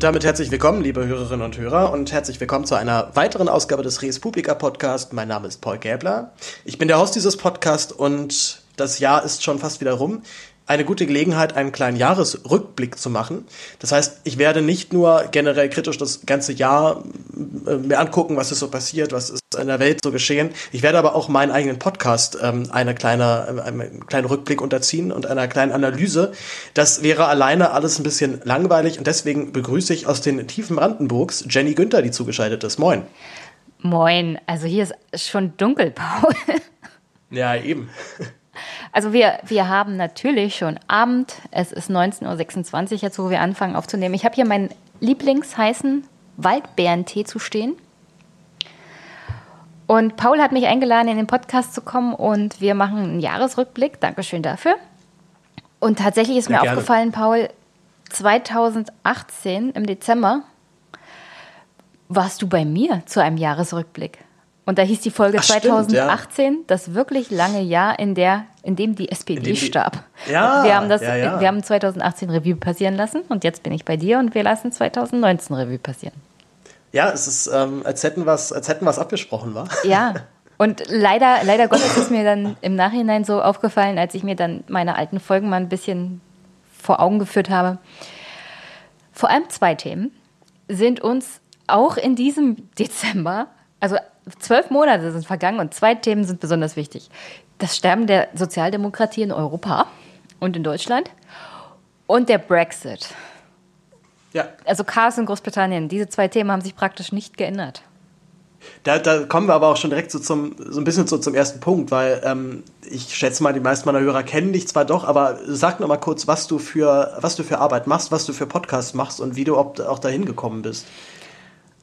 Und damit herzlich willkommen, liebe Hörerinnen und Hörer, und herzlich willkommen zu einer weiteren Ausgabe des Res Publica Podcast. Mein Name ist Paul Gäbler. Ich bin der Host dieses Podcasts und das Jahr ist schon fast wieder rum eine gute Gelegenheit, einen kleinen Jahresrückblick zu machen. Das heißt, ich werde nicht nur generell kritisch das ganze Jahr äh, mir angucken, was ist so passiert, was ist in der Welt so geschehen. Ich werde aber auch meinen eigenen Podcast ähm, eine kleine, äh, einen kleinen Rückblick unterziehen und einer kleinen Analyse. Das wäre alleine alles ein bisschen langweilig und deswegen begrüße ich aus den Tiefen Brandenburgs Jenny Günther, die zugeschaltet ist. Moin. Moin. Also hier ist schon dunkel, Paul. Ja, eben. Also wir, wir haben natürlich schon Abend. Es ist 19.26 Uhr jetzt, wo wir anfangen aufzunehmen. Ich habe hier meinen lieblingsheißen Waldbeerentee zu stehen. Und Paul hat mich eingeladen, in den Podcast zu kommen und wir machen einen Jahresrückblick. Dankeschön dafür. Und tatsächlich ist mir ja, aufgefallen, Paul, 2018 im Dezember warst du bei mir zu einem Jahresrückblick. Und da hieß die Folge Ach, 2018 stimmt, ja. das wirklich lange Jahr, in, der, in dem die SPD dem starb. Die, ja, wir haben das, ja, ja. wir haben 2018 Revue passieren lassen und jetzt bin ich bei dir und wir lassen 2019 Revue passieren. Ja, es ist, ähm, als hätten wir als hätten was abgesprochen, war. Ja. Und leider, leider Gottes ist mir dann im Nachhinein so aufgefallen, als ich mir dann meine alten Folgen mal ein bisschen vor Augen geführt habe. Vor allem zwei Themen sind uns auch in diesem Dezember, also zwölf Monate sind vergangen und zwei Themen sind besonders wichtig. Das Sterben der Sozialdemokratie in Europa und in Deutschland und der Brexit. Ja. Also Chaos in Großbritannien. Diese zwei Themen haben sich praktisch nicht geändert. Da, da kommen wir aber auch schon direkt so, zum, so ein bisschen so zum ersten Punkt, weil ähm, ich schätze mal, die meisten meiner Hörer kennen dich zwar doch, aber sag noch mal kurz, was du für, was du für Arbeit machst, was du für Podcasts machst und wie du auch, auch dahin gekommen bist.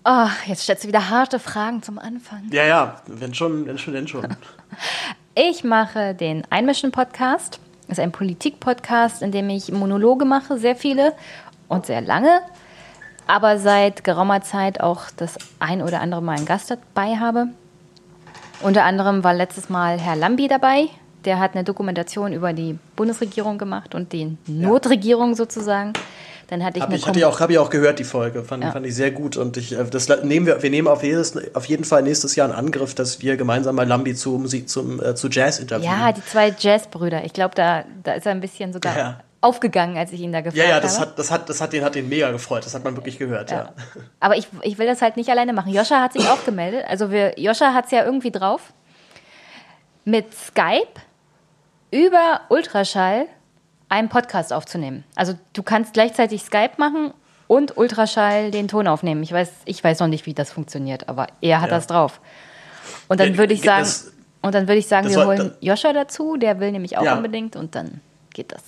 Oh, jetzt stellst du wieder harte Fragen zum Anfang. Ja, ja, wenn schon, wenn schon, wenn schon. Ich mache den Einmischen-Podcast. Das ist ein Politik-Podcast, in dem ich Monologe mache, sehr viele und sehr lange. Aber seit geraumer Zeit auch das ein oder andere Mal einen Gast dabei habe. Unter anderem war letztes Mal Herr Lambi dabei. Der hat eine Dokumentation über die Bundesregierung gemacht und die Notregierung sozusagen. Dann hatte ich hab eine ich, hatte auch, habe ich auch gehört, die Folge. Fand, ja. fand ich sehr gut. Und ich, äh, das nehmen wir, wir nehmen auf, jedes, auf jeden Fall nächstes Jahr in Angriff, dass wir gemeinsam mal Lambi zu Musik, zum, äh, zu Jazz interviewen. Ja, die zwei Jazzbrüder. Ich glaube, da, da ist er ein bisschen sogar ja. aufgegangen, als ich ihn da gefragt habe. Ja, ja, das habe. hat, das hat, das hat den, hat den mega gefreut. Das hat man wirklich gehört, ja. ja. Aber ich, ich will das halt nicht alleine machen. Joscha hat sich auch gemeldet. Also wir, Joscha hat es ja irgendwie drauf. Mit Skype über Ultraschall einen Podcast aufzunehmen. Also du kannst gleichzeitig Skype machen und Ultraschall den Ton aufnehmen. Ich weiß, ich weiß noch nicht, wie das funktioniert, aber er hat ja. das drauf. Und dann würde ich sagen, das, und dann würde ich sagen, wir holen Joscha dazu, der will nämlich auch ja. unbedingt und dann geht das.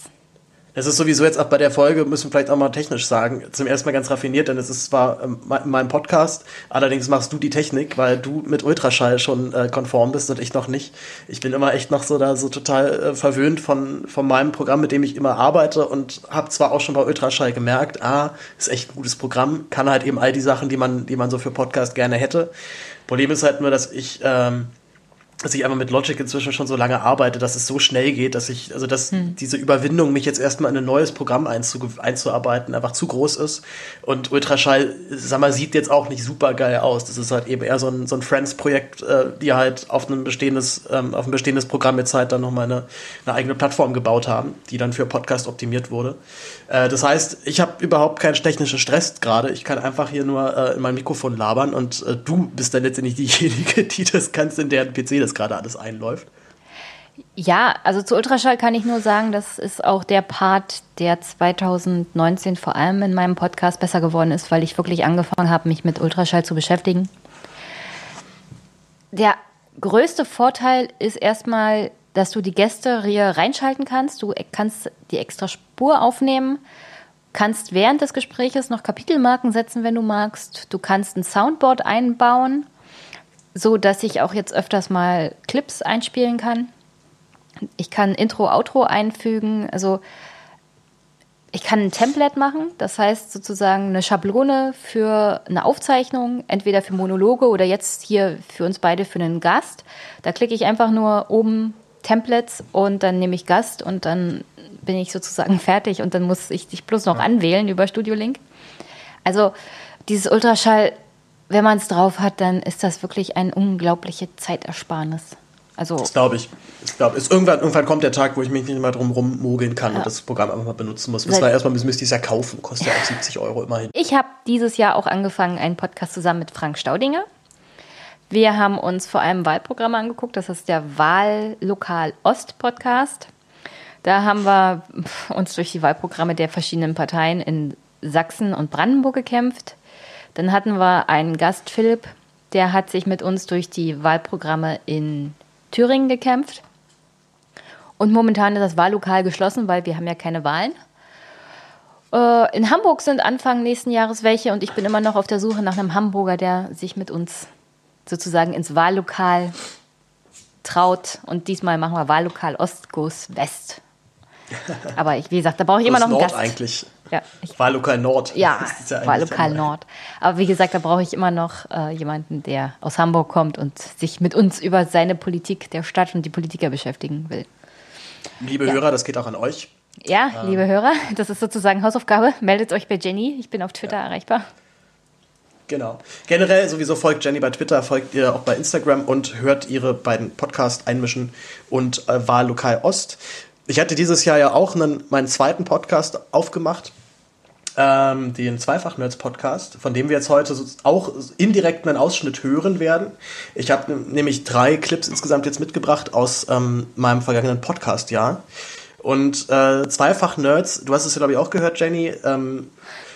Es ist sowieso jetzt auch bei der Folge, müssen wir vielleicht auch mal technisch sagen, zum ersten Mal ganz raffiniert, denn es ist zwar ähm, in meinem Podcast, allerdings machst du die Technik, weil du mit Ultraschall schon äh, konform bist und ich noch nicht. Ich bin immer echt noch so da so total äh, verwöhnt von, von meinem Programm, mit dem ich immer arbeite und habe zwar auch schon bei Ultraschall gemerkt, ah, ist echt ein gutes Programm, kann halt eben all die Sachen, die man, die man so für Podcast gerne hätte. Problem ist halt nur, dass ich ähm, dass ich einfach mit Logic inzwischen schon so lange arbeite, dass es so schnell geht, dass ich, also dass hm. diese Überwindung, mich jetzt erstmal in ein neues Programm einzu, einzuarbeiten, einfach zu groß ist. Und Ultraschall, sag mal, sieht jetzt auch nicht super geil aus. Das ist halt eben eher so ein, so ein Friends-Projekt, äh, die halt auf ein bestehendes, ähm, auf ein bestehendes Programm jetzt halt dann nochmal eine, eine eigene Plattform gebaut haben, die dann für Podcast optimiert wurde. Äh, das heißt, ich habe überhaupt keinen technischen Stress gerade. Ich kann einfach hier nur äh, in mein Mikrofon labern und äh, du bist dann letztendlich diejenige, die das kannst, in deren PC das das gerade alles einläuft? Ja, also zu Ultraschall kann ich nur sagen, das ist auch der Part, der 2019 vor allem in meinem Podcast besser geworden ist, weil ich wirklich angefangen habe, mich mit Ultraschall zu beschäftigen. Der größte Vorteil ist erstmal, dass du die Gäste hier reinschalten kannst. Du kannst die extra Spur aufnehmen, kannst während des Gespräches noch Kapitelmarken setzen, wenn du magst. Du kannst ein Soundboard einbauen so dass ich auch jetzt öfters mal Clips einspielen kann. Ich kann Intro, Outro einfügen. Also ich kann ein Template machen, das heißt sozusagen eine Schablone für eine Aufzeichnung, entweder für Monologe oder jetzt hier für uns beide für einen Gast. Da klicke ich einfach nur oben Templates und dann nehme ich Gast und dann bin ich sozusagen fertig und dann muss ich dich bloß noch anwählen über Studio Link. Also dieses Ultraschall, wenn man es drauf hat, dann ist das wirklich eine unglaubliche Zeitersparnis. Also das glaube ich. Ich glaube, irgendwann, irgendwann kommt der Tag, wo ich mich nicht mehr drum rummogeln kann ja. und das Programm einfach mal benutzen muss. Das war erstmal müsste ich es ja kaufen, kostet ja auch 70 Euro immerhin. Ich habe dieses Jahr auch angefangen, einen Podcast zusammen mit Frank Staudinger. Wir haben uns vor allem Wahlprogramme angeguckt. Das ist der Wahllokal Ost Podcast. Da haben wir uns durch die Wahlprogramme der verschiedenen Parteien in Sachsen und Brandenburg gekämpft. Dann hatten wir einen Gast, Philipp, der hat sich mit uns durch die Wahlprogramme in Thüringen gekämpft. Und momentan ist das Wahllokal geschlossen, weil wir haben ja keine Wahlen. Äh, in Hamburg sind Anfang nächsten Jahres welche und ich bin immer noch auf der Suche nach einem Hamburger, der sich mit uns sozusagen ins Wahllokal traut. Und diesmal machen wir Wahllokal Ostguss West. Aber ich, wie gesagt, da brauche ich immer noch einen Nord Gast. eigentlich. Ja, ich, Wahllokal Nord. Ja, ja Wahllokal Nord. Aber wie gesagt, da brauche ich immer noch äh, jemanden, der aus Hamburg kommt und sich mit uns über seine Politik der Stadt und die Politiker beschäftigen will. Liebe ja. Hörer, das geht auch an euch. Ja, ähm. liebe Hörer, das ist sozusagen Hausaufgabe. Meldet euch bei Jenny. Ich bin auf Twitter ja. erreichbar. Genau. Generell sowieso folgt Jenny bei Twitter, folgt ihr auch bei Instagram und hört ihre beiden Podcasts einmischen und äh, Wahllokal Ost. Ich hatte dieses Jahr ja auch einen, meinen zweiten Podcast aufgemacht, ähm, den Zweifach-Nerds-Podcast, von dem wir jetzt heute auch indirekt einen Ausschnitt hören werden. Ich habe nämlich drei Clips insgesamt jetzt mitgebracht aus ähm, meinem vergangenen Podcast-Jahr. Und äh, Zweifach-Nerds, du hast es ja, glaube ich, auch gehört, Jenny, ähm,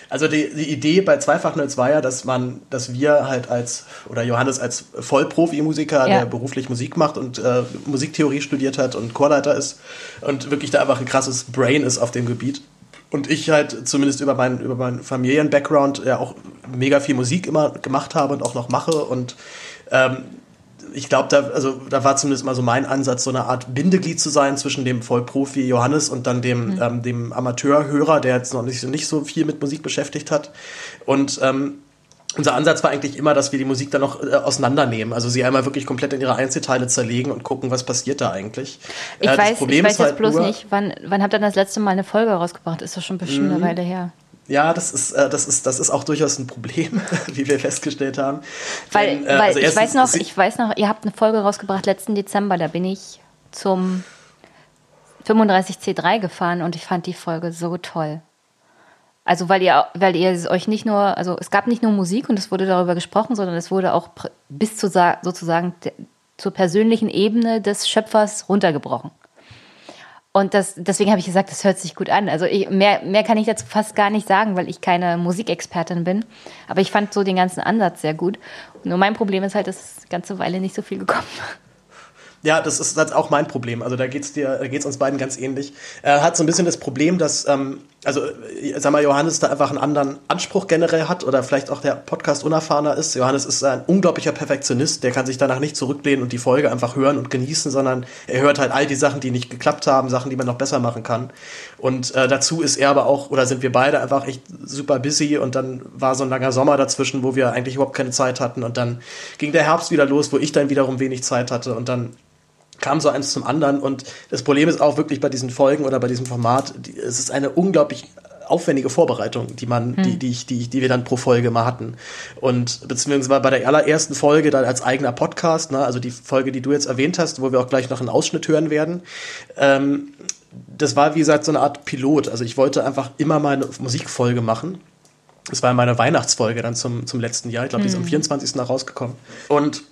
also die, die Idee bei Zweifach-Nerds war ja, dass man, dass wir halt als, oder Johannes als Vollprofi-Musiker, ja. der beruflich Musik macht und äh, Musiktheorie studiert hat und Chorleiter ist und wirklich da einfach ein krasses Brain ist auf dem Gebiet. Und ich halt zumindest über meinen, über meinen Familien-Background ja auch mega viel Musik immer gemacht habe und auch noch mache und ähm, ich glaube, da, also, da war zumindest mal so mein Ansatz, so eine Art Bindeglied zu sein zwischen dem Vollprofi Johannes und dann dem, mhm. ähm, dem Amateurhörer, der jetzt noch nicht, nicht so viel mit Musik beschäftigt hat. Und ähm, unser Ansatz war eigentlich immer, dass wir die Musik dann noch äh, auseinandernehmen. Also sie einmal wirklich komplett in ihre Einzelteile zerlegen und gucken, was passiert da eigentlich. Ich äh, weiß, ich weiß jetzt halt bloß nicht, wann, wann habt ihr das letzte Mal eine Folge rausgebracht? Ist das schon bestimmt eine mhm. Weile her. Ja, das ist, äh, das, ist, das ist auch durchaus ein Problem, wie wir festgestellt haben. Weil, Denn, äh, weil also ich, weiß noch, ich weiß noch, ihr habt eine Folge rausgebracht letzten Dezember, da bin ich zum 35C3 gefahren und ich fand die Folge so toll. Also weil ihr, weil ihr euch nicht nur, also es gab nicht nur Musik und es wurde darüber gesprochen, sondern es wurde auch bis zu sozusagen zur persönlichen Ebene des Schöpfers runtergebrochen. Und das, deswegen habe ich gesagt, das hört sich gut an. Also ich, mehr, mehr kann ich dazu fast gar nicht sagen, weil ich keine Musikexpertin bin. Aber ich fand so den ganzen Ansatz sehr gut. Nur mein Problem ist halt, dass ganze Weile nicht so viel gekommen. Ja, das ist, ist auch mein Problem. Also da geht's dir, geht's uns beiden ganz ähnlich. Er hat so ein bisschen das Problem, dass, ähm, also sag mal, Johannes da einfach einen anderen Anspruch generell hat oder vielleicht auch der Podcast unerfahrener ist. Johannes ist ein unglaublicher Perfektionist, der kann sich danach nicht zurücklehnen und die Folge einfach hören und genießen, sondern er hört halt all die Sachen, die nicht geklappt haben, Sachen, die man noch besser machen kann. Und äh, dazu ist er aber auch, oder sind wir beide einfach echt super busy und dann war so ein langer Sommer dazwischen, wo wir eigentlich überhaupt keine Zeit hatten und dann ging der Herbst wieder los, wo ich dann wiederum wenig Zeit hatte und dann kam so eins zum anderen. Und das Problem ist auch wirklich bei diesen Folgen oder bei diesem Format, die, es ist eine unglaublich aufwendige Vorbereitung, die man, hm. die, die, die, die wir dann pro Folge mal hatten. Und beziehungsweise bei der allerersten Folge dann als eigener Podcast, ne, also die Folge, die du jetzt erwähnt hast, wo wir auch gleich noch einen Ausschnitt hören werden, ähm, das war wie gesagt so eine Art Pilot. Also ich wollte einfach immer mal eine Musikfolge machen. Das war meine Weihnachtsfolge dann zum, zum letzten Jahr. Ich glaube, die ist am 24. Hm. rausgekommen. Und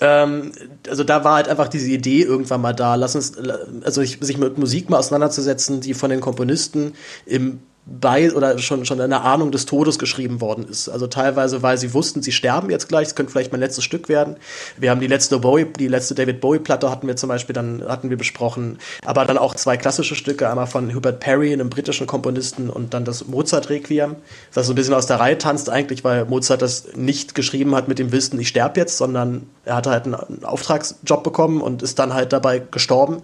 ähm, also da war halt einfach diese Idee irgendwann mal da, lass uns, also sich mit Musik mal auseinanderzusetzen, die von den Komponisten im bei oder schon, schon in der Ahnung des Todes geschrieben worden ist. Also teilweise, weil sie wussten, sie sterben jetzt gleich, es könnte vielleicht mein letztes Stück werden. Wir haben die letzte Bowie, die letzte David Bowie-Platte hatten wir zum Beispiel dann, hatten wir besprochen, aber dann auch zwei klassische Stücke, einmal von Hubert Perry, einem britischen Komponisten, und dann das Mozart-Requiem, was so ein bisschen aus der Reihe tanzt eigentlich, weil Mozart das nicht geschrieben hat mit dem Wissen, ich sterbe jetzt, sondern er hatte halt einen Auftragsjob bekommen und ist dann halt dabei gestorben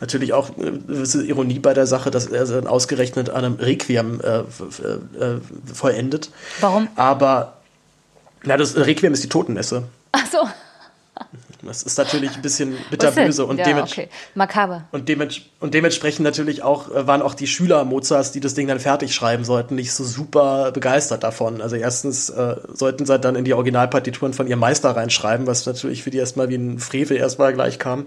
natürlich auch eine gewisse Ironie bei der Sache, dass er dann ausgerechnet an einem Requiem äh, äh, vollendet. Warum? Aber na, das Requiem ist die Totenmesse. Ach so. Das ist natürlich ein bisschen bitterböse und, ja, dements okay. Makaber. und, dements und dementsprechend natürlich auch äh, waren auch die Schüler Mozarts, die das Ding dann fertig schreiben sollten, nicht so super begeistert davon. Also erstens äh, sollten sie dann in die Originalpartituren von ihrem Meister reinschreiben, was natürlich für die erstmal wie ein Frevel erstmal gleich kam.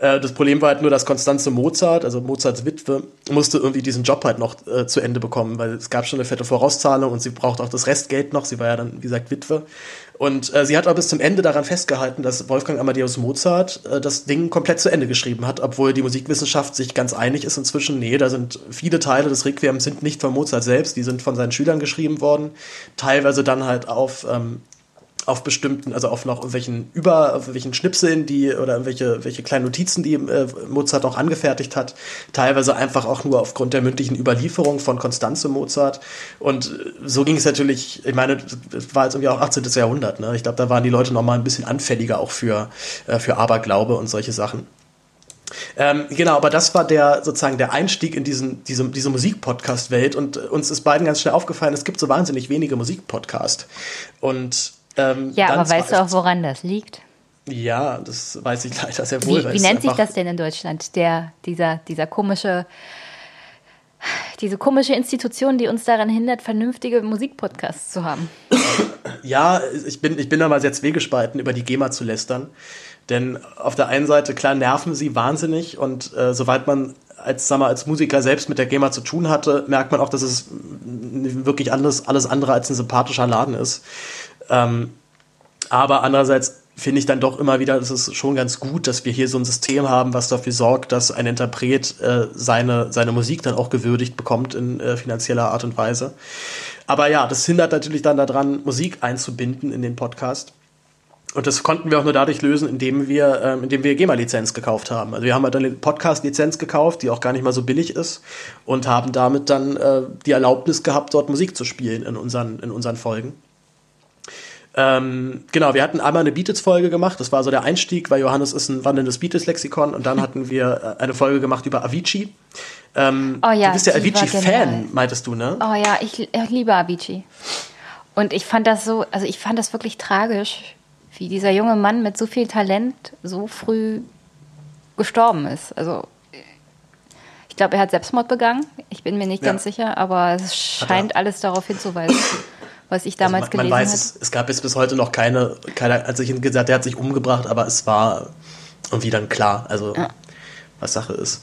Äh, das Problem war halt nur, dass Konstanze Mozart, also Mozarts Witwe, musste irgendwie diesen Job halt noch äh, zu Ende bekommen, weil es gab schon eine fette Vorauszahlung und sie braucht auch das Restgeld noch. Sie war ja dann, wie gesagt, Witwe. Und äh, sie hat aber bis zum Ende daran festgehalten, dass Wolfgang Amadeus Mozart äh, das Ding komplett zu Ende geschrieben hat, obwohl die Musikwissenschaft sich ganz einig ist inzwischen. Nee, da sind viele Teile des Requiems sind nicht von Mozart selbst, die sind von seinen Schülern geschrieben worden. Teilweise dann halt auf ähm, auf bestimmten, also auf noch irgendwelchen über, auf welchen Schnipseln, die oder irgendwelche welche kleinen Notizen, die äh, Mozart auch angefertigt hat, teilweise einfach auch nur aufgrund der mündlichen Überlieferung von Konstanze Mozart. Und äh, so ging es natürlich, ich meine, das war jetzt irgendwie auch 18. Jahrhundert, ne? Ich glaube, da waren die Leute noch mal ein bisschen anfälliger auch für, äh, für Aberglaube und solche Sachen. Ähm, genau, aber das war der sozusagen der Einstieg in diesen, diese, diese Musikpodcast-Welt und uns ist beiden ganz schnell aufgefallen, es gibt so wahnsinnig wenige Musikpodcasts. Und ähm, ja, aber weißt du auch, woran das liegt? Ja, das weiß ich leider sehr wohl. Wie, wie nennt sich das denn in Deutschland? Der, dieser, dieser komische, diese komische Institution, die uns daran hindert, vernünftige Musikpodcasts zu haben. Ja, ich bin, ich bin da mal sehr zwiegespalten, über die GEMA zu lästern. Denn auf der einen Seite, klar, nerven sie wahnsinnig und äh, soweit man als, sag mal, als Musiker selbst mit der GEMA zu tun hatte, merkt man auch, dass es wirklich alles, alles andere als ein sympathischer Laden ist. Ähm, aber andererseits finde ich dann doch immer wieder, es ist schon ganz gut, dass wir hier so ein System haben, was dafür sorgt, dass ein Interpret äh, seine, seine Musik dann auch gewürdigt bekommt in äh, finanzieller Art und Weise. Aber ja, das hindert natürlich dann daran, Musik einzubinden in den Podcast. Und das konnten wir auch nur dadurch lösen, indem wir, ähm, indem wir GEMA-Lizenz gekauft haben. Also wir haben halt eine Podcast-Lizenz gekauft, die auch gar nicht mal so billig ist und haben damit dann äh, die Erlaubnis gehabt, dort Musik zu spielen in unseren, in unseren Folgen. Ähm, genau, wir hatten einmal eine Beatles-Folge gemacht. Das war so der Einstieg, weil Johannes ist ein wandelndes Beatles-Lexikon. Und dann hatten wir äh, eine Folge gemacht über Avicii. Ähm, oh ja, du bist ja Avicii-Fan, meintest du, ne? Oh ja, ich, ich liebe Avicii. Und ich fand das so, also ich fand das wirklich tragisch, wie dieser junge Mann mit so viel Talent so früh gestorben ist. Also ich glaube, er hat Selbstmord begangen. Ich bin mir nicht ja. ganz sicher, aber es scheint alles darauf hinzuweisen was ich damals also man, man gelesen weiß, Es gab jetzt bis heute noch keine, keine als ich gesagt, der hat sich umgebracht, aber es war irgendwie dann klar, also ja. was Sache ist.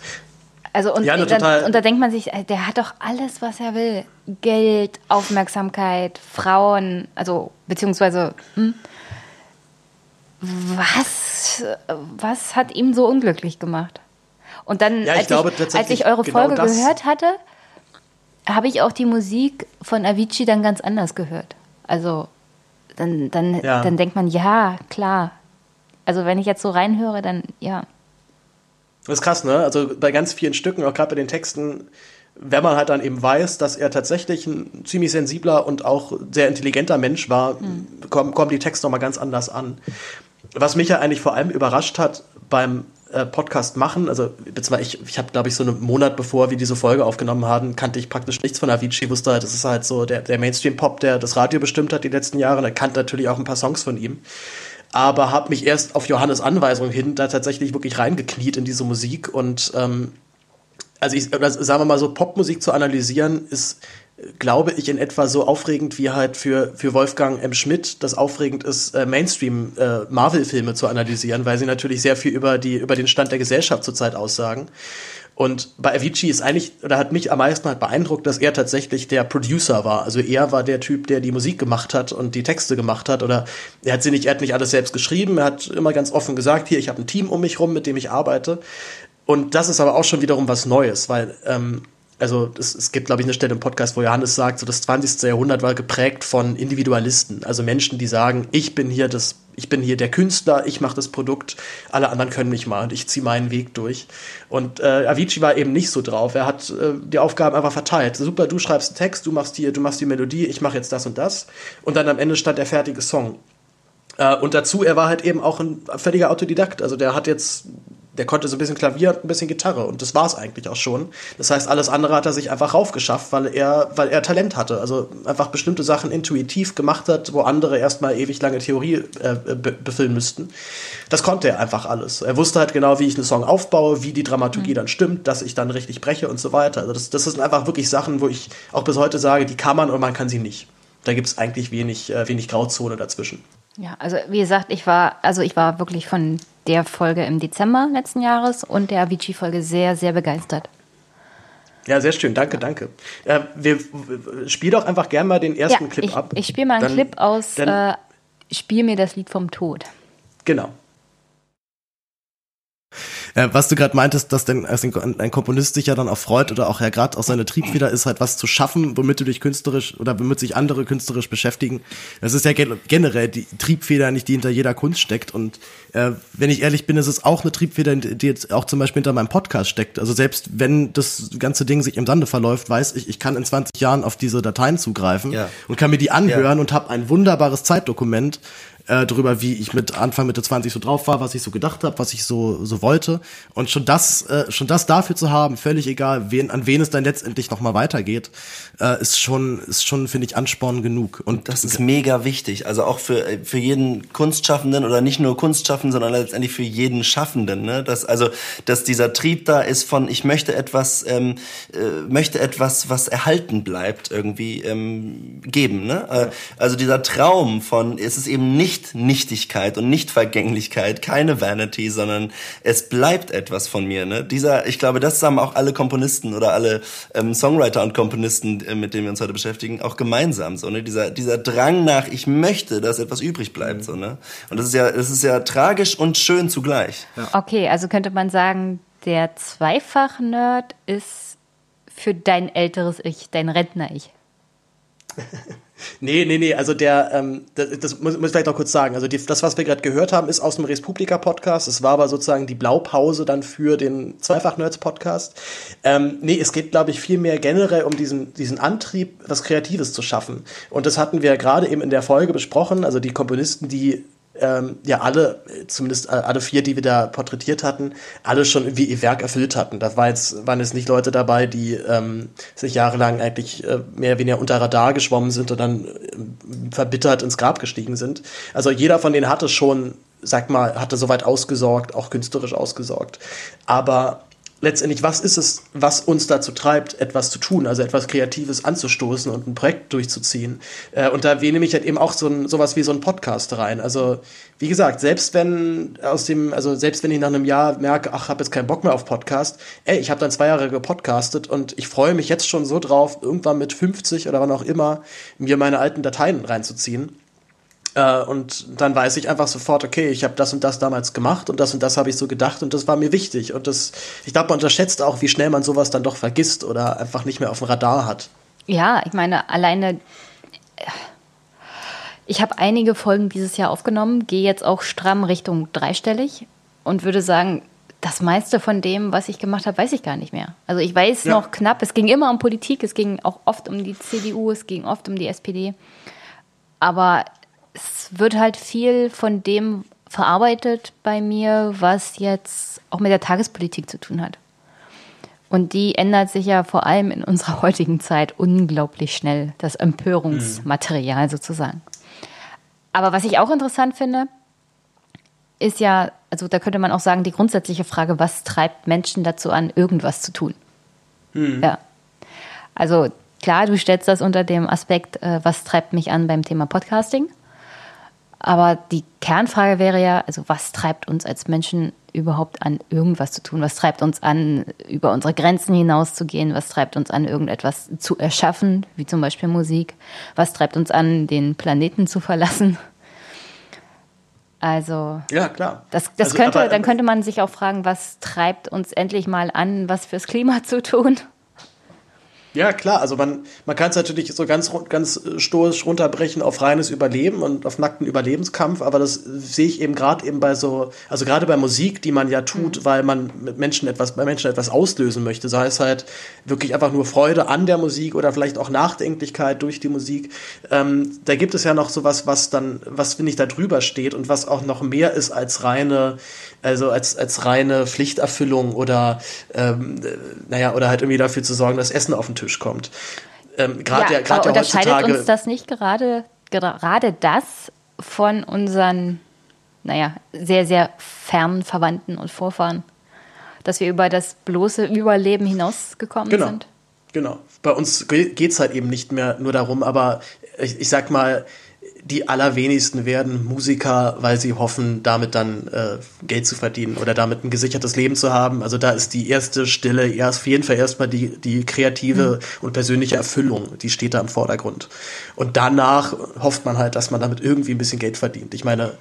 Also und, ja, dann, und da denkt man sich, äh, der hat doch alles, was er will. Geld, Aufmerksamkeit, Frauen, also beziehungsweise hm, was, was hat ihm so unglücklich gemacht? Und dann, ja, als, ich, ich, als ich eure genau Folge gehört hatte, habe ich auch die Musik von Avicii dann ganz anders gehört. Also dann, dann, ja. dann denkt man, ja, klar. Also wenn ich jetzt so reinhöre, dann ja. Das ist krass, ne? Also bei ganz vielen Stücken, auch gerade bei den Texten, wenn man halt dann eben weiß, dass er tatsächlich ein ziemlich sensibler und auch sehr intelligenter Mensch war, hm. kommen, kommen die Texte nochmal ganz anders an. Was mich ja eigentlich vor allem überrascht hat beim äh, Podcast machen. Also ich, ich habe, glaube ich, so einen Monat bevor wir diese Folge aufgenommen haben, kannte ich praktisch nichts von Avicii. Wusste halt, das ist halt so der, der Mainstream-Pop, der das Radio bestimmt hat die letzten Jahre. Und er kannte natürlich auch ein paar Songs von ihm. Aber habe mich erst auf Johannes Anweisung hin da tatsächlich wirklich reingekniet in diese Musik. Und ähm, also ich, sagen wir mal so, Popmusik zu analysieren ist glaube ich, in etwa so aufregend wie halt für, für Wolfgang M. Schmidt das aufregend ist, äh, Mainstream-Marvel-Filme äh, zu analysieren, weil sie natürlich sehr viel über, die, über den Stand der Gesellschaft zurzeit aussagen. Und bei Avicii ist eigentlich, oder hat mich am meisten halt beeindruckt, dass er tatsächlich der Producer war. Also er war der Typ, der die Musik gemacht hat und die Texte gemacht hat. Oder er hat sie nicht, er hat nicht alles selbst geschrieben. Er hat immer ganz offen gesagt, hier, ich habe ein Team um mich rum, mit dem ich arbeite. Und das ist aber auch schon wiederum was Neues, weil ähm, also es, es gibt, glaube ich, eine Stelle im Podcast, wo Johannes sagt, so das 20. Jahrhundert war geprägt von Individualisten, also Menschen, die sagen, ich bin hier das, ich bin hier der Künstler, ich mache das Produkt, alle anderen können mich mal und ich ziehe meinen Weg durch. Und äh, Avicii war eben nicht so drauf. Er hat äh, die Aufgaben einfach verteilt. Super, du schreibst einen Text, du machst hier, du machst die Melodie, ich mache jetzt das und das. Und dann am Ende stand der fertige Song. Äh, und dazu, er war halt eben auch ein völliger Autodidakt. Also der hat jetzt der konnte so ein bisschen Klavier und ein bisschen Gitarre und das war es eigentlich auch schon. Das heißt, alles andere hat er sich einfach raufgeschafft, weil er, weil er Talent hatte. Also einfach bestimmte Sachen intuitiv gemacht hat, wo andere erstmal ewig lange Theorie äh, be befüllen müssten. Das konnte er einfach alles. Er wusste halt genau, wie ich einen Song aufbaue, wie die Dramaturgie mhm. dann stimmt, dass ich dann richtig breche und so weiter. Also das, das sind einfach wirklich Sachen, wo ich auch bis heute sage, die kann man und man kann sie nicht. Da gibt es eigentlich wenig, äh, wenig Grauzone dazwischen. Ja, also wie gesagt, ich war, also ich war wirklich von der Folge im Dezember letzten Jahres und der Avicii-Folge sehr, sehr begeistert. Ja, sehr schön, danke, danke. Äh, wir, spiel doch einfach gerne mal den ersten ja, Clip ich, ab. Ich spiele mal einen dann, Clip aus dann, äh, Spiel mir das Lied vom Tod. Genau. Äh, was du gerade meintest, dass denn ein Komponist sich ja dann auch freut oder auch ja gerade auch seine Triebfeder ist, halt was zu schaffen, womit du dich künstlerisch oder womit sich andere künstlerisch beschäftigen. Das ist ja generell die Triebfeder, nicht die hinter jeder Kunst steckt. Und äh, wenn ich ehrlich bin, ist es auch eine Triebfeder, die jetzt auch zum Beispiel hinter meinem Podcast steckt. Also selbst wenn das ganze Ding sich im Sande verläuft, weiß ich, ich kann in 20 Jahren auf diese Dateien zugreifen ja. und kann mir die anhören ja. und habe ein wunderbares Zeitdokument, äh, darüber, wie ich mit Anfang Mitte 20 so drauf war, was ich so gedacht habe, was ich so so wollte und schon das äh, schon das dafür zu haben, völlig egal, wen an wen es dann letztendlich noch mal weitergeht, äh, ist schon ist schon finde ich Ansporn genug und das ist mega wichtig, also auch für für jeden Kunstschaffenden oder nicht nur Kunstschaffenden, sondern letztendlich für jeden Schaffenden, ne? Dass also dass dieser Trieb da ist von ich möchte etwas ähm, äh, möchte etwas was erhalten bleibt irgendwie ähm, geben, ne? Äh, also dieser Traum von es ist eben nicht nicht Nichtigkeit und nicht Vergänglichkeit, keine Vanity, sondern es bleibt etwas von mir. Ne? Dieser, ich glaube, das haben auch alle Komponisten oder alle ähm, Songwriter und Komponisten, äh, mit denen wir uns heute beschäftigen, auch gemeinsam. So, ne? dieser, dieser Drang nach, ich möchte, dass etwas übrig bleibt. Mhm. So, ne? Und das ist ja, das ist ja tragisch und schön zugleich. Ja. Okay, also könnte man sagen, der Zweifach-Nerd ist für dein älteres Ich, dein Rentner-Ich. Nee, nee, nee, also der, ähm, das, das muss, muss ich vielleicht noch kurz sagen. Also die, das, was wir gerade gehört haben, ist aus dem Respublika-Podcast. Es war aber sozusagen die Blaupause dann für den Zweifach-Nerds-Podcast. Ähm, nee, es geht, glaube ich, viel mehr generell um diesen, diesen Antrieb, was Kreatives zu schaffen. Und das hatten wir gerade eben in der Folge besprochen. Also die Komponisten, die ähm, ja alle, zumindest äh, alle vier, die wir da porträtiert hatten, alle schon irgendwie ihr Werk erfüllt hatten. Da war jetzt, waren jetzt nicht Leute dabei, die ähm, sich jahrelang eigentlich äh, mehr oder weniger unter Radar geschwommen sind und dann äh, verbittert ins Grab gestiegen sind. Also jeder von denen hatte schon, sag mal, hatte soweit ausgesorgt, auch künstlerisch ausgesorgt. Aber letztendlich, was ist es, was uns dazu treibt, etwas zu tun, also etwas Kreatives anzustoßen und ein Projekt durchzuziehen. Äh, und da nehme ich halt eben auch so ein, sowas wie so ein Podcast rein. Also, wie gesagt, selbst wenn aus dem, also selbst wenn ich nach einem Jahr merke, ach, habe jetzt keinen Bock mehr auf Podcast, ey, ich habe dann zwei Jahre gepodcastet und ich freue mich jetzt schon so drauf, irgendwann mit 50 oder wann auch immer, mir meine alten Dateien reinzuziehen äh, und dann weiß ich einfach sofort, okay, ich habe das und das damals gemacht und das und das habe ich so gedacht und das war mir wichtig. Und das, ich glaube, man unterschätzt auch, wie schnell man sowas dann doch vergisst oder einfach nicht mehr auf dem Radar hat. Ja, ich meine, alleine. Ich habe einige Folgen dieses Jahr aufgenommen, gehe jetzt auch stramm Richtung dreistellig und würde sagen, das meiste von dem, was ich gemacht habe, weiß ich gar nicht mehr. Also ich weiß ja. noch knapp, es ging immer um Politik, es ging auch oft um die CDU, es ging oft um die SPD. Aber es wird halt viel von dem verarbeitet bei mir, was jetzt auch mit der Tagespolitik zu tun hat. Und die ändert sich ja vor allem in unserer heutigen Zeit unglaublich schnell, das Empörungsmaterial sozusagen. Aber was ich auch interessant finde, ist ja, also da könnte man auch sagen, die grundsätzliche Frage, was treibt Menschen dazu an, irgendwas zu tun? Mhm. Ja. Also klar, du stellst das unter dem Aspekt, äh, was treibt mich an beim Thema Podcasting. Aber die Kernfrage wäre ja, also was treibt uns als Menschen überhaupt an, irgendwas zu tun? Was treibt uns an, über unsere Grenzen hinauszugehen? Was treibt uns an, irgendetwas zu erschaffen, wie zum Beispiel Musik? Was treibt uns an, den Planeten zu verlassen? Also, ja, klar. Das, das also, könnte, aber, dann könnte man sich auch fragen, was treibt uns endlich mal an, was fürs Klima zu tun? Ja, klar. Also man, man kann es natürlich so ganz, ganz stoisch runterbrechen auf reines Überleben und auf nackten Überlebenskampf, aber das sehe ich eben gerade eben bei so, also gerade bei Musik, die man ja tut, mhm. weil man mit Menschen etwas, bei Menschen etwas auslösen möchte. Sei es halt wirklich einfach nur Freude an der Musik oder vielleicht auch Nachdenklichkeit durch die Musik. Ähm, da gibt es ja noch sowas, was dann, was finde ich da drüber steht und was auch noch mehr ist als reine, also als, als reine Pflichterfüllung oder, ähm, naja, oder halt irgendwie dafür zu sorgen, dass Essen auf den Tisch Tisch kommt. Ähm, gerade ja, ja, aber ja unterscheidet uns das nicht gerade, gerade das von unseren, naja, sehr, sehr fernen Verwandten und Vorfahren? Dass wir über das bloße Überleben hinausgekommen genau. sind? Genau. Bei uns geht es halt eben nicht mehr nur darum, aber ich, ich sag mal, die allerwenigsten werden Musiker, weil sie hoffen, damit dann äh, Geld zu verdienen oder damit ein gesichertes Leben zu haben. Also da ist die erste Stille erst auf jeden Fall erstmal die, die kreative mhm. und persönliche Erfüllung, die steht da im Vordergrund. Und danach hofft man halt, dass man damit irgendwie ein bisschen Geld verdient. Ich meine,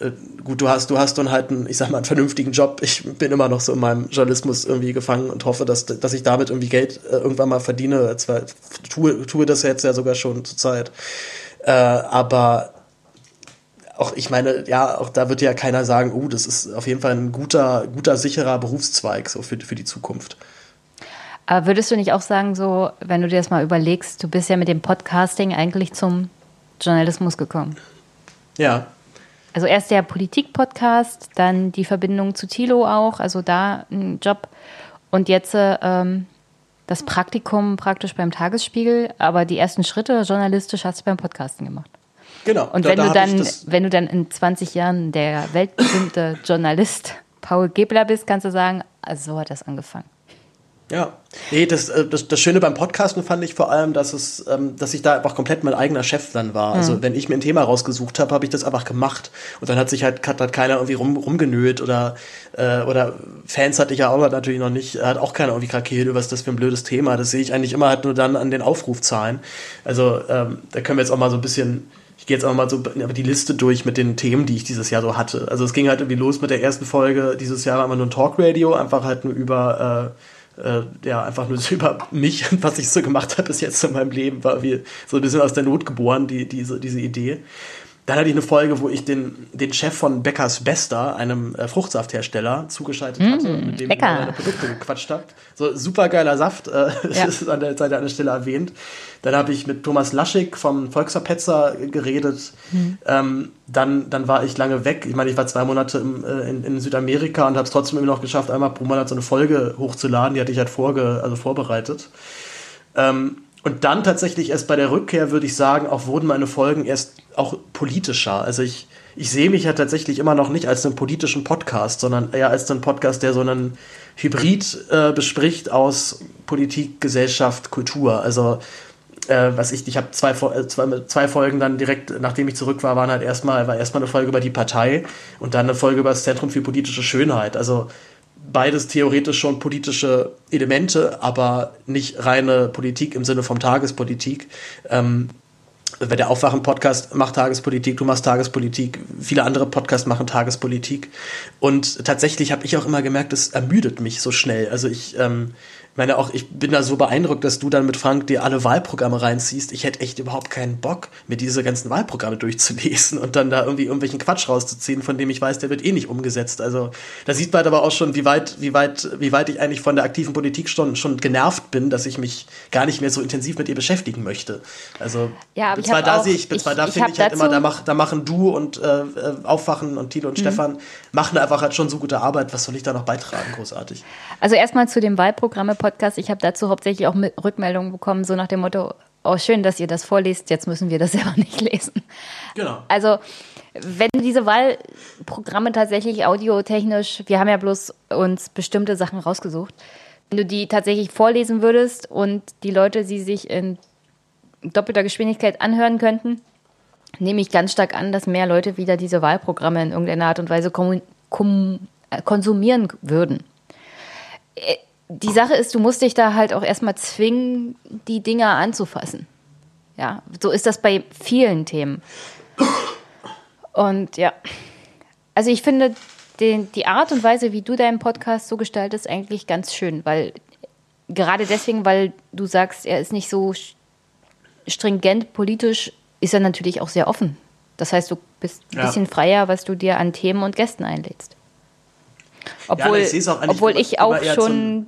äh, gut, du hast, du hast dann halt einen, ich sag mal, einen vernünftigen Job. Ich bin immer noch so in meinem Journalismus irgendwie gefangen und hoffe, dass, dass ich damit irgendwie Geld äh, irgendwann mal verdiene. Zwar tue, tue das jetzt ja sogar schon zur Zeit. Äh, aber auch, ich meine, ja, auch da wird ja keiner sagen, oh, das ist auf jeden Fall ein guter, guter, sicherer Berufszweig so für, für die Zukunft. Aber würdest du nicht auch sagen, so, wenn du dir das mal überlegst, du bist ja mit dem Podcasting eigentlich zum Journalismus gekommen? Ja. Also erst der Politik-Podcast, dann die Verbindung zu Thilo auch, also da ein Job. Und jetzt ähm, das Praktikum praktisch beim Tagesspiegel, aber die ersten Schritte journalistisch hast du beim Podcasten gemacht. Genau. Und wenn, da, du dann, wenn du dann in 20 Jahren der weltberühmte Journalist Paul Gebler bist, kannst du sagen, also so hat das angefangen. Ja, nee, das, äh, das, das Schöne beim Podcasten fand ich vor allem, dass es, ähm, dass ich da einfach komplett mein eigener Chef dann war. Also, mhm. Also wenn ich mir ein Thema rausgesucht habe, habe ich das einfach gemacht. Und dann hat sich halt, hat, hat keiner irgendwie rum, rumgenölt oder, äh, oder Fans hatte ich ja auch natürlich noch nicht, hat auch keiner irgendwie krakeelt, was ist das für ein blödes Thema. Das sehe ich eigentlich immer halt nur dann an den Aufrufzahlen. Also ähm, da können wir jetzt auch mal so ein bisschen ich gehe jetzt auch mal so die Liste durch mit den Themen, die ich dieses Jahr so hatte. Also es ging halt irgendwie los mit der ersten Folge dieses Jahr, einfach nur ein Talkradio, einfach halt nur über äh, äh, ja, einfach nur so über mich und was ich so gemacht habe bis jetzt in meinem Leben, war wie so ein bisschen aus der Not geboren, die, diese, diese Idee. Dann hatte ich eine Folge, wo ich den, den Chef von Beckers Bester, einem äh, Fruchtsafthersteller, zugeschaltet hatte, mit dem lecker. ich meine Produkte gequatscht habe. So super geiler Saft, äh, ja. ist an der Seite an der Stelle erwähnt. Dann habe ich mit Thomas Laschig vom Volksverpetzer geredet. Mhm. Ähm, dann, dann war ich lange weg. Ich meine, ich war zwei Monate im, äh, in, in, Südamerika und habe es trotzdem immer noch geschafft, einmal pro Monat so eine Folge hochzuladen. Die hatte ich halt vorge also vorbereitet. Ähm, und dann tatsächlich erst bei der Rückkehr, würde ich sagen, auch wurden meine Folgen erst auch politischer. Also ich, ich sehe mich ja tatsächlich immer noch nicht als einen politischen Podcast, sondern eher als einen Podcast, der so einen Hybrid äh, bespricht aus Politik, Gesellschaft, Kultur. Also äh, was ich, ich habe zwei, äh, zwei, zwei Folgen dann direkt, nachdem ich zurück war, waren halt erstmal, war erstmal eine Folge über die Partei und dann eine Folge über das Zentrum für politische Schönheit. Also beides theoretisch schon politische Elemente, aber nicht reine Politik im Sinne von Tagespolitik. Ähm, der Aufwachen-Podcast macht Tagespolitik, du machst Tagespolitik, viele andere Podcasts machen Tagespolitik. Und tatsächlich habe ich auch immer gemerkt, es ermüdet mich so schnell. Also ich ähm, ich meine auch, ich bin da so beeindruckt, dass du dann mit Frank dir alle Wahlprogramme reinziehst. Ich hätte echt überhaupt keinen Bock, mir diese ganzen Wahlprogramme durchzulesen und dann da irgendwie irgendwelchen Quatsch rauszuziehen, von dem ich weiß, der wird eh nicht umgesetzt. Also da sieht man aber auch schon, wie weit, wie weit, wie weit ich eigentlich von der aktiven Politik schon, schon genervt bin, dass ich mich gar nicht mehr so intensiv mit ihr beschäftigen möchte. Also ja, aber zwar da sehe ich, zwar da finde ich halt immer, da, mach, da machen du und äh, äh, Aufwachen und Tilo und mhm. Stefan machen einfach halt schon so gute Arbeit. Was soll ich da noch beitragen? Großartig. Also erstmal zu dem Wahlprogramme Podcast. Ich habe dazu hauptsächlich auch Rückmeldungen bekommen, so nach dem Motto, oh schön, dass ihr das vorliest, jetzt müssen wir das selber nicht lesen. Genau. Also wenn diese Wahlprogramme tatsächlich audiotechnisch, wir haben ja bloß uns bestimmte Sachen rausgesucht, wenn du die tatsächlich vorlesen würdest und die Leute sie sich in doppelter Geschwindigkeit anhören könnten, nehme ich ganz stark an, dass mehr Leute wieder diese Wahlprogramme in irgendeiner Art und Weise äh, konsumieren würden. Die Sache ist, du musst dich da halt auch erstmal zwingen, die Dinger anzufassen. Ja, so ist das bei vielen Themen. Und ja, also ich finde den, die Art und Weise, wie du deinen Podcast so gestaltest, eigentlich ganz schön, weil gerade deswegen, weil du sagst, er ist nicht so stringent politisch, ist er natürlich auch sehr offen. Das heißt, du bist ein ja. bisschen freier, was du dir an Themen und Gästen einlädst. Obwohl, ja, ich, obwohl ich auch schon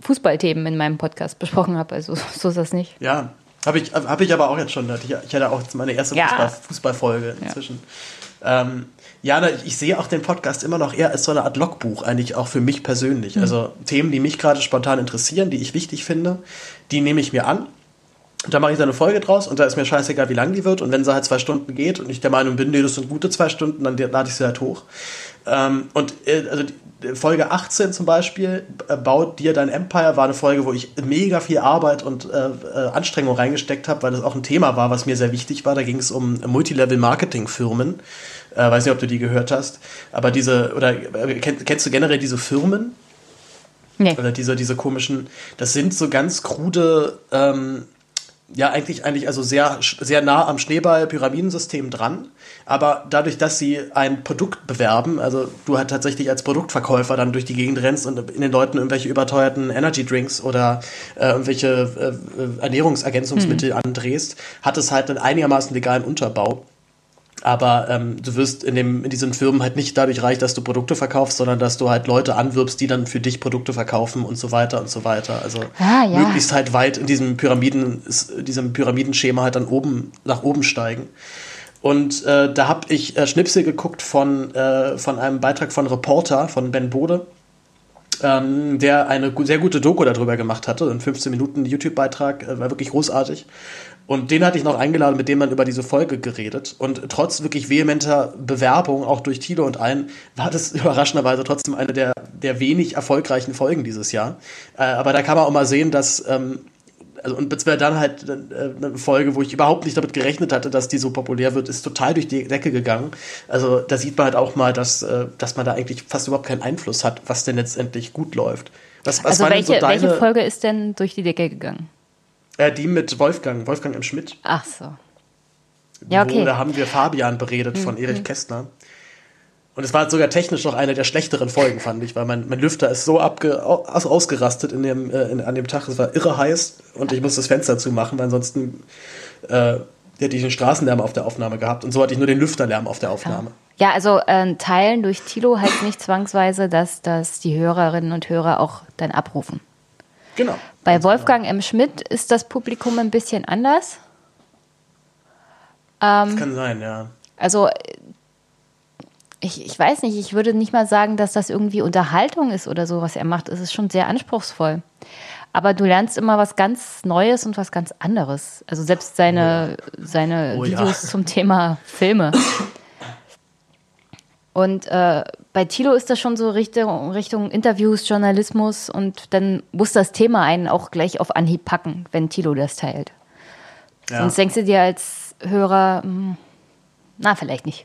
Fußballthemen in meinem Podcast besprochen habe. Also so ist das nicht. Ja, habe ich, hab ich aber auch jetzt schon. Ich, ich hatte auch meine erste ja. Fußball, Fußballfolge inzwischen. Ja. Ähm, ja, ich sehe auch den Podcast immer noch eher als so eine Art Logbuch, eigentlich auch für mich persönlich. Mhm. Also Themen, die mich gerade spontan interessieren, die ich wichtig finde, die nehme ich mir an. Und da mache ich dann eine Folge draus und da ist mir scheißegal, wie lang die wird. Und wenn sie halt zwei Stunden geht und ich der Meinung bin, nee, das sind gute zwei Stunden, dann lade ich sie halt hoch. Ähm, und äh, also Folge 18 zum Beispiel, äh, Baut dir dein Empire, war eine Folge, wo ich mega viel Arbeit und äh, äh, Anstrengung reingesteckt habe, weil das auch ein Thema war, was mir sehr wichtig war. Da ging es um Multilevel-Marketing-Firmen. Äh, weiß nicht, ob du die gehört hast. Aber diese, oder äh, kennst, kennst du generell diese Firmen? Nee. Oder diese, diese komischen, das sind so ganz krude ähm, ja eigentlich eigentlich also sehr sehr nah am Schneeball-Pyramidensystem dran. Aber dadurch, dass sie ein Produkt bewerben, also du halt tatsächlich als Produktverkäufer dann durch die Gegend rennst und in den Leuten irgendwelche überteuerten Energy Drinks oder äh, irgendwelche äh, Ernährungsergänzungsmittel mhm. andrehst, hat es halt einen einigermaßen legalen Unterbau. Aber ähm, du wirst in, dem, in diesen Firmen halt nicht dadurch reich, dass du Produkte verkaufst, sondern dass du halt Leute anwirbst, die dann für dich Produkte verkaufen und so weiter und so weiter. Also ah, ja. möglichst halt weit in diesem Pyramiden, diesem Pyramidenschema halt dann oben nach oben steigen. Und äh, da habe ich äh, Schnipsel geguckt von, äh, von einem Beitrag von Reporter, von Ben Bode, ähm, der eine sehr gute Doku darüber gemacht hatte. Ein 15 Minuten YouTube-Beitrag, äh, war wirklich großartig. Und den hatte ich noch eingeladen, mit dem man über diese Folge geredet. Und trotz wirklich vehementer Bewerbung, auch durch Tilo und allen, war das überraschenderweise trotzdem eine der, der wenig erfolgreichen Folgen dieses Jahr. Äh, aber da kann man auch mal sehen, dass, ähm, also, und es wäre dann halt äh, eine Folge, wo ich überhaupt nicht damit gerechnet hatte, dass die so populär wird, ist total durch die Decke gegangen. Also da sieht man halt auch mal, dass, äh, dass man da eigentlich fast überhaupt keinen Einfluss hat, was denn letztendlich gut läuft. Was, was also welche, so deine, welche Folge ist denn durch die Decke gegangen? Äh, die mit Wolfgang, Wolfgang M. Schmidt. Ach so. Ja, okay. Wo, da haben wir Fabian beredet von mhm. Erich Kästner. Und es war sogar technisch noch eine der schlechteren Folgen, fand ich, weil mein, mein Lüfter ist so abge, aus, ausgerastet in dem, äh, in, an dem Tag. Es war irre heiß und ich musste das Fenster zumachen, weil ansonsten äh, hätte ich den Straßenlärm auf der Aufnahme gehabt. Und so hatte ich nur den Lüfterlärm auf der Aufnahme. Ja, also äh, Teilen durch Tilo heißt nicht zwangsweise, dass, dass die Hörerinnen und Hörer auch dann abrufen. Genau. Bei Wolfgang. M. Schmidt ist das Publikum ein bisschen anders. Ähm, das kann sein, ja. Also ich, ich weiß nicht, ich würde nicht mal sagen, dass das irgendwie Unterhaltung ist oder so, was er macht. Es ist schon sehr anspruchsvoll. Aber du lernst immer was ganz Neues und was ganz anderes. Also selbst seine, oh ja. seine oh Videos ja. zum Thema Filme. Und äh, bei Tilo ist das schon so Richtung, Richtung Interviews, Journalismus und dann muss das Thema einen auch gleich auf Anhieb packen, wenn Tilo das teilt. Ja. Sonst denkst du dir als Hörer, hm, na, vielleicht nicht.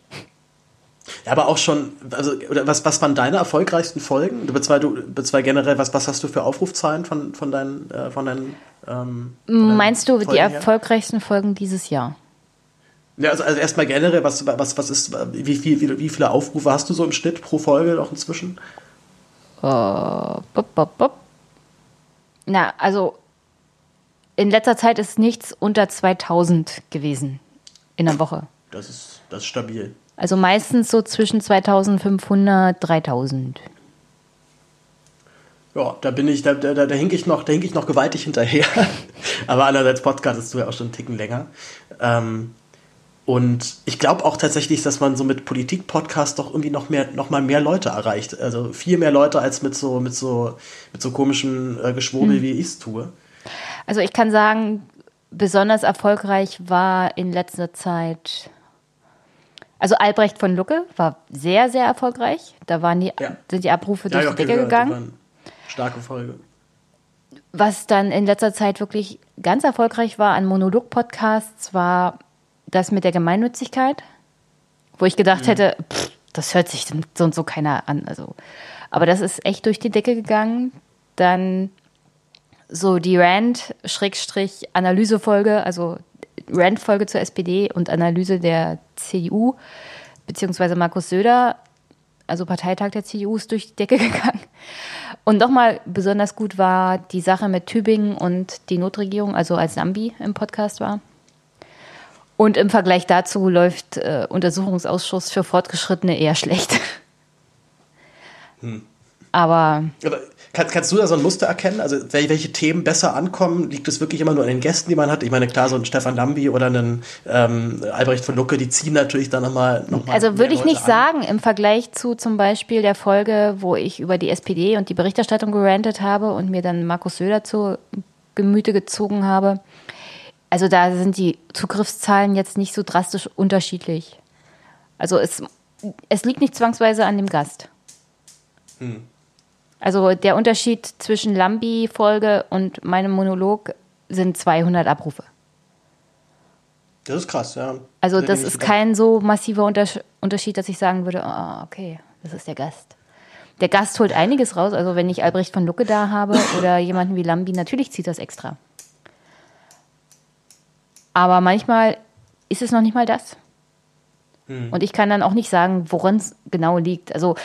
Ja, aber auch schon, also was, was waren deine erfolgreichsten Folgen? Du bezweifst du bezweifst generell, was, was hast du für Aufrufzahlen von, von deinen, äh, von deinen ähm, von Meinst du Folgen die erfolgreichsten Folgen dieses Jahr? Ja, also, also erstmal generell, was, was, was ist, wie, viel, wie, wie viele Aufrufe hast du so im Schnitt pro Folge noch inzwischen? Uh, bop, bop, bop. Na, also in letzter Zeit ist nichts unter 2000 gewesen in der Woche. Das ist, das ist stabil. Also meistens so zwischen 2500, 3000. Ja, da bin ich, da, da, da hink ich noch, da hink ich noch gewaltig hinterher. Aber andererseits podcastest du ja auch schon einen Ticken länger. Ähm, und ich glaube auch tatsächlich, dass man so mit Politik-Podcast doch irgendwie noch mehr, noch mal mehr Leute erreicht. Also viel mehr Leute als mit so, mit so, mit so komischen äh, Geschwurbel, hm. wie ich es tue. Also ich kann sagen, besonders erfolgreich war in letzter Zeit. Also Albrecht von Lucke war sehr, sehr erfolgreich. Da waren die, ja. sind die Abrufe durch ja, die Decke gehört, gegangen. Starke Folge. Was dann in letzter Zeit wirklich ganz erfolgreich war an Monolog-Podcasts, war das mit der Gemeinnützigkeit, wo ich gedacht mhm. hätte, pff, das hört sich so und so keiner an. Also, aber das ist echt durch die Decke gegangen. Dann so die Rand-Analysefolge, also Rand-Folge zur SPD und Analyse der CDU, beziehungsweise Markus Söder, also Parteitag der CDU, ist durch die Decke gegangen. Und nochmal besonders gut war die Sache mit Tübingen und die Notregierung, also als Nambi im Podcast war. Und im Vergleich dazu läuft äh, Untersuchungsausschuss für Fortgeschrittene eher schlecht. Hm. Aber. Aber kann, kannst du da so ein Muster erkennen? Also welche Themen besser ankommen? Liegt es wirklich immer nur an den Gästen, die man hat? Ich meine, klar, so ein Stefan Lambi oder ein ähm, Albrecht von Lucke, die ziehen natürlich dann nochmal. Noch mal also würde ich nicht an. sagen, im Vergleich zu zum Beispiel der Folge, wo ich über die SPD und die Berichterstattung gerantet habe und mir dann Markus Söder zu Gemüte gezogen habe. Also da sind die Zugriffszahlen jetzt nicht so drastisch unterschiedlich. Also es, es liegt nicht zwangsweise an dem Gast. Hm. Also der Unterschied zwischen Lambi-Folge und meinem Monolog sind 200 Abrufe. Das ist krass, ja. Also das ist kein so massiver Unterschied, dass ich sagen würde, oh, okay, das ist der Gast. Der Gast holt einiges raus. Also wenn ich Albrecht von Lucke da habe oder jemanden wie Lambi, natürlich zieht das extra. Aber manchmal ist es noch nicht mal das. Hm. Und ich kann dann auch nicht sagen, woran es genau liegt. Also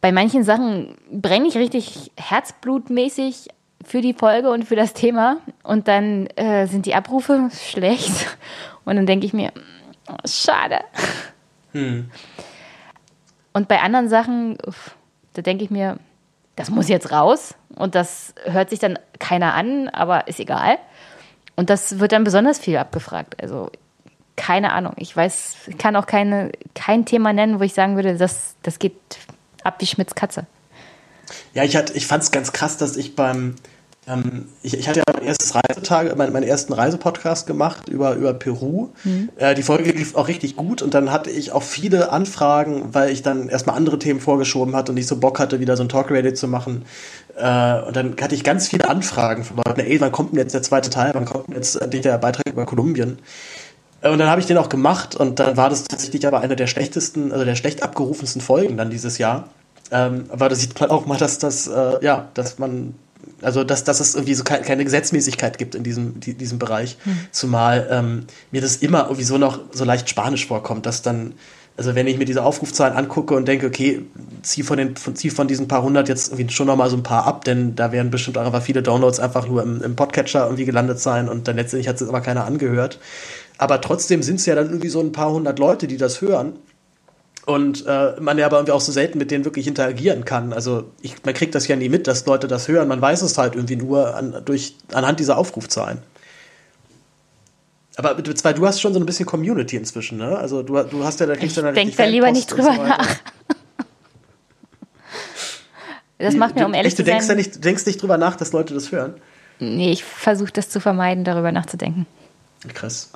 bei manchen Sachen brenne ich richtig herzblutmäßig für die Folge und für das Thema und dann äh, sind die Abrufe schlecht und dann denke ich mir, oh, schade. Hm. Und bei anderen Sachen, da denke ich mir, das muss jetzt raus und das hört sich dann keiner an, aber ist egal. Und das wird dann besonders viel abgefragt. Also keine Ahnung. Ich weiß, ich kann auch keine, kein Thema nennen, wo ich sagen würde, das, das geht ab wie Schmitz Katze. Ja, ich, ich fand es ganz krass, dass ich beim, ähm, ich, ich, hatte ja mein erstes Reisetage, mein, meinen ersten Reisepodcast gemacht über, über Peru. Mhm. Äh, die Folge lief auch richtig gut und dann hatte ich auch viele Anfragen, weil ich dann erstmal andere Themen vorgeschoben hatte und ich so Bock hatte, wieder so ein Talk-Radio zu machen. Äh, und dann hatte ich ganz viele Anfragen von Leuten, ey, wann kommt denn jetzt der zweite Teil, wann kommt denn jetzt der Beitrag über Kolumbien? Äh, und dann habe ich den auch gemacht und dann war das tatsächlich aber eine der schlechtesten, also der schlecht abgerufensten Folgen dann dieses Jahr. Ähm, aber da sieht man auch mal, dass das, äh, ja, dass man, also dass, dass es irgendwie so keine, keine Gesetzmäßigkeit gibt in diesem, die, diesem Bereich. Hm. Zumal ähm, mir das immer irgendwie so noch so leicht spanisch vorkommt, dass dann, also wenn ich mir diese Aufrufzahlen angucke und denke, okay, zieh von, den, von, zieh von diesen paar hundert jetzt irgendwie schon noch mal so ein paar ab, denn da werden bestimmt auch einfach viele Downloads einfach nur im, im Podcatcher irgendwie gelandet sein und dann letztendlich hat es aber keiner angehört. Aber trotzdem sind es ja dann irgendwie so ein paar hundert Leute, die das hören. Und äh, man ja aber irgendwie auch so selten mit denen wirklich interagieren kann. Also ich, man kriegt das ja nie mit, dass Leute das hören. Man weiß es halt irgendwie nur an, durch, anhand dieser Aufrufzahlen. Aber zwei, du hast schon so ein bisschen Community inzwischen, ne? Also du, du hast ja, da kriegst du dann Denk da lieber nicht drüber so nach. Das macht mir, um ehrlich echt, zu sein... Du denkst, ja nicht, denkst nicht drüber nach, dass Leute das hören? Nee, ich versuche das zu vermeiden, darüber nachzudenken. Krass.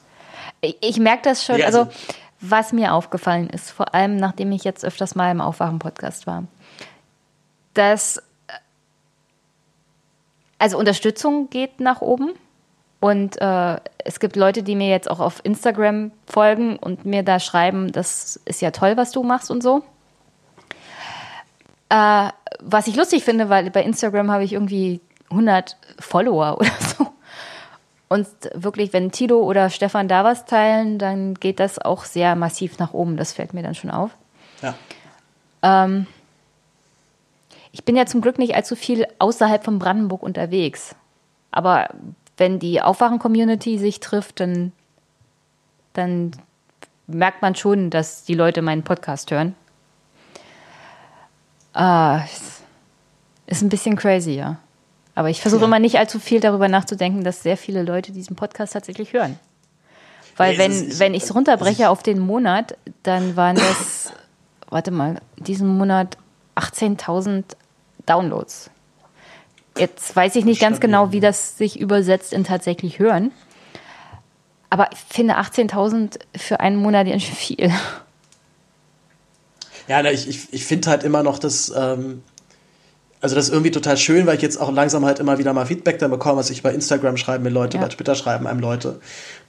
Ich, ich merke das schon, ja, also, also was mir aufgefallen ist, vor allem nachdem ich jetzt öfters mal im Aufwachen-Podcast war, dass also Unterstützung geht nach oben und äh, es gibt Leute, die mir jetzt auch auf Instagram folgen und mir da schreiben, das ist ja toll, was du machst und so. Äh, was ich lustig finde, weil bei Instagram habe ich irgendwie 100 Follower oder so. Und wirklich, wenn Tilo oder Stefan da was teilen, dann geht das auch sehr massiv nach oben. Das fällt mir dann schon auf. Ja. Ähm, ich bin ja zum Glück nicht allzu viel außerhalb von Brandenburg unterwegs. Aber wenn die Aufwachen-Community sich trifft, dann, dann merkt man schon, dass die Leute meinen Podcast hören. Äh, ist ein bisschen crazy, ja. Aber ich versuche ja. immer nicht allzu viel darüber nachzudenken, dass sehr viele Leute diesen Podcast tatsächlich hören. Weil nee, wenn, wenn ich es runterbreche auf den Monat, dann waren das, warte mal, diesen Monat 18.000 Downloads. Jetzt weiß ich nicht ganz genau, wie das sich übersetzt in tatsächlich hören. Aber ich finde 18.000 für einen Monat ganz viel. Ja, ich, ich, ich finde halt immer noch, dass ähm, also das ist irgendwie total schön, weil ich jetzt auch langsam halt immer wieder mal Feedback dann bekomme, was ich bei Instagram schreiben mir Leute, ja. bei Twitter schreiben einem Leute.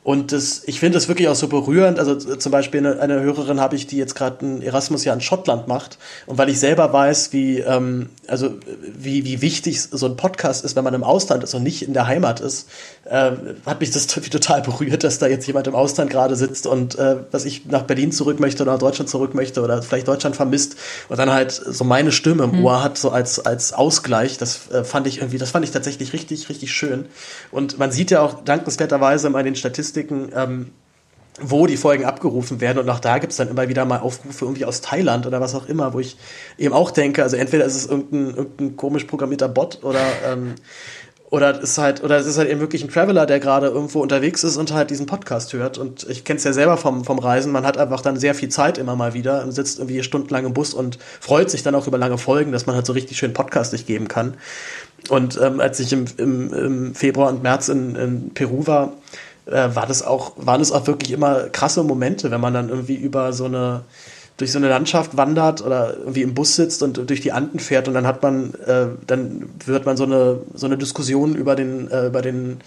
Und das, ich finde das wirklich auch so berührend. Also zum Beispiel eine, eine Hörerin habe ich, die jetzt gerade ein Erasmus-Jahr in Schottland macht. Und weil ich selber weiß, wie, ähm, also wie, wie wichtig so ein Podcast ist, wenn man im Ausland ist und nicht in der Heimat ist, äh, hat mich das total berührt, dass da jetzt jemand im Ausland gerade sitzt und äh, was ich nach Berlin zurück möchte oder nach Deutschland zurück möchte oder vielleicht Deutschland vermisst und dann halt so meine Stimme im mhm. Ohr hat, so als, als Ausgleich. Das äh, fand ich irgendwie, das fand ich tatsächlich richtig, richtig schön. Und man sieht ja auch dankenswerterweise immer in den Statistiken, Statistiken, ähm, wo die Folgen abgerufen werden. Und auch da gibt es dann immer wieder mal Aufrufe irgendwie aus Thailand oder was auch immer, wo ich eben auch denke, also entweder ist es irgendein, irgendein komisch programmierter Bot oder ähm, oder ist halt, oder es ist halt eben wirklich ein Traveler, der gerade irgendwo unterwegs ist und halt diesen Podcast hört. Und ich kenne es ja selber vom, vom Reisen. Man hat einfach dann sehr viel Zeit immer mal wieder und sitzt irgendwie stundenlang im Bus und freut sich dann auch über lange Folgen, dass man halt so richtig schön Podcast durchgeben kann. Und ähm, als ich im, im, im Februar und März in, in Peru war, äh, war das auch, waren es auch wirklich immer krasse Momente, wenn man dann irgendwie über so eine, durch so eine Landschaft wandert oder irgendwie im Bus sitzt und durch die Anden fährt und dann hat man, äh, dann wird man so eine, so eine Diskussion über den, äh, über den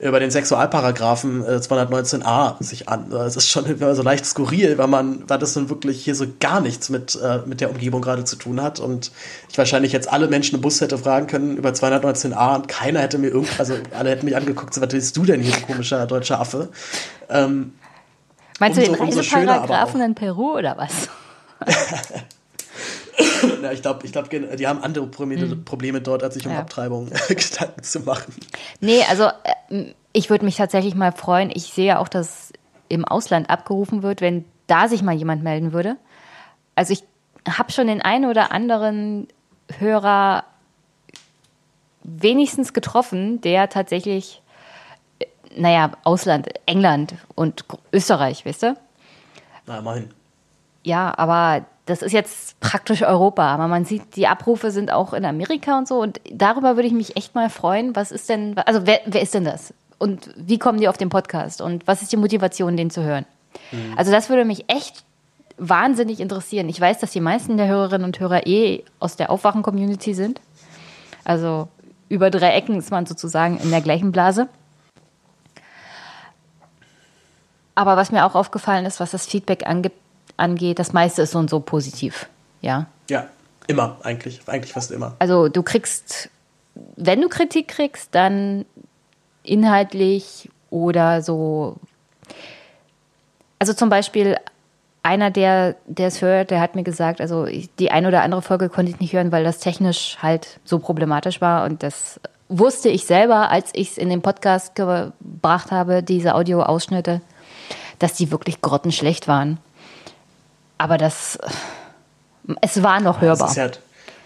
über den Sexualparagraphen äh, 219a sich an. Es ist schon so leicht skurril, weil man, weil das dann wirklich hier so gar nichts mit, äh, mit der Umgebung gerade zu tun hat. Und ich wahrscheinlich jetzt alle Menschen im Bus hätte fragen können über 219a und keiner hätte mir irgend, also alle hätten mich angeguckt, so, was willst du denn hier, du komischer deutscher Affe? Ähm, Meinst umso, du den Reiseparagraphen in Peru oder was? ja, ich glaube, ich glaub, die haben andere Probleme, mhm. Probleme dort, als sich um ja. Abtreibung Gedanken zu machen. Nee, also äh, ich würde mich tatsächlich mal freuen. Ich sehe ja auch, dass im Ausland abgerufen wird, wenn da sich mal jemand melden würde. Also ich habe schon den einen oder anderen Hörer wenigstens getroffen, der tatsächlich, äh, naja, Ausland, England und Österreich, weißt du? Na, immerhin. Ja, aber das ist jetzt praktisch Europa, aber man sieht, die Abrufe sind auch in Amerika und so. Und darüber würde ich mich echt mal freuen. Was ist denn, also wer, wer ist denn das? Und wie kommen die auf den Podcast? Und was ist die Motivation, den zu hören? Mhm. Also das würde mich echt wahnsinnig interessieren. Ich weiß, dass die meisten der Hörerinnen und Hörer eh aus der Aufwachen-Community sind. Also über drei Ecken ist man sozusagen in der gleichen Blase. Aber was mir auch aufgefallen ist, was das Feedback angibt, angeht, das meiste ist so und so positiv. Ja. Ja, immer, eigentlich. Eigentlich fast immer. Also du kriegst, wenn du Kritik kriegst, dann inhaltlich oder so. Also zum Beispiel einer, der, der es hört, der hat mir gesagt, also die eine oder andere Folge konnte ich nicht hören, weil das technisch halt so problematisch war und das wusste ich selber, als ich es in den Podcast gebracht habe, diese Audioausschnitte, dass die wirklich grottenschlecht waren. Aber das, es war noch hörbar. Das ist ja,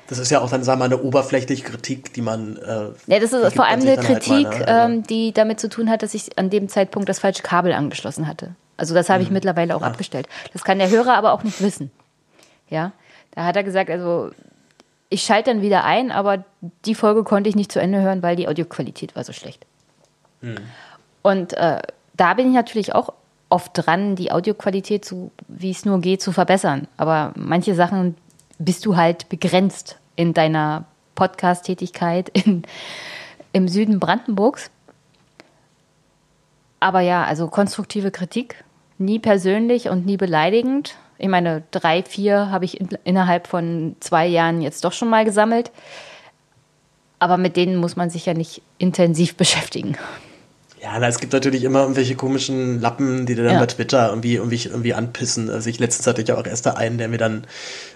das ist ja auch dann, sagen wir mal, eine oberflächliche Kritik, die man. Äh, ja, das ist vor allem eine Kritik, halt mal, ne? also. ähm, die damit zu tun hat, dass ich an dem Zeitpunkt das falsche Kabel angeschlossen hatte. Also das habe mhm. ich mittlerweile auch ja. abgestellt. Das kann der Hörer aber auch nicht wissen. Ja, da hat er gesagt, also ich schalte dann wieder ein, aber die Folge konnte ich nicht zu Ende hören, weil die Audioqualität war so schlecht. Mhm. Und äh, da bin ich natürlich auch oft dran, die Audioqualität, so wie es nur geht, zu verbessern. Aber manche Sachen bist du halt begrenzt in deiner Podcast-Tätigkeit im Süden Brandenburgs. Aber ja, also konstruktive Kritik, nie persönlich und nie beleidigend. Ich meine, drei, vier habe ich in, innerhalb von zwei Jahren jetzt doch schon mal gesammelt. Aber mit denen muss man sich ja nicht intensiv beschäftigen. Ja, na, es gibt natürlich immer irgendwelche komischen Lappen, die dir dann ja. bei Twitter irgendwie, irgendwie, irgendwie anpissen. Also ich letztens hatte ich ja auch erst da einen, der mir dann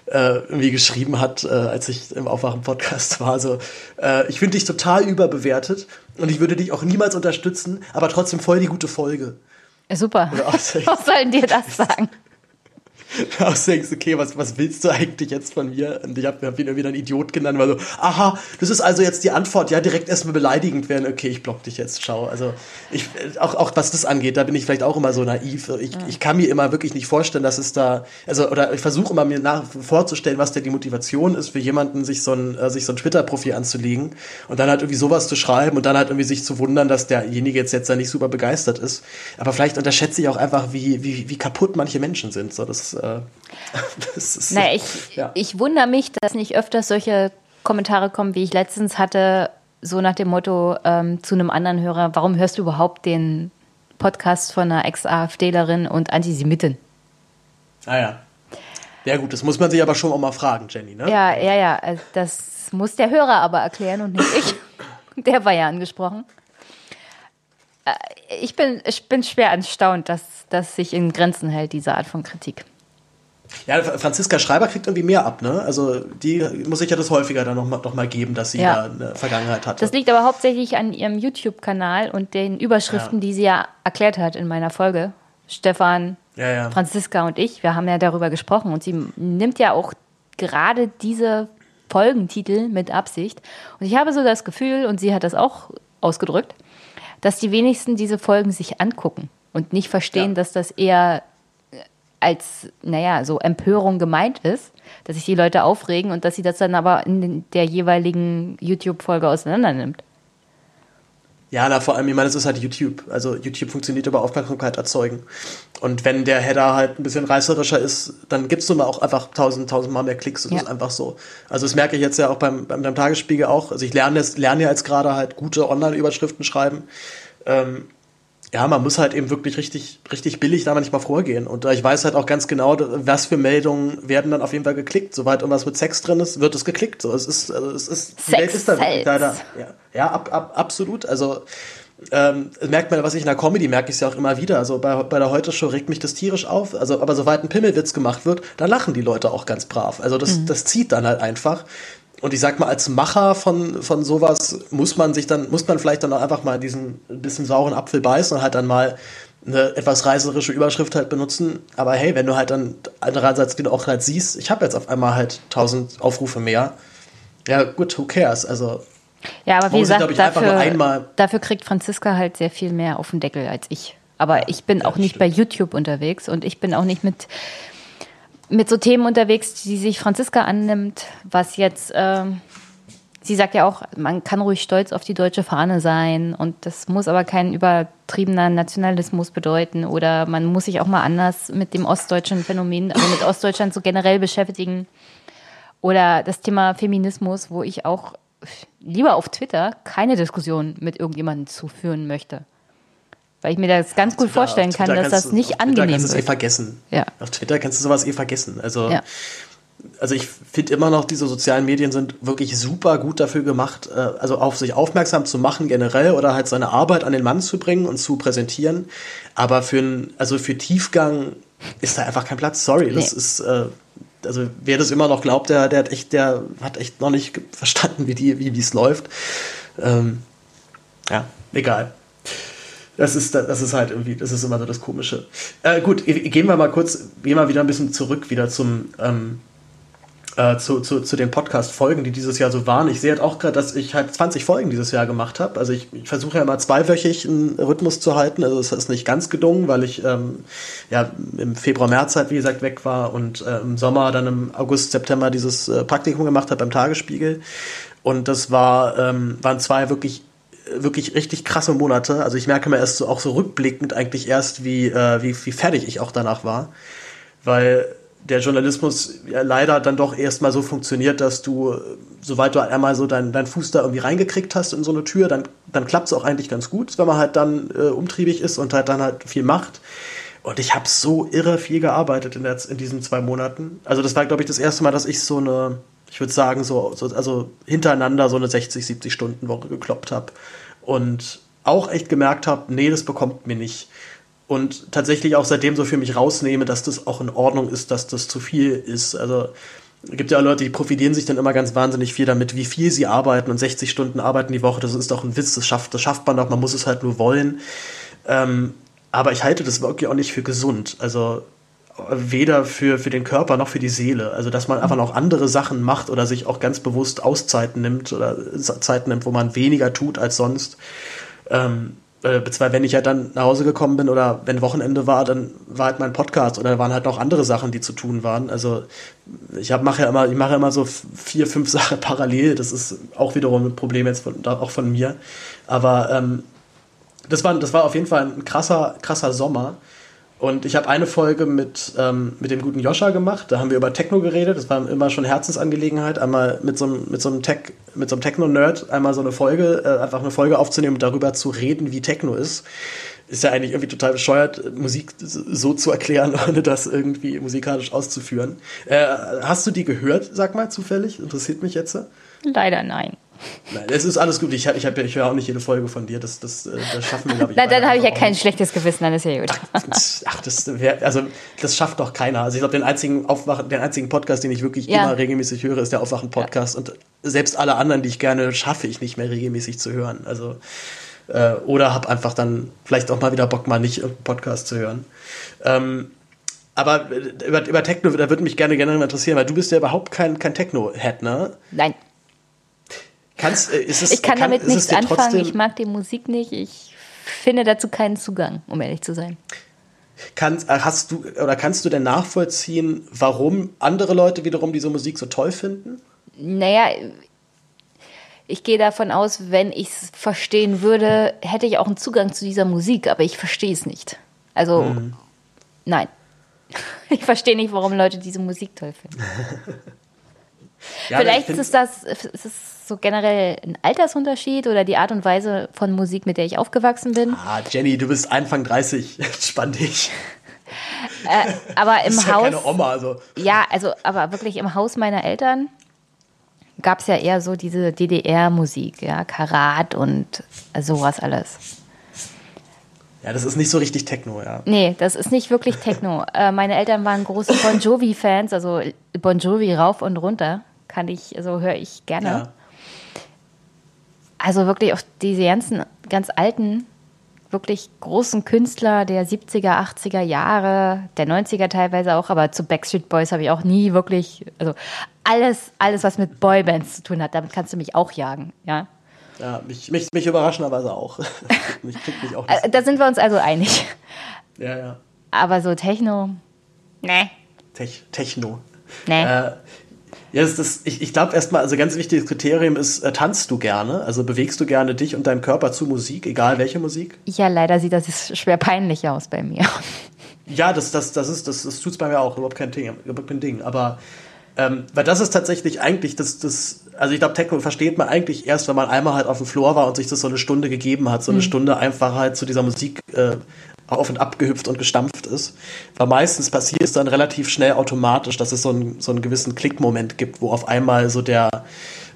äh, irgendwie geschrieben hat, äh, als ich im Aufwachen-Podcast war. So, äh, ich finde dich total überbewertet und ich würde dich auch niemals unterstützen, aber trotzdem voll die gute Folge. Super. Was sollen dir das sagen? auch denkst, okay, was, was willst du eigentlich jetzt von mir? Und ich habe hab ihn wieder einen Idiot genannt, weil so, aha, das ist also jetzt die Antwort, ja, direkt erstmal beleidigend werden, okay, ich block dich jetzt, schau. Also ich, auch, auch was das angeht, da bin ich vielleicht auch immer so naiv. Ich, ja. ich kann mir immer wirklich nicht vorstellen, dass es da, also, oder ich versuche immer mir nach, vorzustellen, was denn die Motivation ist für jemanden, sich so ein, äh, sich so ein Twitter-Profil anzulegen und dann halt irgendwie sowas zu schreiben und dann halt irgendwie sich zu wundern, dass derjenige jetzt jetzt da nicht super begeistert ist. Aber vielleicht unterschätze ich auch einfach, wie, wie, wie kaputt manche Menschen sind. So, das, äh, das ist, naja, ich, ja. ich wundere mich, dass nicht öfters solche Kommentare kommen, wie ich letztens hatte, so nach dem Motto ähm, zu einem anderen Hörer, warum hörst du überhaupt den Podcast von einer Ex-AfDlerin und Antisemitin. Ah ja. Ja gut, das muss man sich aber schon auch mal fragen, Jenny, ne? Ja, ja, ja. Also das muss der Hörer aber erklären und nicht ich. Der war ja angesprochen. Äh, Ich bin, ich bin schwer erstaunt, dass das sich in Grenzen hält, diese Art von Kritik. Ja, Franziska Schreiber kriegt irgendwie mehr ab, ne? Also die muss sich ja das häufiger dann noch mal, noch mal geben, dass sie Ja. da eine Vergangenheit hatte. Das liegt aber hauptsächlich an ihrem YouTube-Kanal und den Überschriften, Ja. die sie ja erklärt hat in meiner Folge. Stefan, ja, ja. Franziska und ich, wir haben ja darüber gesprochen und sie nimmt ja auch gerade diese Folgentitel mit Absicht. Und ich habe so das Gefühl, und sie hat das auch ausgedrückt, dass die wenigsten diese Folgen sich angucken und nicht verstehen, dass das eher als, naja, so Empörung gemeint ist, dass sich die Leute aufregen und dass sie das dann aber in der jeweiligen YouTube-Folge auseinander nimmt. Ja, na, vor allem, ich meine, es ist halt YouTube. Also YouTube funktioniert über Aufmerksamkeit erzeugen. Und wenn der Header halt ein bisschen reißerischer ist, dann gibt's nun mal auch einfach tausend, tausendmal mehr Klicks. Das Ja. ist einfach so. Also das merke ich jetzt ja auch beim, beim, beim Tagesspiegel auch. Also ich lerne, jetzt, lerne ja jetzt gerade halt gute Online-Überschriften schreiben. Ähm, ja, man muss halt eben wirklich richtig, richtig billig da manchmal vorgehen. Und äh, ich weiß halt auch ganz genau, was für Meldungen werden dann auf jeden Fall geklickt. Sobald irgendwas mit Sex drin ist, wird es geklickt. So, es ist, also es ist, die Sex Welt ist da sells. leider. Ja, ja ab, ab, absolut. Also ähm, merkt man, was ich in der Comedy merke, ich ja auch immer wieder. Also bei, bei der Heute-Show regt mich das tierisch auf. Also, aber sobald ein Pimmelwitz gemacht wird, dann lachen die Leute auch ganz brav. Also das, das zieht dann halt einfach. Und ich sag mal, als Macher von, von sowas muss man sich dann, muss man vielleicht dann auch einfach mal diesen bisschen sauren Apfel beißen und halt dann mal eine etwas reißerische Überschrift halt benutzen. Aber hey, wenn du halt dann andererseits wieder auch halt siehst, ich habe jetzt auf einmal halt 1000 Aufrufe mehr. Ja, gut, who cares? Also, Ja, aber wie gesagt, ich, einfach dafür, nur einmal- dafür kriegt Franziska halt sehr viel mehr auf den Deckel als ich. Aber ich bin ja, auch nicht stimmt. bei YouTube unterwegs und ich bin auch nicht mit, mit so Themen unterwegs, die sich Franziska annimmt, was jetzt, ähm, sie sagt ja auch, man kann ruhig stolz auf die deutsche Fahne sein und das muss aber kein übertriebener Nationalismus bedeuten oder man muss sich auch mal anders mit dem ostdeutschen Phänomen, also mit Ostdeutschland so generell beschäftigen. Oder das Thema Feminismus, wo ich auch lieber auf Twitter keine Diskussion mit irgendjemandem zu führen möchte. Weil ich mir das ganz gut Twitter- vorstellen kann, Twitter dass das nicht auf Twitter angenehm kannst du es eh vergessen. Ja. Auf Twitter kannst du sowas eh vergessen. Also, Ja. also ich finde immer noch, diese sozialen Medien sind wirklich super gut dafür gemacht, äh, also auf sich aufmerksam zu machen generell oder halt seine Arbeit an den Mann zu bringen und zu präsentieren. Aber für ein, also für Tiefgang ist da einfach kein Platz. Sorry, das Nee. ist, äh, also wer das immer noch glaubt, der, der hat echt, der hat echt noch nicht verstanden, wie die, wie wie es läuft. Ähm, ja, egal. Das ist, das ist halt irgendwie, das ist immer so das Komische. Äh, gut, gehen wir mal kurz, gehen wir wieder ein bisschen zurück, wieder zum, ähm, äh, zu, zu, zu den Podcast-Folgen, die dieses Jahr so waren. Ich sehe halt auch gerade, dass ich halt 20 Folgen dieses Jahr gemacht habe. Also ich, ich versuche ja immer zweiwöchig einen Rhythmus zu halten. Also es ist nicht ganz gelungen, weil ich ähm, ja im Februar, März halt, wie gesagt, weg war und äh, im Sommer dann im August, September dieses äh, Praktikum gemacht habe beim Tagesspiegel. Und das war, ähm, waren zwei wirklich wirklich richtig krasse Monate. Also ich merke mir erst so auch so rückblickend eigentlich erst, wie, äh, wie, wie fertig ich auch danach war. Weil der Journalismus ja leider dann doch erstmal so funktioniert, dass du, soweit du einmal so deinen dein Fuß da irgendwie reingekriegt hast in so eine Tür, dann, dann klappt es auch eigentlich ganz gut, wenn man halt dann äh, umtriebig ist und halt dann halt viel macht. Und ich habe so irre viel gearbeitet in, der, in diesen zwei Monaten. Also das war, glaube ich, das erste Mal, dass ich so eine, ich würde sagen, so, so, also hintereinander so eine 60, 70 Stunden Woche gekloppt habe. Und auch echt gemerkt habe, nee, das bekommt mir nicht. Und tatsächlich auch seitdem so für mich rausnehme, dass das auch in Ordnung ist, dass das zu viel ist. Also es gibt ja auch Leute, die profitieren sich dann immer ganz wahnsinnig viel damit, wie viel sie arbeiten und 60 Stunden arbeiten die Woche, das ist doch ein Witz, das schafft, das schafft man doch, man muss es halt nur wollen. Ähm, aber ich halte das wirklich auch nicht für gesund. Also weder für, für den Körper noch für die Seele. Also, dass man einfach noch andere Sachen macht oder sich auch ganz bewusst Auszeiten nimmt oder Zeiten nimmt, wo man weniger tut als sonst. Ähm, äh, beziehungsweise wenn ich halt dann nach Hause gekommen bin oder wenn Wochenende war, dann war halt mein Podcast oder waren halt noch andere Sachen, die zu tun waren. Also ich mache ja immer, ich mache immer so vier, fünf Sachen parallel. Das ist auch wiederum ein Problem jetzt von, auch von mir. Aber ähm, das war, das war auf jeden Fall ein krasser, krasser Sommer. Und ich habe eine Folge mit, ähm, mit dem guten Joscha gemacht. Da haben wir über Techno geredet. Das war immer schon Herzensangelegenheit. Einmal mit so einem, mit so einem, Tech, mit so einem Techno-Nerd einmal so eine Folge, äh, einfach eine Folge aufzunehmen und darüber zu reden, wie Techno ist. ist ja eigentlich irgendwie total bescheuert, Musik so zu erklären, ohne das irgendwie musikalisch auszuführen. Äh, hast du die gehört, sag mal, zufällig? Interessiert mich jetzt. Leider nein. Nein, es ist alles gut. Ich, ich, hab, ich höre auch nicht jede Folge von dir. Das, das, äh, das schaffen wir, glaube ich. Na, dann habe ich ja kein nicht. schlechtes Gewissen, dann ist ja gut. Ach, das wär, also das schafft doch keiner. Also ich glaube, den einzigen Aufwachen, den einzigen Podcast, den ich wirklich ja. immer regelmäßig höre, ist der Aufwachen-Podcast. Ja. Und selbst alle anderen, die ich gerne schaffe, ich nicht mehr regelmäßig zu hören. Also äh, oder habe einfach dann vielleicht auch mal wieder Bock, mal nicht Podcast zu hören. Ähm, aber über, über Techno, da würde mich gerne generell interessieren, weil du bist ja überhaupt kein, kein Techno-Head, ne? Nein. Kannst, äh, ist es, ich kann, kann damit nichts anfangen, ich mag die Musik nicht, ich finde dazu keinen Zugang, um ehrlich zu sein. Kannst, äh, hast du oder kannst du denn nachvollziehen, warum andere Leute wiederum diese Musik so toll finden? Naja, ich gehe davon aus, wenn ich es verstehen würde, hätte ich auch einen Zugang zu dieser Musik, aber ich verstehe es nicht. Also, mhm. nein. Ich verstehe nicht, warum Leute diese Musik toll finden. ja, Vielleicht ist das, ist es so generell ein Altersunterschied oder die Art und Weise von Musik, mit der ich aufgewachsen bin. Ah, Jenny, du bist Anfang 30. Spann dich. Äh, aber im Haus. Ja, keine Oma, also. ja, also, aber wirklich im Haus meiner Eltern gab es ja eher so diese DDR-Musik, ja, Karat und sowas alles. Ja, das ist nicht so richtig Techno, ja. Nee, das ist nicht wirklich Techno. äh, meine Eltern waren große Bon Jovi-Fans, also Bon Jovi rauf und runter. Kann ich, also höre ich gerne. Ja. Also wirklich auch diese ganzen ganz alten, wirklich großen Künstler der 70er, 80er Jahre, der 90er teilweise auch, aber zu Backstreet Boys habe ich auch nie wirklich, also alles, alles, was mit Boybands zu tun hat, damit kannst du mich auch jagen, ja. Ja, mich, mich, mich überraschenderweise auch. mich kriegt mich auch nicht. Da sind wir uns also einig. Ja, ja. Aber so Techno, ne. Tech, Techno. Nee. Äh, ja, das, das, ich, ich glaube erstmal, also ganz wichtiges Kriterium ist, äh, tanzt du gerne? Also bewegst du gerne dich und deinen Körper zu Musik, egal welche Musik? Ja, leider sieht das schwer peinlich aus bei mir. Ja, das, das, das ist, das, das tut's bei mir auch, überhaupt kein Ding, überhaupt kein Ding. Aber ähm, weil das ist tatsächlich eigentlich das, das also ich glaube, Techno versteht man eigentlich erst, wenn man einmal halt auf dem Floor war und sich das so eine Stunde gegeben hat, so eine mhm. Stunde einfach halt zu dieser Musik äh, auf und ab gehüpft und gestampft ist. Weil meistens passiert es dann relativ schnell automatisch, dass es so, ein, so einen gewissen Klickmoment gibt, wo auf einmal so der,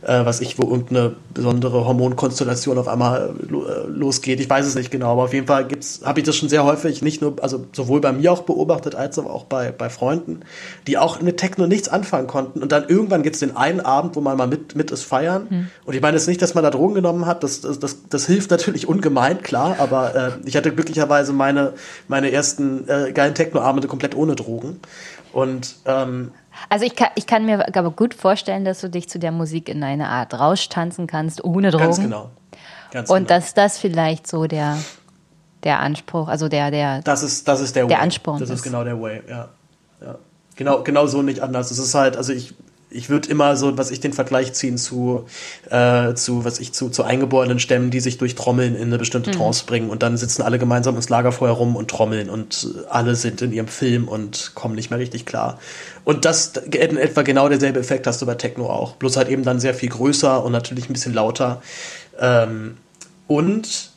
äh, was ich, wo irgendeine besondere Hormonkonstellation auf einmal äh, losgeht. Ich weiß es nicht genau, aber auf jeden Fall habe ich das schon sehr häufig, nicht nur, also sowohl bei mir auch beobachtet, als auch bei, bei Freunden, die auch mit Techno nichts anfangen konnten. Und dann irgendwann gibt es den einen Abend, wo man mal mit, mit ist feiern. Hm. Und ich meine jetzt nicht, dass man da Drogen genommen hat, das, das, das, das hilft natürlich ungemein, klar, aber äh, ich hatte glücklicherweise meine, meine ersten äh, geilen Techno-Abende komplett ohne Drogen. Und ähm, also ich kann, ich kann mir aber gut vorstellen, dass du dich zu der Musik in eine Art Rausch tanzen kannst, ohne Drogen. Ganz genau. Ganz und genau. dass das vielleicht so der, der Anspruch, also der, der, das ist, das ist der, der Way. Ansporn Das ist, ist genau der Way, ja. ja. Genau, genau so nicht anders. Es ist halt, also ich, ich würde immer so, was ich den Vergleich ziehen zu, äh, zu was ich zu, zu eingeborenen Stämmen, die sich durch Trommeln in eine bestimmte mhm. Trance bringen und dann sitzen alle gemeinsam ins Lagerfeuer rum und trommeln und alle sind in ihrem Film und kommen nicht mehr richtig klar. Und das in etwa genau derselbe Effekt hast du bei Techno auch. Bloß halt eben dann sehr viel größer und natürlich ein bisschen lauter. Ähm, und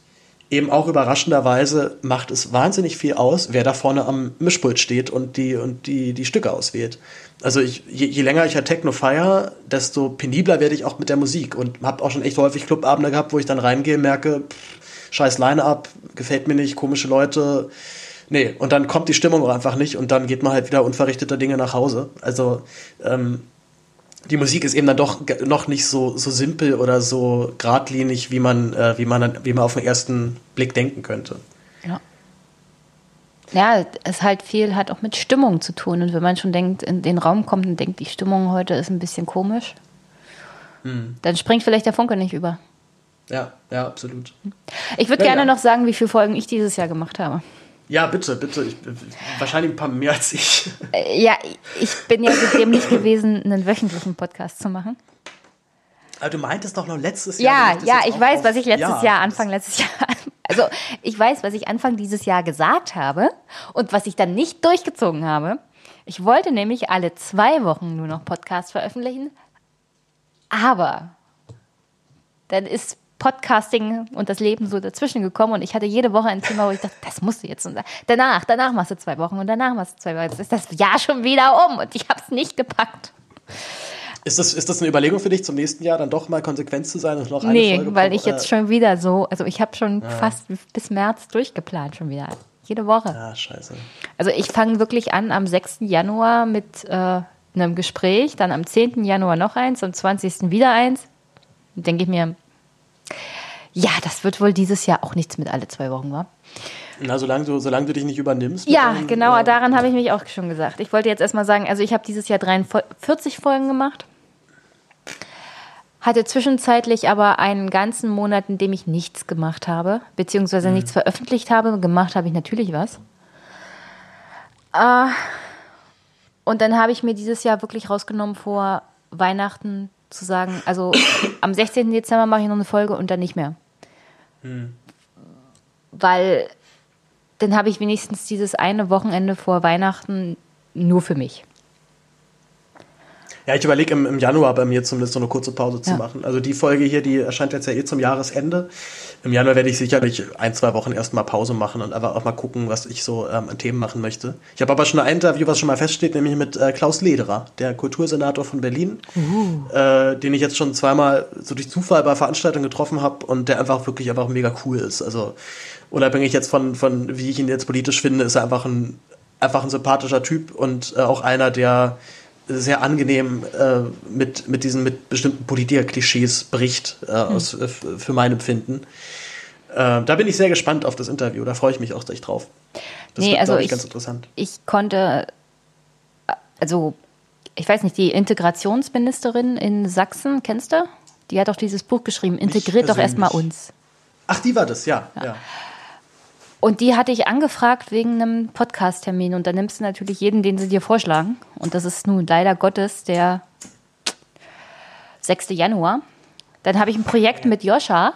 eben auch überraschenderweise macht es wahnsinnig viel aus, wer da vorne am Mischpult steht und die, und die, die Stücke auswählt. Also ich, je, je länger ich halt Techno feiere, desto penibler werde ich auch mit der Musik und habe auch schon echt häufig Clubabende gehabt, wo ich dann reingehe, merke, pff, scheiß Line-Up, gefällt mir nicht, komische Leute. Nee, und dann kommt die Stimmung auch einfach nicht und dann geht man halt wieder unverrichteter Dinge nach Hause. Also ähm, die Musik ist eben dann doch noch nicht so, so simpel oder so geradlinig, wie man, äh, wie, man, wie man auf den ersten Blick denken könnte. Ja. Ja, es halt viel hat auch mit Stimmung zu tun. Und wenn man schon denkt, in den Raum kommt und denkt, die Stimmung heute ist ein bisschen komisch, hm. dann springt vielleicht der Funke nicht über. Ja, ja, absolut. Ich würde ja, gerne ja. noch sagen, wie viele Folgen ich dieses Jahr gemacht habe. Ja, bitte, bitte. Ich, wahrscheinlich ein paar mehr als ich. Äh, ja, ich bin ja so dämlich gewesen, einen wöchentlichen Podcast zu machen. Aber du meintest doch noch letztes Jahr. Ja, ja, ich weiß, was ich letztes ja, Jahr, Anfang letztes Jahr also ich weiß, was ich Anfang dieses Jahr gesagt habe und was ich dann nicht durchgezogen habe. Ich wollte nämlich alle zwei Wochen nur noch Podcast veröffentlichen, aber dann ist Podcasting und das Leben so dazwischen gekommen und ich hatte jede Woche ein Thema, wo ich dachte, das musst du jetzt und danach, danach machst du zwei Wochen und danach machst du zwei Wochen. Jetzt ist das Jahr schon wieder um und ich habe es nicht gepackt. Ist das, ist das eine Überlegung für dich, zum nächsten Jahr dann doch mal konsequent zu sein und noch eine nee, Folge weil pro- ich jetzt äh, schon wieder so, also ich habe schon fast bis März durchgeplant schon wieder. Jede Woche. Ah, scheiße. Also ich fange wirklich an am 6. Januar mit äh, einem Gespräch, dann am 10. Januar noch eins, am 20. wieder eins. Dann denke ich mir, ja, das wird wohl dieses Jahr auch nichts mit alle zwei Wochen, wa? Na, solange du, solange du dich nicht übernimmst. Ja, deinem, genau, äh, daran habe ich mich auch schon gesagt. Ich wollte jetzt erstmal sagen, also ich habe dieses Jahr 43 Folgen gemacht. Hatte zwischenzeitlich aber einen ganzen Monat, in dem ich nichts gemacht habe, beziehungsweise nichts veröffentlicht habe. Gemacht habe ich natürlich was. Äh, und dann habe ich mir dieses Jahr wirklich rausgenommen, vor Weihnachten zu sagen, also am 16. Dezember mache ich noch eine Folge und dann nicht mehr. Weil dann habe ich wenigstens dieses eine Wochenende vor Weihnachten nur für mich. Ja, ich überlege im, im Januar bei mir zumindest so eine kurze Pause zu Ja. machen. Also die Folge hier, die erscheint jetzt ja eh zum Jahresende. Im Januar werde ich sicherlich ein, zwei Wochen erstmal Pause machen und einfach auch mal gucken, was ich so ähm, an Themen machen möchte. Ich habe aber schon ein Interview, was schon mal feststeht, nämlich mit äh, Klaus Lederer, der Kultursenator von Berlin, äh, den ich jetzt schon zweimal so durch Zufall bei Veranstaltungen getroffen habe und der einfach wirklich einfach mega cool ist. Also unabhängig jetzt von, von wie ich ihn jetzt politisch finde, ist er einfach ein, einfach ein sympathischer Typ und äh, auch einer, der sehr angenehm äh, mit, mit diesen mit bestimmten Politiker-Klischees bricht, äh, aus, äh, für mein Empfinden. Äh, da bin ich sehr gespannt auf das Interview, da freue ich mich auch echt drauf. Das Nee, wird, also ich, ich- ganz interessant. Ich konnte, also ich weiß nicht, die Integrationsministerin in Sachsen, kennst du? Die hat auch dieses Buch geschrieben, Integriert doch erstmal uns. Ach, die war das, ja. ja. Und die hatte ich angefragt wegen einem Podcast-Termin. Und da nimmst du natürlich jeden, den sie dir vorschlagen. Und das ist nun leider Gottes der 6. Januar. Dann habe ich ein Projekt mit Joscha.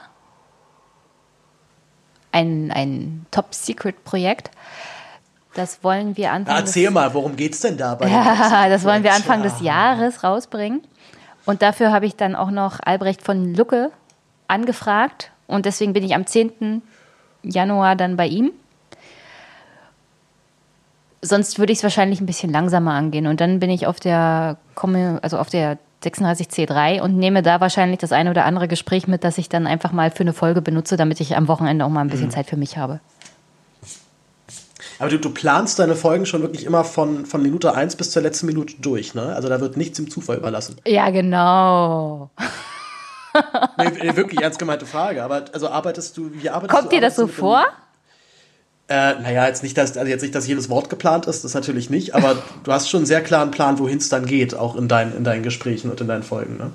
Ein, ein Top-Secret-Projekt. Das wollen wir Na, Anfang des erzähl mal, worum geht's denn da Ja, das wollen wir? Anfang des Jahres rausbringen. Und dafür habe ich dann auch noch Albrecht von Lucke angefragt. Und deswegen bin ich am 10. Januar dann bei ihm. Sonst würde ich es wahrscheinlich ein bisschen langsamer angehen. Und dann bin ich auf der, also auf der 36C3 und nehme da wahrscheinlich das eine oder andere Gespräch mit, das ich dann einfach mal für eine Folge benutze, damit ich am Wochenende auch mal ein bisschen Zeit für mich habe. Aber du, du planst deine Folgen schon wirklich immer von, von Minute 1 bis zur letzten Minute durch, ne? Also da wird nichts im Zufall überlassen. Ja, genau. Nee, nee, wirklich ernst gemeinte Frage. Aber also arbeitest du, wie arbeitest Kommt du? dir das so vor? Äh, naja, jetzt nicht, dass, also jetzt nicht, dass jedes Wort geplant ist, das natürlich nicht, aber du hast schon einen sehr klaren Plan, wohin es dann geht, auch in, dein, in deinen Gesprächen und in deinen Folgen. Ne?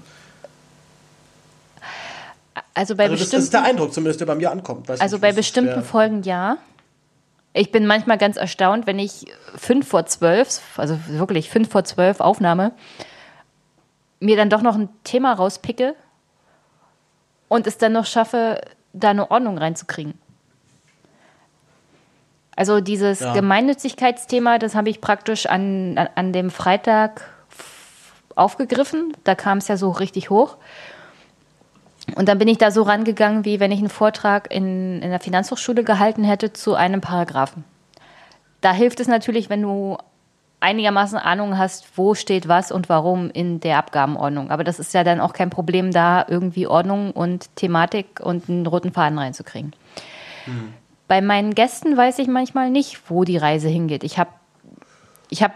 Also bei Also das, das bestimmten ist der Eindruck, zumindest der bei mir ankommt. Weiß Also nicht, bei ist, bestimmten wer- Folgen ja. Ich bin manchmal ganz erstaunt, wenn ich fünf vor zwölf, also wirklich fünf vor zwölf Aufnahme, mir dann doch noch ein Thema rauspicke und es dann noch schaffe, da eine Ordnung reinzukriegen. Also dieses Ja. Gemeinnützigkeitsthema, das habe ich praktisch an, an, an dem Freitag aufgegriffen. Da kam es ja so richtig hoch. Und dann bin ich da so rangegangen, wie wenn ich einen Vortrag in, in der Finanzhochschule gehalten hätte zu einem Paragraphen. Da hilft es natürlich, wenn du einigermaßen Ahnung hast, wo steht was und warum in der Abgabenordnung. Aber das ist ja dann auch kein Problem, da irgendwie Ordnung und Thematik und einen roten Faden reinzukriegen. Bei meinen Gästen weiß ich manchmal nicht, wo die Reise hingeht. Ich habe, ich hab,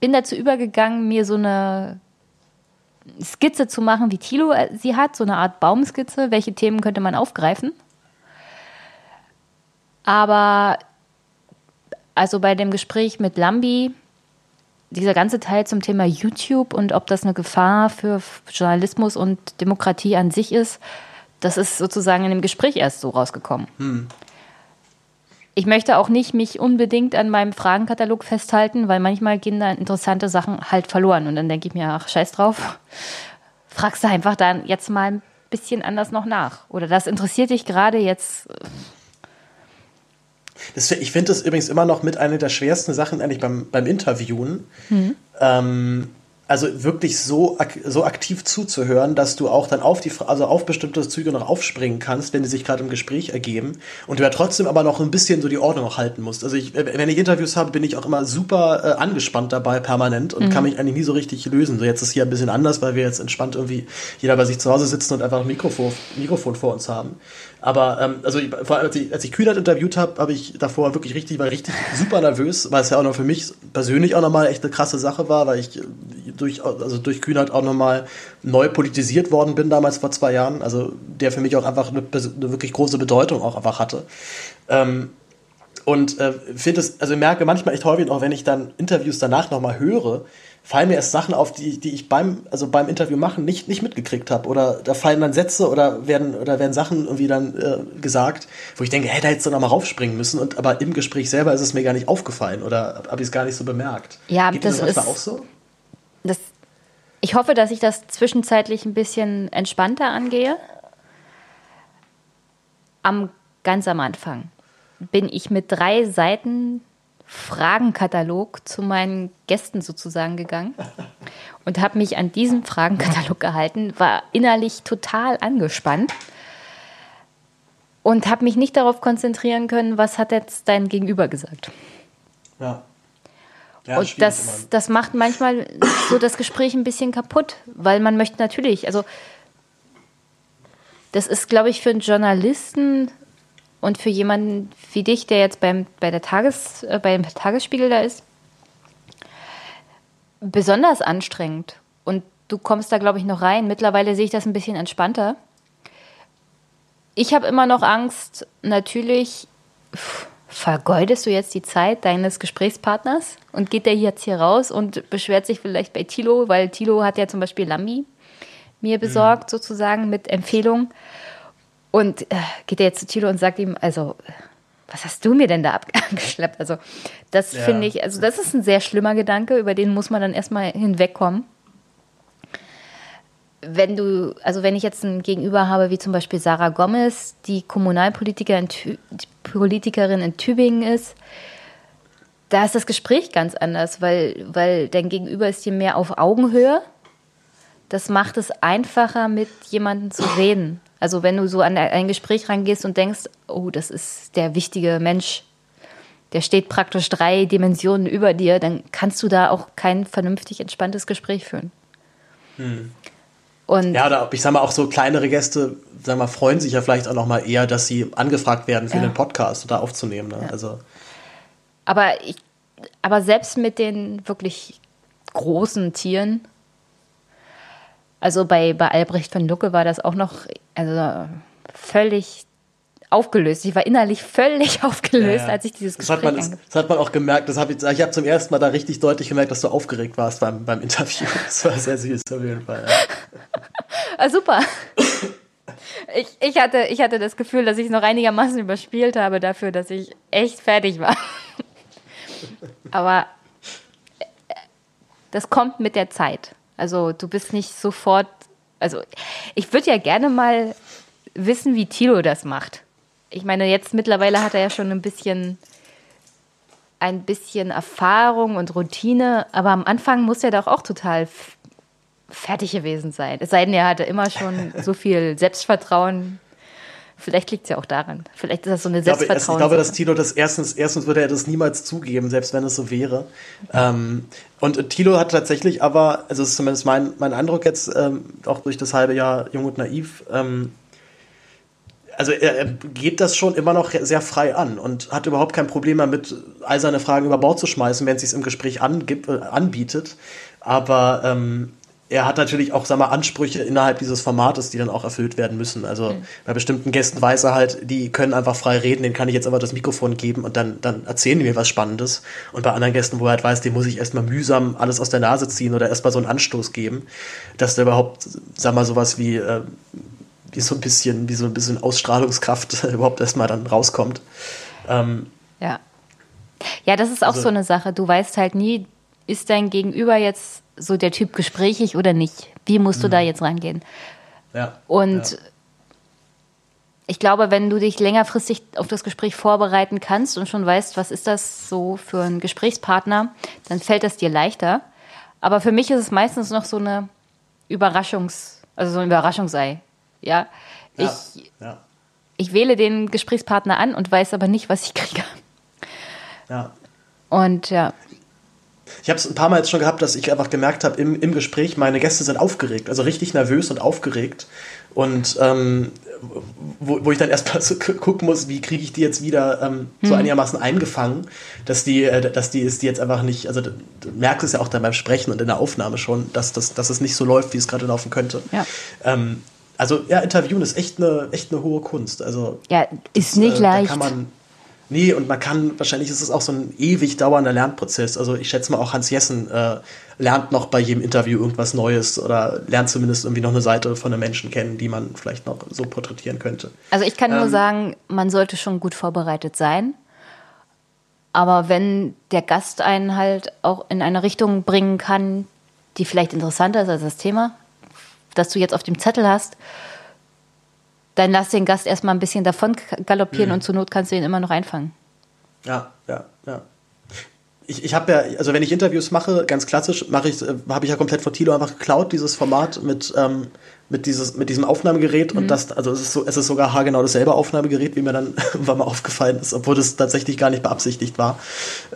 bin dazu übergegangen, mir so eine Skizze zu machen, wie Thilo äh, sie hat, so eine Art Baumskizze, welche Themen könnte man aufgreifen. Aber also bei dem Gespräch mit Lambi, dieser ganze Teil zum Thema YouTube und ob das eine Gefahr für Journalismus und Demokratie an sich ist, das ist sozusagen in dem Gespräch erst so rausgekommen. Ich möchte auch nicht mich unbedingt an meinem Fragenkatalog festhalten, weil manchmal gehen da interessante Sachen halt verloren. Und dann denke ich mir, ach, scheiß drauf. Fragst du einfach dann jetzt mal ein bisschen anders noch nach. Oder das interessiert dich gerade jetzt. Das, ich finde das übrigens immer noch mit einer der schwersten Sachen eigentlich beim, beim Interviewen. Mhm. Ähm, also wirklich so, so aktiv zuzuhören, dass du auch dann auf die, also auf bestimmte Züge noch aufspringen kannst, wenn die sich gerade im Gespräch ergeben und du ja trotzdem aber noch ein bisschen so die Ordnung auch halten musst. Also ich, wenn ich Interviews habe, bin ich auch immer super äh, angespannt dabei, permanent und mhm. kann mich eigentlich nie so richtig lösen. So jetzt ist hier ein bisschen anders, weil wir jetzt entspannt irgendwie jeder bei sich zu Hause sitzen und einfach ein Mikrofon, Mikrofon vor uns haben. Aber ähm, also vor allem, als ich, als ich Kühnert interviewt habe, habe ich davor wirklich richtig, war richtig super nervös, weil es ja auch noch für mich persönlich auch nochmal echt eine krasse Sache war, weil ich durch, also durch Kühnert auch nochmal neu politisiert worden bin damals vor zwei Jahren. Also der für mich auch einfach eine, eine wirklich große Bedeutung auch einfach hatte. Ähm, und äh, finde es, also merke manchmal echt häufig, auch wenn ich dann Interviews danach nochmal höre, fallen mir erst Sachen auf, die, die ich beim, also beim Interview machen nicht, nicht mitgekriegt habe. Oder da fallen dann Sätze oder werden, oder werden Sachen irgendwie dann äh, gesagt, wo ich denke, hey, da hättest du noch mal raufspringen müssen. Und aber im Gespräch selber ist es mir gar nicht aufgefallen oder habe ich es gar nicht so bemerkt. Ja, Geht das, das ist auch so. Das, ich hoffe, dass ich das zwischenzeitlich ein bisschen entspannter angehe. Am ganz am Anfang bin ich mit drei Seiten Fragenkatalog zu meinen Gästen sozusagen gegangen und habe mich an diesem Fragenkatalog gehalten, war innerlich total angespannt und habe mich nicht darauf konzentrieren können, was hat jetzt dein Gegenüber gesagt. Ja. ja und das, das macht manchmal so das Gespräch ein bisschen kaputt, weil man möchte natürlich, also das ist, glaube ich, für einen Journalisten und für jemanden wie dich, der jetzt beim, bei der Tages, äh, beim Tagesspiegel da ist, besonders anstrengend. Und du kommst da, glaube ich, noch rein. Mittlerweile sehe ich das ein bisschen entspannter. Ich habe immer noch Angst, natürlich, vergeudest du jetzt die Zeit deines Gesprächspartners und geht der jetzt hier raus und beschwert sich vielleicht bei Tilo, weil Tilo hat ja zum Beispiel Lambi mir besorgt, mhm. sozusagen mit Empfehlung. Und äh, geht er jetzt zu Thilo und sagt ihm, also, was hast du mir denn da abgeschleppt? Also, das ja. finde ich, also, das ist ein sehr schlimmer Gedanke, über den muss man dann erstmal hinwegkommen. Wenn du, also wenn ich jetzt ein Gegenüber habe, wie zum Beispiel Sarah Gomez, die Kommunalpolitikerin in, Politikerin in Tübingen ist, da ist das Gespräch ganz anders, weil, weil dein Gegenüber ist dir mehr auf Augenhöhe. Das macht es einfacher, mit jemandem zu reden. Also wenn du so an ein Gespräch rangehst und denkst, oh, das ist der wichtige Mensch, der steht praktisch drei Dimensionen über dir, dann kannst du da auch kein vernünftig entspanntes Gespräch führen. Hm. Und ja, oder ich sag mal, auch so kleinere Gäste, sag mal, freuen sich ja vielleicht auch noch mal eher, dass sie angefragt werden für ja. den Podcast oder aufzunehmen. Ne? Ja. Also. Aber, ich, aber selbst mit den wirklich großen Tieren also bei, bei Albrecht von Lucke war das auch noch also völlig aufgelöst. Ich war innerlich völlig aufgelöst, ja, ja. als ich dieses Gespräch das hat man, das, das, hat man auch gemerkt. Das hab ich ich habe zum ersten Mal da richtig deutlich gemerkt, dass du aufgeregt warst beim, beim Interview. Das war sehr süß auf jeden Fall. Ja. ah, super. Ich, ich, hatte, ich hatte das Gefühl, dass ich es noch einigermaßen überspielt habe dafür, dass ich echt fertig war. Aber äh, das kommt mit der Zeit. Also du bist nicht sofort, also ich würde ja gerne mal wissen, wie Tilo das macht. Ich meine, jetzt mittlerweile hat er ja schon ein bisschen ein bisschen Erfahrung und Routine, aber am Anfang muss er doch auch total fertig gewesen sein. Es sei denn, er hatte immer schon so viel Selbstvertrauen Vielleicht liegt es ja auch daran. Vielleicht ist das so eine Selbstvertrauen. Ich glaube, dass Tilo das erstens, erstens würde er das niemals zugeben, selbst wenn es so wäre. Ähm, und Tilo hat tatsächlich aber, also das ist zumindest mein, mein Eindruck jetzt, ähm, auch durch das halbe Jahr Jung und Naiv, ähm, also er, er geht das schon immer noch sehr frei an und hat überhaupt kein Problem damit, all seine Fragen über Bord zu schmeißen, wenn es sich im Gespräch angib, äh, anbietet. Aber ähm, er hat natürlich auch, sag mal, Ansprüche innerhalb dieses Formates, die dann auch erfüllt werden müssen. Also mhm. bei bestimmten Gästen weiß er halt, die können einfach frei reden, denen kann ich jetzt aber das Mikrofon geben und dann, dann erzählen die mir was Spannendes. Und bei anderen Gästen, wo er halt weiß, dem muss ich erstmal mühsam alles aus der Nase ziehen oder erstmal so einen Anstoß geben, dass da überhaupt, sag mal, sowas wie, äh, wie so ein bisschen, wie so ein bisschen Ausstrahlungskraft überhaupt erstmal dann rauskommt. Ähm, ja. Ja, das ist auch also, so eine Sache. Du weißt halt nie, ist dein Gegenüber jetzt so der Typ gesprächig oder nicht? Wie musst du da mhm. jetzt rangehen? Ja. Und ja. ich glaube, wenn du dich längerfristig auf das Gespräch vorbereiten kannst und schon weißt, was ist das so für ein Gesprächspartner, dann fällt das dir leichter. Aber für mich ist es meistens noch so eine Überraschungs-, also so ein Überraschungsei. Ja. Ja, Ich, ja, ich wähle den Gesprächspartner an und weiß aber nicht, was ich kriege. ja. Und ja. Ich habe es ein paar Mal jetzt schon gehabt, dass ich einfach gemerkt habe im, im Gespräch, meine Gäste sind aufgeregt, also richtig nervös und aufgeregt. Und ähm, wo, wo ich dann erstmal so gu- gucken muss, wie kriege ich die jetzt wieder ähm, so einigermaßen eingefangen, dass die, äh, dass die ist die jetzt einfach nicht, also du, merkst es ja auch dann beim Sprechen und in der Aufnahme schon, dass, das, dass es nicht so läuft, wie es gerade laufen könnte. Ja. Ähm, also ja, Interviewen ist echt eine, echt eine hohe Kunst. Also Ja, ist nicht äh, leicht. Da kann man, nee, und man kann, wahrscheinlich ist es auch so ein ewig dauernder Lernprozess. Also ich schätze mal auch Hans Jessen äh, lernt noch bei jedem Interview irgendwas Neues oder lernt zumindest irgendwie noch eine Seite von einem Menschen kennen, die man vielleicht noch so porträtieren könnte. Also ich kann nur Ähm, sagen, man sollte schon gut vorbereitet sein. Aber wenn der Gast einen halt auch in eine Richtung bringen kann, die vielleicht interessanter ist als das Thema, das du jetzt auf dem Zettel hast, dann lass den Gast erstmal ein bisschen davon galoppieren und zur Not kannst du ihn immer noch einfangen. Ja, ja, ja. Ich, ich habe ja, also wenn ich Interviews mache, ganz klassisch, mache ich, äh, habe ich ja komplett von Tilo einfach geklaut, dieses Format mit, ähm, mit, dieses, mit diesem Aufnahmegerät und das, also es ist so, es ist sogar haargenau dasselbe Aufnahmegerät, wie mir dann irgendwann mal aufgefallen ist, obwohl das tatsächlich gar nicht beabsichtigt war.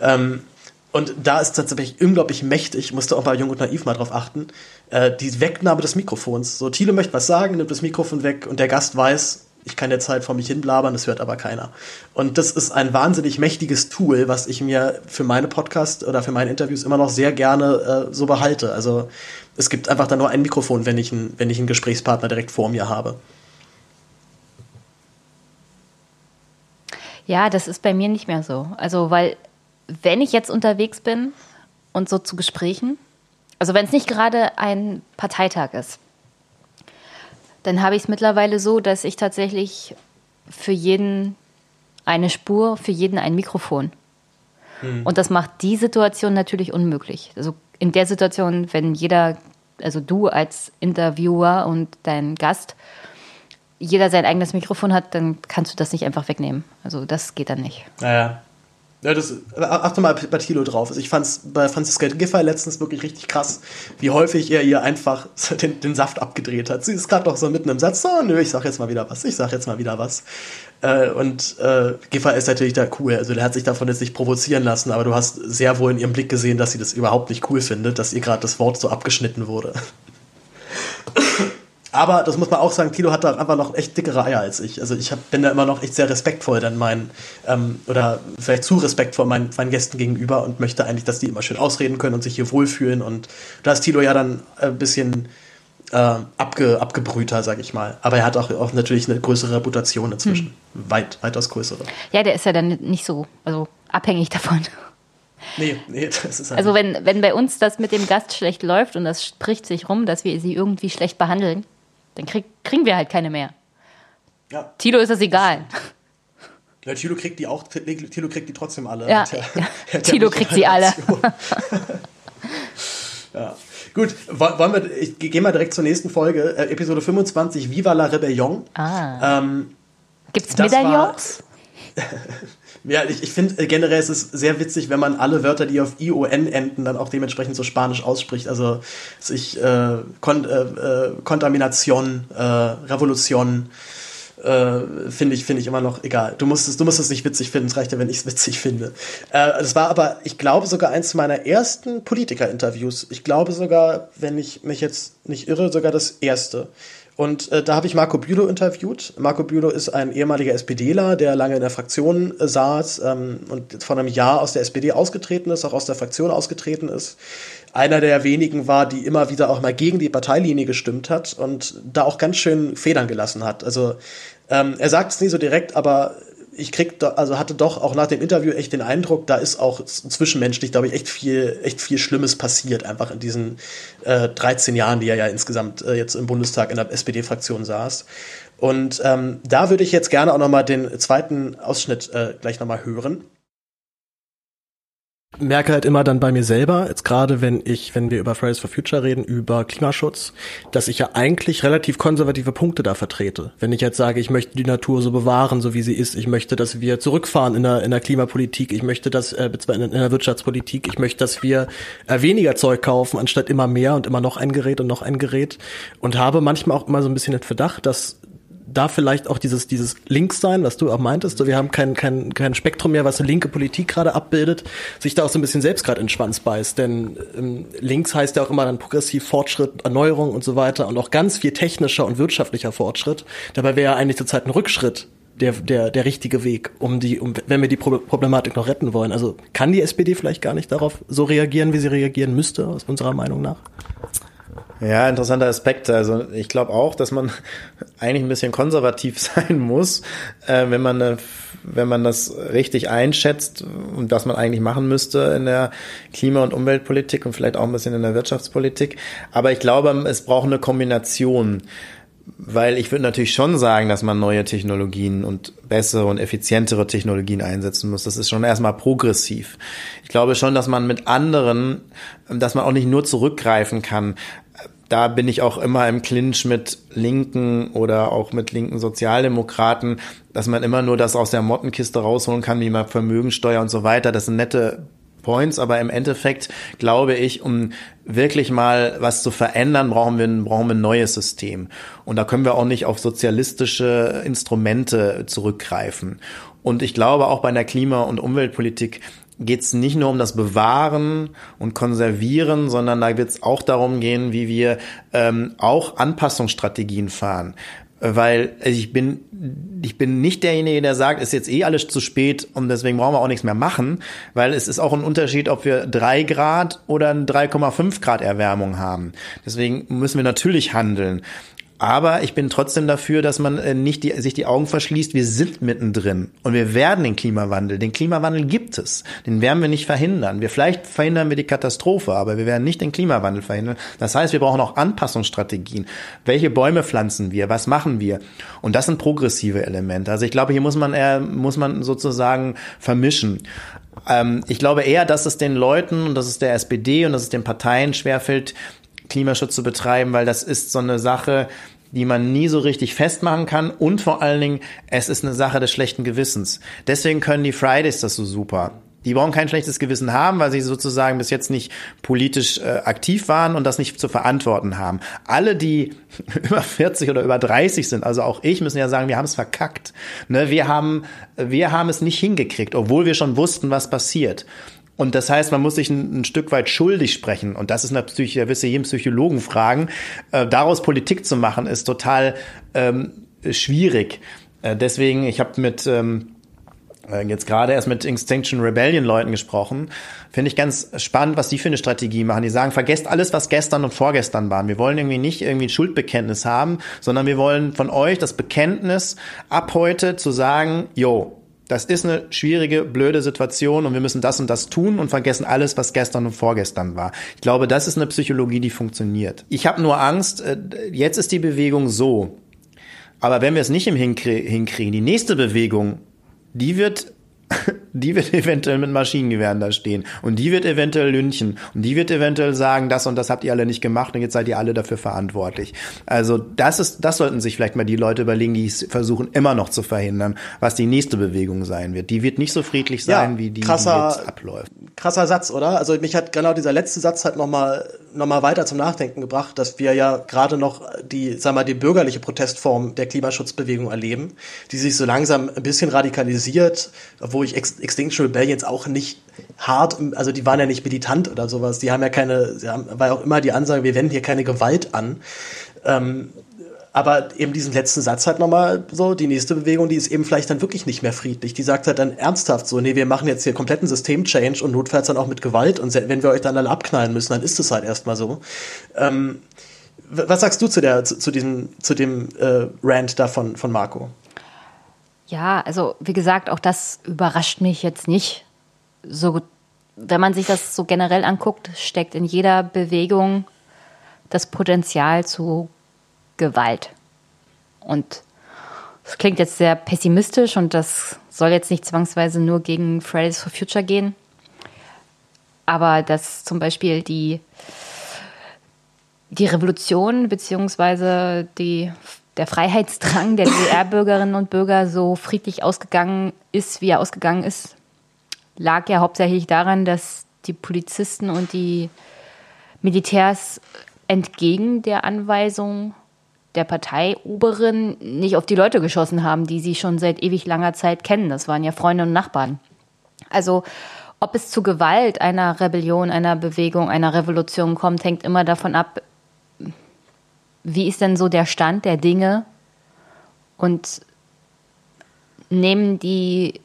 Ähm, und da ist tatsächlich unglaublich mächtig, musste auch bei Jung und Naiv mal drauf achten, äh, die Wegnahme des Mikrofons. So, Thilo möchte was sagen, nimmt das Mikrofon weg und der Gast weiß, ich kann jetzt halt vor mich hin blabbern, das hört aber keiner. Und das ist ein wahnsinnig mächtiges Tool, was ich mir für meine Podcasts oder für meine Interviews immer noch sehr gerne äh, so behalte. Also es gibt einfach dann nur ein Mikrofon, wenn ich, ein, wenn ich einen Gesprächspartner direkt vor mir habe. Ja, das ist bei mir nicht mehr so. Also, weil, wenn ich jetzt unterwegs bin und so zu Gesprächen, also wenn es nicht gerade ein Parteitag ist, dann habe ich es mittlerweile so, dass ich tatsächlich für jeden eine Spur, für jeden ein Mikrofon. Und das macht die Situation natürlich unmöglich. Also in der Situation, wenn jeder, also du als Interviewer und dein Gast, jeder sein eigenes Mikrofon hat, dann kannst du das nicht einfach wegnehmen. Also das geht dann nicht. Naja. Ja, das, achte mal bei Thilo drauf. Also ich fand es bei Franziska Giffey letztens wirklich richtig krass, wie häufig er ihr einfach den, den Saft abgedreht hat. Sie ist gerade noch so mitten im Satz, so, nö, ich sag jetzt mal wieder was, ich sag jetzt mal wieder was. Äh, und äh, Giffey ist natürlich da cool, also der hat sich davon jetzt nicht provozieren lassen, aber du hast sehr wohl in ihrem Blick gesehen, dass sie das überhaupt nicht cool findet, dass ihr gerade das Wort so abgeschnitten wurde. Aber das muss man auch sagen, Tilo hat da einfach noch echt dickere Eier als ich. Also ich hab, bin da immer noch echt sehr respektvoll dann meinen, ähm, oder vielleicht zu respektvoll meinen, meinen Gästen gegenüber und möchte eigentlich, dass die immer schön ausreden können und sich hier wohlfühlen. Und da ist Tilo ja dann ein bisschen äh, abge, abgebrühter, sag ich mal. Aber er hat auch, auch natürlich eine größere Reputation inzwischen. Weit, weitaus größere. Ja, der ist ja dann nicht so also abhängig davon. Nee, nee, das ist Also wenn, wenn bei uns das mit dem Gast schlecht läuft und das spricht sich rum, dass wir sie irgendwie schlecht behandeln, dann krieg, kriegen wir halt keine mehr. ja. Tilo ist das egal. ja, Tilo kriegt die auch, Tilo kriegt die trotzdem alle. Ja, hat Tilo kriegt sie alle. Ja. Gut, wo- wollen wir, ich gehe mal direkt zur nächsten Folge, äh, Episode 25, Viva la Rebellion. Ah. Ähm, Gibt's Medaillons? Ja, ich, ich finde äh, generell ist es sehr witzig, wenn man alle Wörter, die auf ION enden, dann auch dementsprechend so spanisch ausspricht. Also sich äh, Kon äh, äh, Kontamination, äh, Revolution, äh, finde ich, finde ich immer noch egal. Du musst es, du musst nicht witzig finden, es reicht ja, wenn ich es witzig finde. Äh, das war aber, ich glaube, sogar eins meiner ersten Politiker-Interviews. Ich glaube sogar, wenn ich mich jetzt nicht irre, sogar das erste. Und äh, da habe ich Marco Bülow interviewt. Marco Bülow ist ein ehemaliger SPDler, der lange in der Fraktion äh, saß ähm, und vor einem Jahr aus der SPD ausgetreten ist, auch aus der Fraktion ausgetreten ist. Einer der wenigen war, die immer wieder auch mal gegen die Parteilinie gestimmt hat und da auch ganz schön Federn gelassen hat. Also ähm, er sagt es nie so direkt, aber ich krieg da, also hatte doch auch nach dem Interview echt den Eindruck, da ist auch zwischenmenschlich, glaube ich, echt viel, echt viel Schlimmes passiert, einfach in diesen äh, 13 Jahren, die er ja insgesamt äh, jetzt im Bundestag in der SPD-Fraktion saß. Und ähm, da würde ich jetzt gerne auch noch mal den zweiten Ausschnitt äh, gleich noch mal hören. Merke halt immer dann bei mir selber, jetzt gerade wenn ich, wenn wir über Fridays for Future reden, über Klimaschutz, dass ich ja eigentlich relativ konservative Punkte da vertrete. Wenn ich jetzt sage, ich möchte die Natur so bewahren, so wie sie ist, ich möchte, dass wir zurückfahren in der, in der Klimapolitik, ich möchte, dass äh, in der Wirtschaftspolitik, ich möchte, dass wir äh, weniger Zeug kaufen, anstatt immer mehr und immer noch ein Gerät und noch ein Gerät und habe manchmal auch immer so ein bisschen den Verdacht, dass da vielleicht auch dieses, dieses Linkssein, was du auch meintest, so wir haben kein, kein, kein Spektrum mehr, was eine linke Politik gerade abbildet, sich da auch so ein bisschen selbst gerade in den Schwanz beißt. Denn ähm, links heißt ja auch immer dann progressiv Fortschritt, Erneuerung und so weiter und auch ganz viel technischer und wirtschaftlicher Fortschritt. Dabei wäre ja eigentlich zurzeit ein Rückschritt der, der, der richtige Weg, um die, um, wenn wir die Problematik noch retten wollen. Also kann die SPD vielleicht gar nicht darauf so reagieren, wie sie reagieren müsste, aus unserer Meinung nach? Ja, interessanter Aspekt. Also ich glaube auch, dass man eigentlich ein bisschen konservativ sein muss, äh, wenn man eine, wenn man das richtig einschätzt und was man eigentlich machen müsste in der Klima- und Umweltpolitik und vielleicht auch ein bisschen in der Wirtschaftspolitik. Aber ich glaube, es braucht eine Kombination. Weil ich würde natürlich schon sagen, dass man neue Technologien und bessere und effizientere Technologien einsetzen muss. Das ist schon erstmal progressiv. Ich glaube schon, dass man mit anderen, dass man auch nicht nur zurückgreifen kann da bin ich auch immer im Clinch mit Linken oder auch mit linken Sozialdemokraten, dass man immer nur das aus der Mottenkiste rausholen kann, wie man Vermögensteuer und so weiter. Das sind nette Points, aber im Endeffekt glaube ich, um wirklich mal was zu verändern, brauchen wir, brauchen wir ein neues System. Und da können wir auch nicht auf sozialistische Instrumente zurückgreifen. Und ich glaube auch bei der Klima- und Umweltpolitik geht es nicht nur um das Bewahren und Konservieren, sondern da wird es auch darum gehen, wie wir ähm, auch Anpassungsstrategien fahren. Weil also ich bin, ich bin nicht derjenige, der sagt, ist jetzt eh alles zu spät und deswegen brauchen wir auch nichts mehr machen, weil es ist auch ein Unterschied, ob wir drei Grad oder 3,5 Grad Erwärmung haben. Deswegen müssen wir natürlich handeln. Aber ich bin trotzdem dafür, dass man äh, nicht die, sich die Augen verschließt. Wir sind mittendrin und wir werden den Klimawandel. Den Klimawandel gibt es. Den werden wir nicht verhindern. Wir vielleicht verhindern wir die Katastrophe, aber wir werden nicht den Klimawandel verhindern. Das heißt, wir brauchen auch Anpassungsstrategien. Welche Bäume pflanzen wir? Was machen wir? Und das sind progressive Elemente. Also ich glaube, hier muss man eher, muss man sozusagen vermischen. Ähm, ich glaube eher, dass es den Leuten und dass es der SPD und dass es den Parteien schwerfällt, Klimaschutz zu betreiben, weil das ist so eine Sache, die man nie so richtig festmachen kann und vor allen Dingen, es ist eine Sache des schlechten Gewissens. Deswegen können die Fridays das so super. Die brauchen kein schlechtes Gewissen haben, weil sie sozusagen bis jetzt nicht politisch äh, aktiv waren und das nicht zu verantworten haben. Alle, die über 40 oder über 30 sind, also auch ich, müssen ja sagen, wir haben es verkackt. Ne? Wir, haben, wir haben es nicht hingekriegt, obwohl wir schon wussten, was passiert. Und das heißt, man muss sich ein, ein Stück weit schuldig sprechen. Und das ist eine Psyche, da wirst du jeden Psychologen fragen. Äh, daraus Politik zu machen, ist total ähm, schwierig. Äh, deswegen, ich habe mit ähm, äh, jetzt gerade erst mit Extinction Rebellion Leuten gesprochen. Finde ich ganz spannend, was die für eine Strategie machen. Die sagen, vergesst alles, was gestern und vorgestern waren. Wir wollen irgendwie nicht irgendwie ein Schuldbekenntnis haben, sondern wir wollen von euch das Bekenntnis ab heute zu sagen, yo, das ist eine schwierige, blöde Situation und wir müssen das und das tun und vergessen alles, was gestern und vorgestern war. Ich glaube, das ist eine Psychologie, die funktioniert. Ich habe nur Angst, äh, jetzt ist die Bewegung so. Aber wenn wir es nicht im hinkriegen, die nächste Bewegung, die wird die wird eventuell mit Maschinengewehren da stehen und die wird eventuell lünchen und die wird eventuell sagen, das und das habt ihr alle nicht gemacht und jetzt seid ihr alle dafür verantwortlich. Also das ist, das sollten sich vielleicht mal die Leute überlegen, die es versuchen immer noch zu verhindern, was die nächste Bewegung sein wird. Die wird nicht so friedlich sein, ja, wie die, krasser, die jetzt abläuft. Krasser Satz, oder? Also mich hat genau dieser letzte Satz halt nochmal noch mal weiter zum Nachdenken gebracht, dass wir ja gerade noch die, sag mal, die bürgerliche Protestform der Klimaschutzbewegung erleben, die sich so langsam ein bisschen radikalisiert, wo ich Extinction Rebellion jetzt auch nicht hart, also die waren ja nicht militant oder sowas, die haben ja keine, sie haben, war ja auch immer die Ansage, wir wenden hier keine Gewalt an. Ähm, aber eben diesen letzten Satz halt nochmal so, die nächste Bewegung, die ist eben vielleicht dann wirklich nicht mehr friedlich. Die sagt halt dann ernsthaft so, nee, wir machen jetzt hier kompletten System-Change und notfalls dann auch mit Gewalt und wenn wir euch dann alle abknallen müssen, dann ist es halt erstmal so. Ähm, was sagst du zu der, zu, zu diesem, zu dem äh, Rant da von, von Marco? Ja, also wie gesagt, auch das überrascht mich jetzt nicht. So, wenn man sich das so generell anguckt, steckt in jeder Bewegung das Potenzial zu Gewalt. Und das klingt jetzt sehr pessimistisch und das soll jetzt nicht zwangsweise nur gegen Fridays for Future gehen. aber dass zum Beispiel die, die Revolution beziehungsweise der Freiheitsdrang der DDR-Bürgerinnen und Bürger so friedlich ausgegangen ist, wie er ausgegangen ist, lag ja hauptsächlich daran, dass die Polizisten und die Militärs entgegen der Anweisung der Parteioberen nicht auf die Leute geschossen haben, die sie schon seit ewig langer Zeit kennen. Das waren ja Freunde und Nachbarn. Also ob es zu Gewalt einer Rebellion, einer Bewegung, einer Revolution kommt, hängt immer davon ab, wie ist denn so der Stand der Dinge und nehmen die,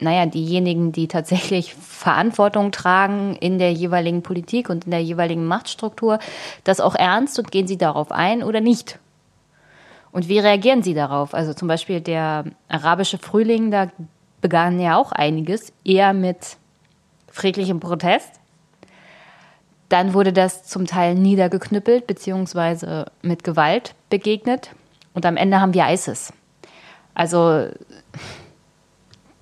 naja, diejenigen, die tatsächlich Verantwortung tragen in der jeweiligen Politik und in der jeweiligen Machtstruktur, das auch ernst und gehen sie darauf ein oder nicht? Und wie reagieren sie darauf? Also zum Beispiel der arabische Frühling, da begann ja auch einiges, eher mit friedlichem Protest. Dann wurde das zum Teil niedergeknüppelt beziehungsweise mit Gewalt begegnet. Und am Ende haben wir ISIS. Also,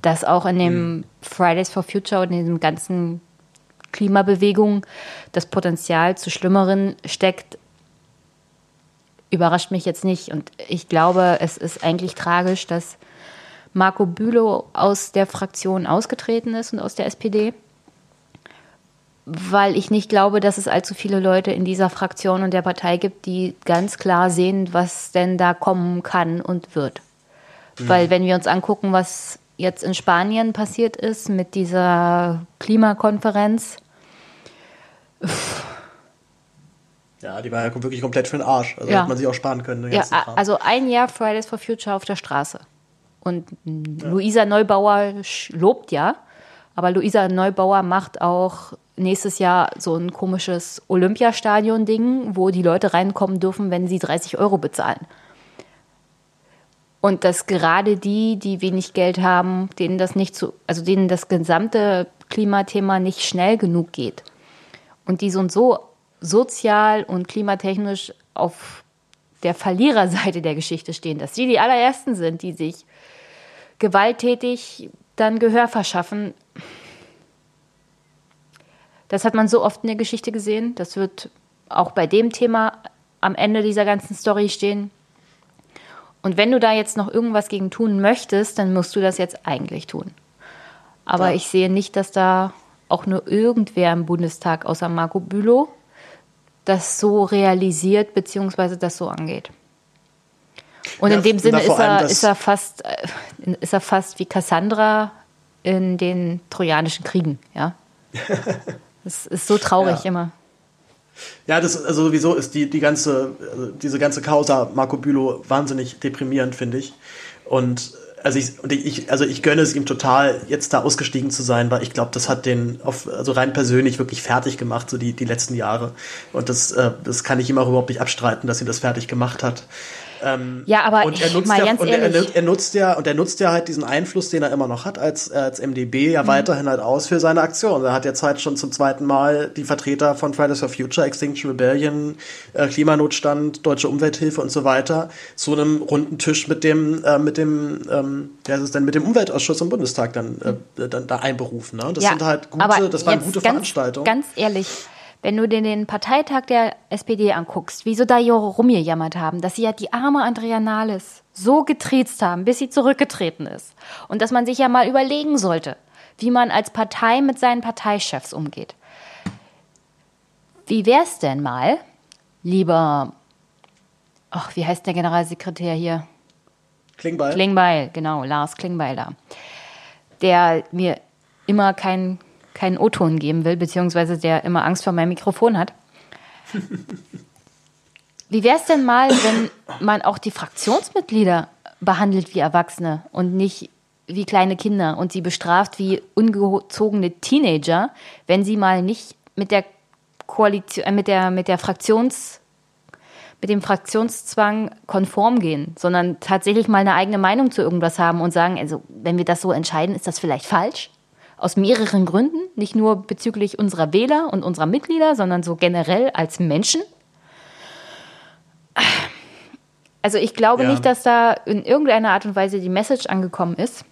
dass auch in dem Fridays for Future und in diesem ganzen Klimabewegung das Potenzial zu Schlimmeren steckt, überrascht mich jetzt nicht. Und ich glaube, es ist eigentlich tragisch, dass Marco Bülow aus der Fraktion ausgetreten ist und aus der SPD, weil ich nicht glaube, dass es allzu viele Leute in dieser Fraktion und der Partei gibt, die ganz klar sehen, was denn da kommen kann und wird. Mhm. Weil wenn wir uns angucken, was jetzt in Spanien passiert ist mit dieser Klimakonferenz, ja, die war ja wirklich komplett für den Arsch. Also Ja. hätte man sich auch sparen können. ja, Kram. also ein Jahr Fridays for Future auf der Straße. Und Luisa Neubauer lobt ja, aber Luisa Neubauer macht auch nächstes Jahr so ein komisches Olympiastadion-Ding, wo die Leute reinkommen dürfen, wenn sie 30 Euro bezahlen. Und dass gerade die, die wenig Geld haben, denen das nicht zu, also denen das gesamte Klimathema nicht schnell genug geht und die so so sozial und klimatechnisch auf der Verliererseite der Geschichte stehen, dass die die allerersten sind, die sich gewalttätig dann Gehör verschaffen. Das hat man so oft in der Geschichte gesehen. Das wird auch bei dem Thema am Ende dieser ganzen Story stehen. Und wenn du da jetzt noch irgendwas gegen tun möchtest, dann musst du das jetzt eigentlich tun. Aber Ja. ich sehe nicht, dass da auch nur irgendwer im Bundestag außer Marco Bülow das so realisiert bzw. das so angeht. Und Ja, in dem Sinne ist er, ist, er fast, äh, ist er fast wie Cassandra in den Trojanischen Kriegen. Ja? Das ist so traurig Ja. immer. Ja, das also sowieso ist die, die ganze, also diese ganze Causa Marco Bülow wahnsinnig deprimierend, finde ich. Und also ich, und ich, also ich gönne es ihm total, jetzt da ausgestiegen zu sein, weil ich glaube, das hat den auf, also rein persönlich wirklich fertig gemacht, so die, die letzten Jahre. Und das, äh, das kann ich ihm auch überhaupt nicht abstreiten, dass ihn das fertig gemacht hat. Ähm, Ja, aber und er nutzt mal ja, und er, er nutzt ja und er nutzt ja halt diesen Einfluss, den er immer noch hat als als MDB ja weiterhin halt aus für seine Aktion. Er hat jetzt halt schon zum zweiten Mal die Vertreter von Fridays for Future, Extinction Rebellion, äh, Klimanotstand, Deutsche Umwelthilfe und so weiter zu einem runden Tisch mit dem äh, mit dem ähm, heißt es denn mit dem Umweltausschuss im Bundestag dann äh, dann da einberufen. Ne? Das sind halt gute, das waren gute ganz, Veranstaltungen. Ganz ehrlich, wenn du dir den Parteitag der SPD anguckst, wie sie da hier rumgejammert haben, dass sie ja die arme Andrea Nahles so getriezt haben, bis sie zurückgetreten ist. Und dass man sich ja mal überlegen sollte, wie man als Partei mit seinen Parteichefs umgeht. Wie wär's denn mal, lieber, ach, wie heißt der Generalsekretär hier? Klingbeil. Klingbeil, genau, Lars Klingbeil da. Der mir immer keinen keinen O-Ton geben will, beziehungsweise der immer Angst vor meinem Mikrofon hat. Wie wäre es denn mal, wenn man auch die Fraktionsmitglieder behandelt wie Erwachsene und nicht wie kleine Kinder und sie bestraft wie ungezogene Teenager, wenn sie mal nicht mit der Koalition, äh, mit der, mit der Fraktions, mit dem Fraktionszwang konform gehen, sondern tatsächlich mal eine eigene Meinung zu irgendwas haben und sagen, also wenn wir das so entscheiden, ist das vielleicht falsch? Aus mehreren Gründen, nicht nur bezüglich unserer Wähler und unserer Mitglieder, sondern so generell als Menschen. Also ich glaube Ja. nicht, dass da in irgendeiner Art und Weise die Message angekommen ist,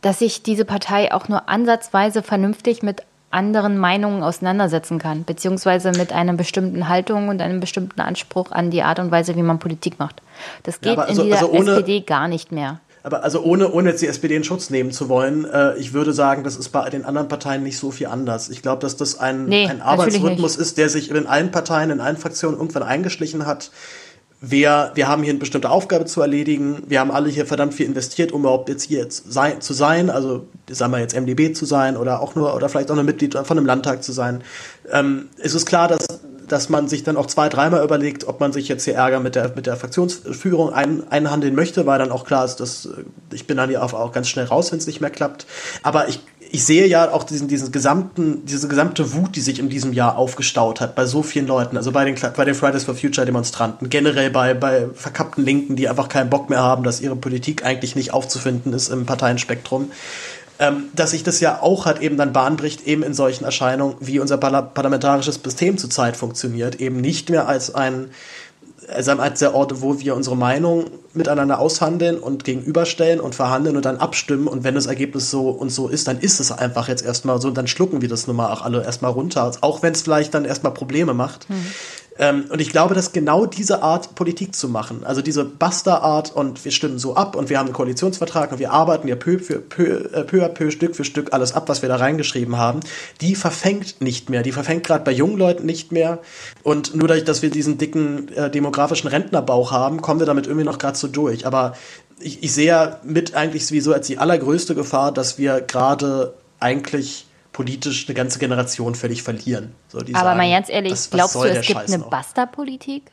dass sich diese Partei auch nur ansatzweise vernünftig mit anderen Meinungen auseinandersetzen kann, beziehungsweise mit einer bestimmten Haltung und einem bestimmten Anspruch an die Art und Weise, wie man Politik macht. Das geht Ja, also- in dieser also SPD gar nicht mehr. Aber also ohne, ohne jetzt die SPD in Schutz nehmen zu wollen, äh, ich würde sagen, das ist bei den anderen Parteien nicht so viel anders. Ich glaube, dass das ein, Nee, ein Arbeitsrhythmus ist, der sich in allen Parteien, in allen Fraktionen irgendwann eingeschlichen hat. Wir, wir haben hier eine bestimmte Aufgabe zu erledigen. Wir haben alle hier verdammt viel investiert, um überhaupt jetzt hier jetzt sein, zu sein. Also, sagen wir jetzt MDB zu sein oder auch nur, oder vielleicht auch nur Mitglied von einem Landtag zu sein. Ähm, es ist klar, dass, dass man sich dann auch zwei, dreimal überlegt, ob man sich jetzt hier Ärger mit der, mit der Fraktionsführung ein, einhandeln möchte, weil dann auch klar ist, dass äh, ich bin dann auch, auch ganz schnell raus, wenn es nicht mehr klappt. Aber ich, ich sehe ja auch diesen, diesen gesamten, diese gesamte Wut, die sich in diesem Jahr aufgestaut hat, bei so vielen Leuten, also bei den, bei den Fridays for Future Demonstranten, generell bei, bei verkappten Linken, die einfach keinen Bock mehr haben, dass ihre Politik eigentlich nicht aufzufinden ist im Parteienspektrum, ähm, dass sich das ja auch halt eben dann Bahn bricht, eben in solchen Erscheinungen, wie unser Parla parlamentarisches System zurzeit funktioniert, eben nicht mehr als ein, als der Ort, wo wir unsere Meinung miteinander aushandeln und gegenüberstellen und verhandeln und dann abstimmen. Und wenn das Ergebnis so und so ist, dann ist es einfach jetzt erstmal so und dann schlucken wir das nun mal auch alle erstmal runter, auch wenn es vielleicht dann erstmal Probleme macht. Ähm, und ich glaube, dass genau diese Art Politik zu machen, also diese Buster-Art und wir stimmen so ab und wir haben einen Koalitionsvertrag und wir arbeiten ja peu, für, peu, äh, peu à peu, Stück für Stück alles ab, was wir da reingeschrieben haben, die verfängt nicht mehr. Die verfängt gerade bei jungen Leuten nicht mehr. Und nur dadurch, dass wir diesen dicken äh, demografischen Rentnerbauch haben, kommen wir damit irgendwie noch gerade so durch. Aber ich, ich sehe ja mit eigentlich sowieso als die allergrößte Gefahr, dass wir gerade eigentlich politisch eine ganze Generation völlig verlieren. So, Aber sagen, mal ganz ehrlich, was- was glaubst du, es gibt Scheiß eine? Basta-Politik?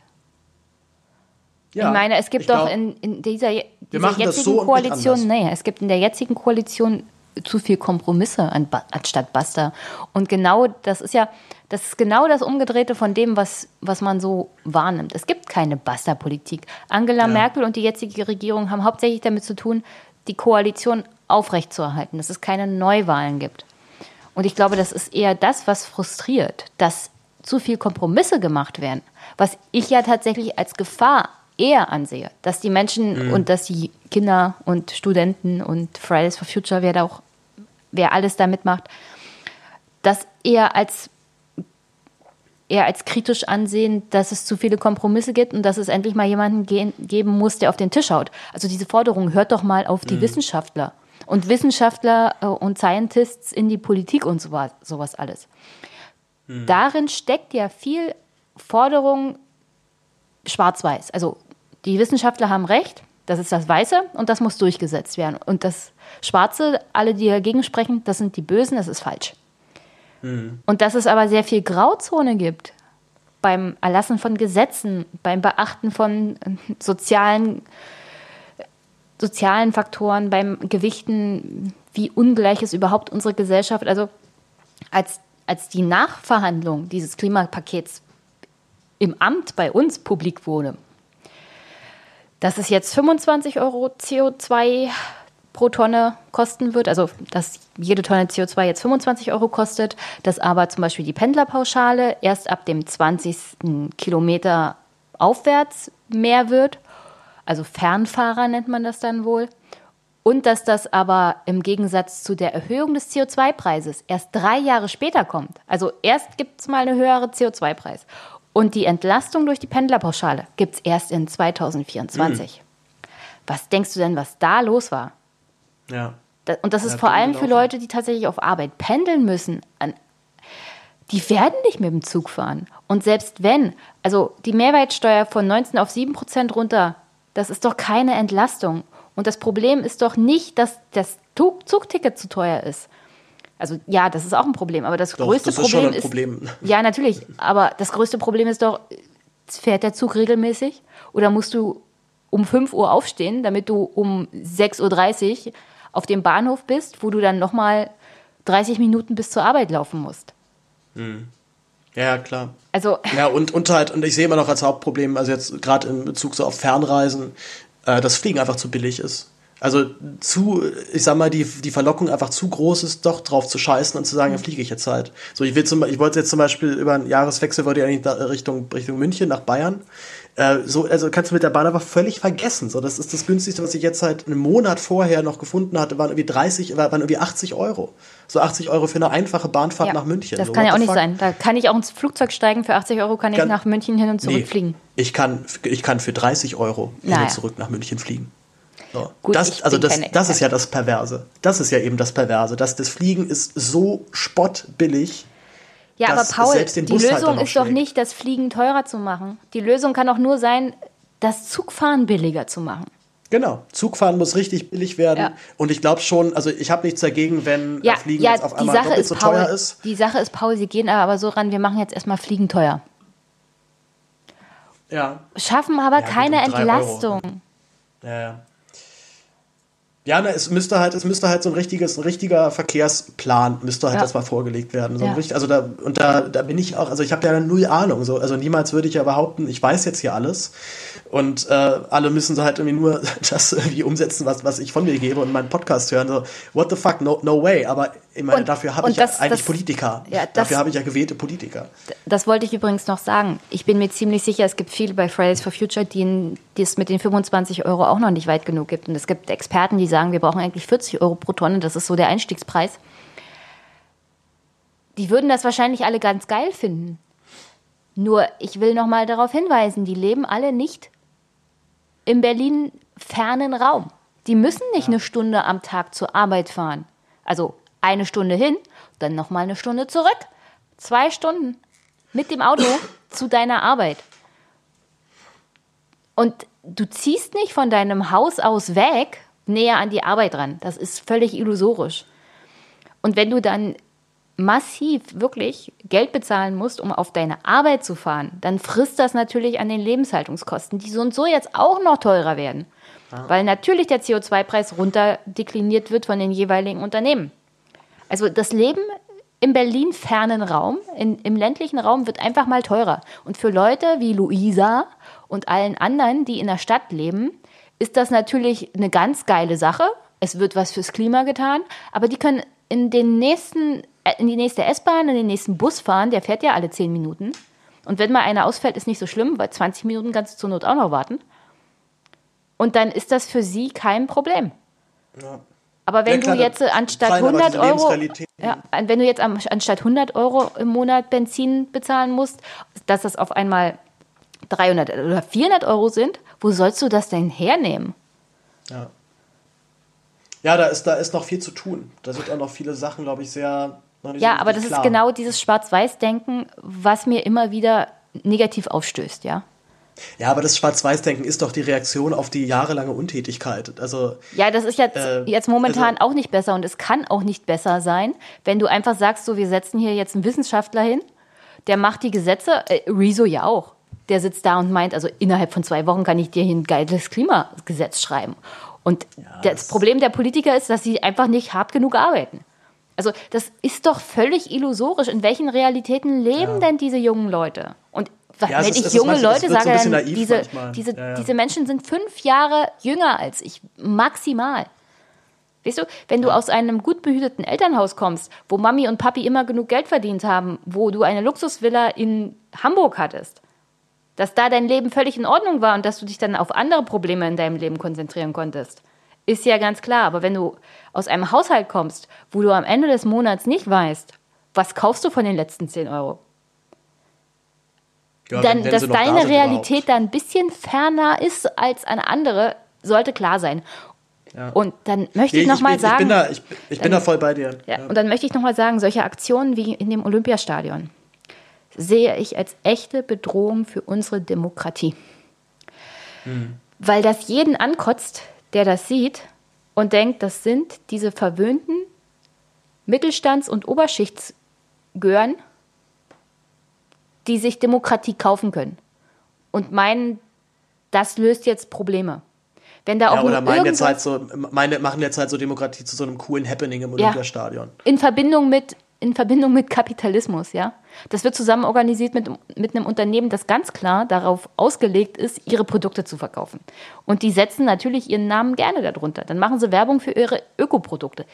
Ja, ich meine, es gibt doch glaub- in, in dieser, dieser jetzigen so Koalition, nee, es gibt in der jetzigen Koalition zu viel Kompromisse an, anstatt Basta. Und genau das ist ja, das ist genau das Umgedrehte von dem, was, was man so wahrnimmt. Es gibt keine Basta-Politik. Angela Merkel und die jetzige Regierung haben hauptsächlich damit zu tun, die Koalition aufrechtzuerhalten, dass es keine Neuwahlen gibt. Und ich glaube, das ist eher das, was frustriert, dass zu viel Kompromisse gemacht werden. Was ich ja tatsächlich als Gefahr eher ansehe, dass die Menschen und dass die Kinder und Studenten und Fridays for Future, wer da auch, wer alles da mitmacht, das eher als eher als kritisch ansehen, dass es zu viele Kompromisse gibt und dass es endlich mal jemanden gehen, geben muss, der auf den Tisch haut. Also diese Forderung, hört doch mal auf die Wissenschaftler und Wissenschaftler äh, und Scientists in die Politik und sowas, sowas alles. Darin steckt ja viel Forderung schwarz-weiß. Also die Wissenschaftler haben recht, das ist das Weiße und das muss durchgesetzt werden. Und das Schwarze, alle, die dagegen sprechen, das sind die Bösen, das ist falsch. Und dass es aber sehr viel Grauzone gibt beim Erlassen von Gesetzen, beim Beachten von äh, sozialen, Faktoren, beim Gewichten, wie ungleich ist überhaupt unsere Gesellschaft. Also als, als die Nachverhandlung dieses Klimapakets im Amt bei uns publik wurde, dass es jetzt 25 Euro CO2 pro Tonne kosten wird, also dass jede Tonne CO2 jetzt 25 Euro kostet, dass aber zum Beispiel die Pendlerpauschale erst ab dem 20. Kilometer aufwärts mehr wird, also Fernfahrer nennt man das dann wohl, und dass das aber im Gegensatz zu der Erhöhung des CO2-Preises erst drei Jahre später kommt. Also erst gibt es mal eine höhere CO2-Preis. Und die Entlastung durch die Pendlerpauschale gibt es erst in 2024. Was denkst du denn, was da los war? Ja. Und das ist Ja, vor allem für. Leute, die tatsächlich auf Arbeit pendeln müssen. Die werden nicht mit dem Zug fahren. Und selbst wenn, also die Mehrwertsteuer von 19 auf 7 Prozent runter, das ist doch keine Entlastung. Und das Problem ist doch nicht, dass das Zug Zugticket zu teuer ist. Also ja, das ist auch ein Problem, aber das Doch, größte das ist schon Problem ein Problem. Ja, natürlich, aber das größte Problem ist doch, fährt der Zug regelmäßig? Oder musst du um 5 Uhr aufstehen, damit du um 6.30 Uhr auf dem Bahnhof bist, wo du dann nochmal 30 Minuten bis zur Arbeit laufen musst? Ja, klar. Also, Ja, und, und halt, und ich sehe immer noch als Hauptproblem, also jetzt gerade in Bezug so auf Fernreisen, äh, dass Fliegen einfach zu billig ist. Also zu, ich sag mal, die, die Verlockung einfach zu groß ist, doch drauf zu scheißen und zu sagen, Mhm. ja, fliege ich jetzt halt. So, ich will zum, ich wollte jetzt zum Beispiel über einen Jahreswechsel, wollte ich eigentlich da Richtung, Richtung München nach Bayern. Äh, so, also kannst du mit der Bahn aber völlig vergessen. So, das ist das günstigste, was ich jetzt halt einen Monat vorher noch gefunden hatte, waren irgendwie 30, waren irgendwie 80 Euro. So 80 Euro für eine einfache Bahnfahrt Ja, nach München. Das so, kann ja auch nicht fuck? sein. Da kann ich auch ins Flugzeug steigen. Für 80 Euro kann ich Kann- nach München hin und zurück Nee, fliegen. Ich kann, ich kann für 30 Euro hin Naja. und zurück nach München fliegen. So. Gut, das, also das, das ist ja das Perverse. Das ist ja eben das Perverse. Dass das Fliegen ist so spottbillig. Ja, aber Paul, die Lösung ist doch nicht, das Fliegen teurer zu machen. Die Lösung kann auch nur sein, das Zugfahren billiger zu machen. Genau. Zugfahren muss richtig billig werden. Ja. Und ich glaube schon, also ich habe nichts dagegen, wenn Ja, Fliegen ja jetzt auf einmal doppelt so Paul, teuer ist. die Sache ist, Paul, sie gehen aber so ran, wir machen jetzt erstmal Fliegen teuer. Ja. Schaffen aber keine um drei Euro. Entlastung. Ja, ja. Ja, ne, es müsste halt, es müsste halt so ein richtiges, ein richtiger Verkehrsplan müsste halt Ja. erstmal vorgelegt werden. So Ja. richtig, also da, und da, da bin ich auch, also ich habe ja null Ahnung. So, also niemals würde ich ja behaupten, ich weiß jetzt hier alles. Und äh, alle müssen so halt irgendwie nur das irgendwie umsetzen, was, was ich von mir gebe und meinen Podcast hören. So, what the fuck, no, no way. Aber ich meine, Und- dafür habe ich ja das- eigentlich das- Politiker. ja, das- dafür habe ich ja gewählte Politiker. Das wollte ich übrigens noch sagen. Ich bin mir ziemlich sicher, es gibt viele bei Fridays for Future, die die es mit den 25 Euro auch noch nicht weit genug gibt. Und es gibt Experten, die sagen, wir brauchen eigentlich 40 Euro pro Tonne. Das ist so der Einstiegspreis. Die würden das wahrscheinlich alle ganz geil finden. Nur, ich will noch mal darauf hinweisen, die leben alle nicht im Berlin fernen Raum. Die müssen nicht eine Stunde am Tag zur Arbeit fahren. Also eine Stunde hin, dann noch mal eine Stunde zurück. Zwei Stunden mit dem Auto zu deiner Arbeit. Und du ziehst nicht von deinem Haus aus weg näher an die Arbeit ran. Das ist völlig illusorisch. Und wenn du dann massiv wirklich Geld bezahlen musst, um auf deine Arbeit zu fahren, dann frisst das natürlich an den Lebenshaltungskosten, die so und so jetzt auch noch teurer werden. Weil natürlich der CO2-Preis runterdekliniert wird von den jeweiligen Unternehmen. Also das Leben im Berlin-fernen Raum, in, im ländlichen Raum, wird einfach mal teurer. Und für Leute wie Luisa und allen anderen, die in der Stadt leben, ist das natürlich eine ganz geile Sache. Es wird was fürs Klima getan, aber die können in den nächsten, äh, in die nächste S-Bahn, in den nächsten Bus fahren, der fährt ja alle zehn Minuten. Und wenn mal einer ausfällt, ist nicht so schlimm, weil 20 Minuten kannst du zur Not auch noch warten. Und dann ist das für sie kein Problem. Aber wenn klar, du jetzt äh, anstatt fallen aber 100 diese Euro, ja, wenn du jetzt anstatt 100 Euro im Monat Benzin bezahlen musst, dass das auf einmal 300 oder 400 Euro sind, wo sollst du das denn hernehmen? Ja. Ja, da ist, da ist noch viel zu tun. Da sind auch noch viele Sachen, glaube ich, sehr. Ja, aber das richtig ist klar. genau dieses Schwarz-Weiß-Denken, was mir immer wieder negativ aufstößt, ja. Ja, aber das Schwarz-Weiß-Denken ist doch die Reaktion auf die jahrelange Untätigkeit. Also, Ja, das ist jetzt, Äh, jetzt momentan also- auch nicht besser und es kann auch nicht besser sein, wenn du einfach sagst, so, wir setzen hier jetzt einen Wissenschaftler hin, der macht die Gesetze, äh, Rezo ja auch. Der sitzt da und meint, also innerhalb von zwei Wochen kann ich dir hier ein geiles Klimagesetz schreiben. Und das, das- Problem der Politiker ist, dass sie einfach nicht hart genug arbeiten. Also das ist doch völlig illusorisch. In welchen Realitäten leben denn diese jungen Leute? Und was, Ja, wenn ist- ich ist junge es Leute so sage, bisschen dann diese, manchmal. diese, Ja, ja. diese Menschen sind fünf Jahre jünger als ich, maximal. Weißt du, wenn du aus einem gut behüteten Elternhaus kommst, wo Mami und Papi immer genug Geld verdient haben, wo du eine Luxusvilla in Hamburg hattest, dass da dein Leben völlig in Ordnung war und dass du dich dann auf andere Probleme in deinem Leben konzentrieren konntest, ist ja ganz klar. Aber wenn du aus einem Haushalt kommst, wo du am Ende des Monats nicht weißt, was kaufst du von den letzten 10 Euro, ja, dann, dass da deine sind Realität da ein bisschen ferner ist als eine andere, sollte klar sein. Und dann möchte ich ich, sagen, Ich bin da, ich, ich bin da voll bei dir. ja, und dann möchte ich noch mal sagen, solche Aktionen wie in dem Olympiastadion sehe ich als echte Bedrohung für unsere Demokratie. Weil das jeden ankotzt, der das sieht und denkt, das sind diese verwöhnten Mittelstands- und Oberschichtsgören, die sich Demokratie kaufen können und meinen, das löst jetzt Probleme. Wenn da auch Ja, oder meinen jetzt halt so, meine, machen jetzt halt so Demokratie zu so einem coolen Happening im Olympiastadion. in Verbindung mit in Verbindung mit Kapitalismus, ja. Das wird zusammen organisiert mit, mit einem Unternehmen, das ganz klar darauf ausgelegt ist, ihre Produkte zu verkaufen. Und die setzen natürlich ihren Namen gerne darunter. Dann machen sie Werbung für ihre Ökoprodukte.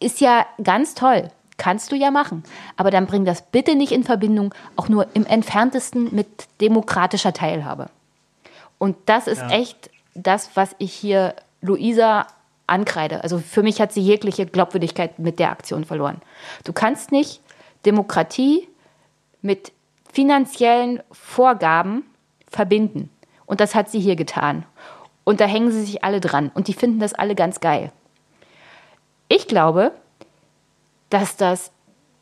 Ist ja ganz toll. Kannst du ja machen. Aber dann bring das bitte nicht in Verbindung, auch nur im entferntesten mit demokratischer Teilhabe. Und das ist ja. echt das, was ich hier Luisa ankreide. Also für mich hat sie jegliche Glaubwürdigkeit mit der Aktion verloren. Du kannst nicht Demokratie mit finanziellen Vorgaben verbinden. Und das hat sie hier getan. Und da hängen sie sich alle dran. Und die finden das alle ganz geil. Ich glaube, dass das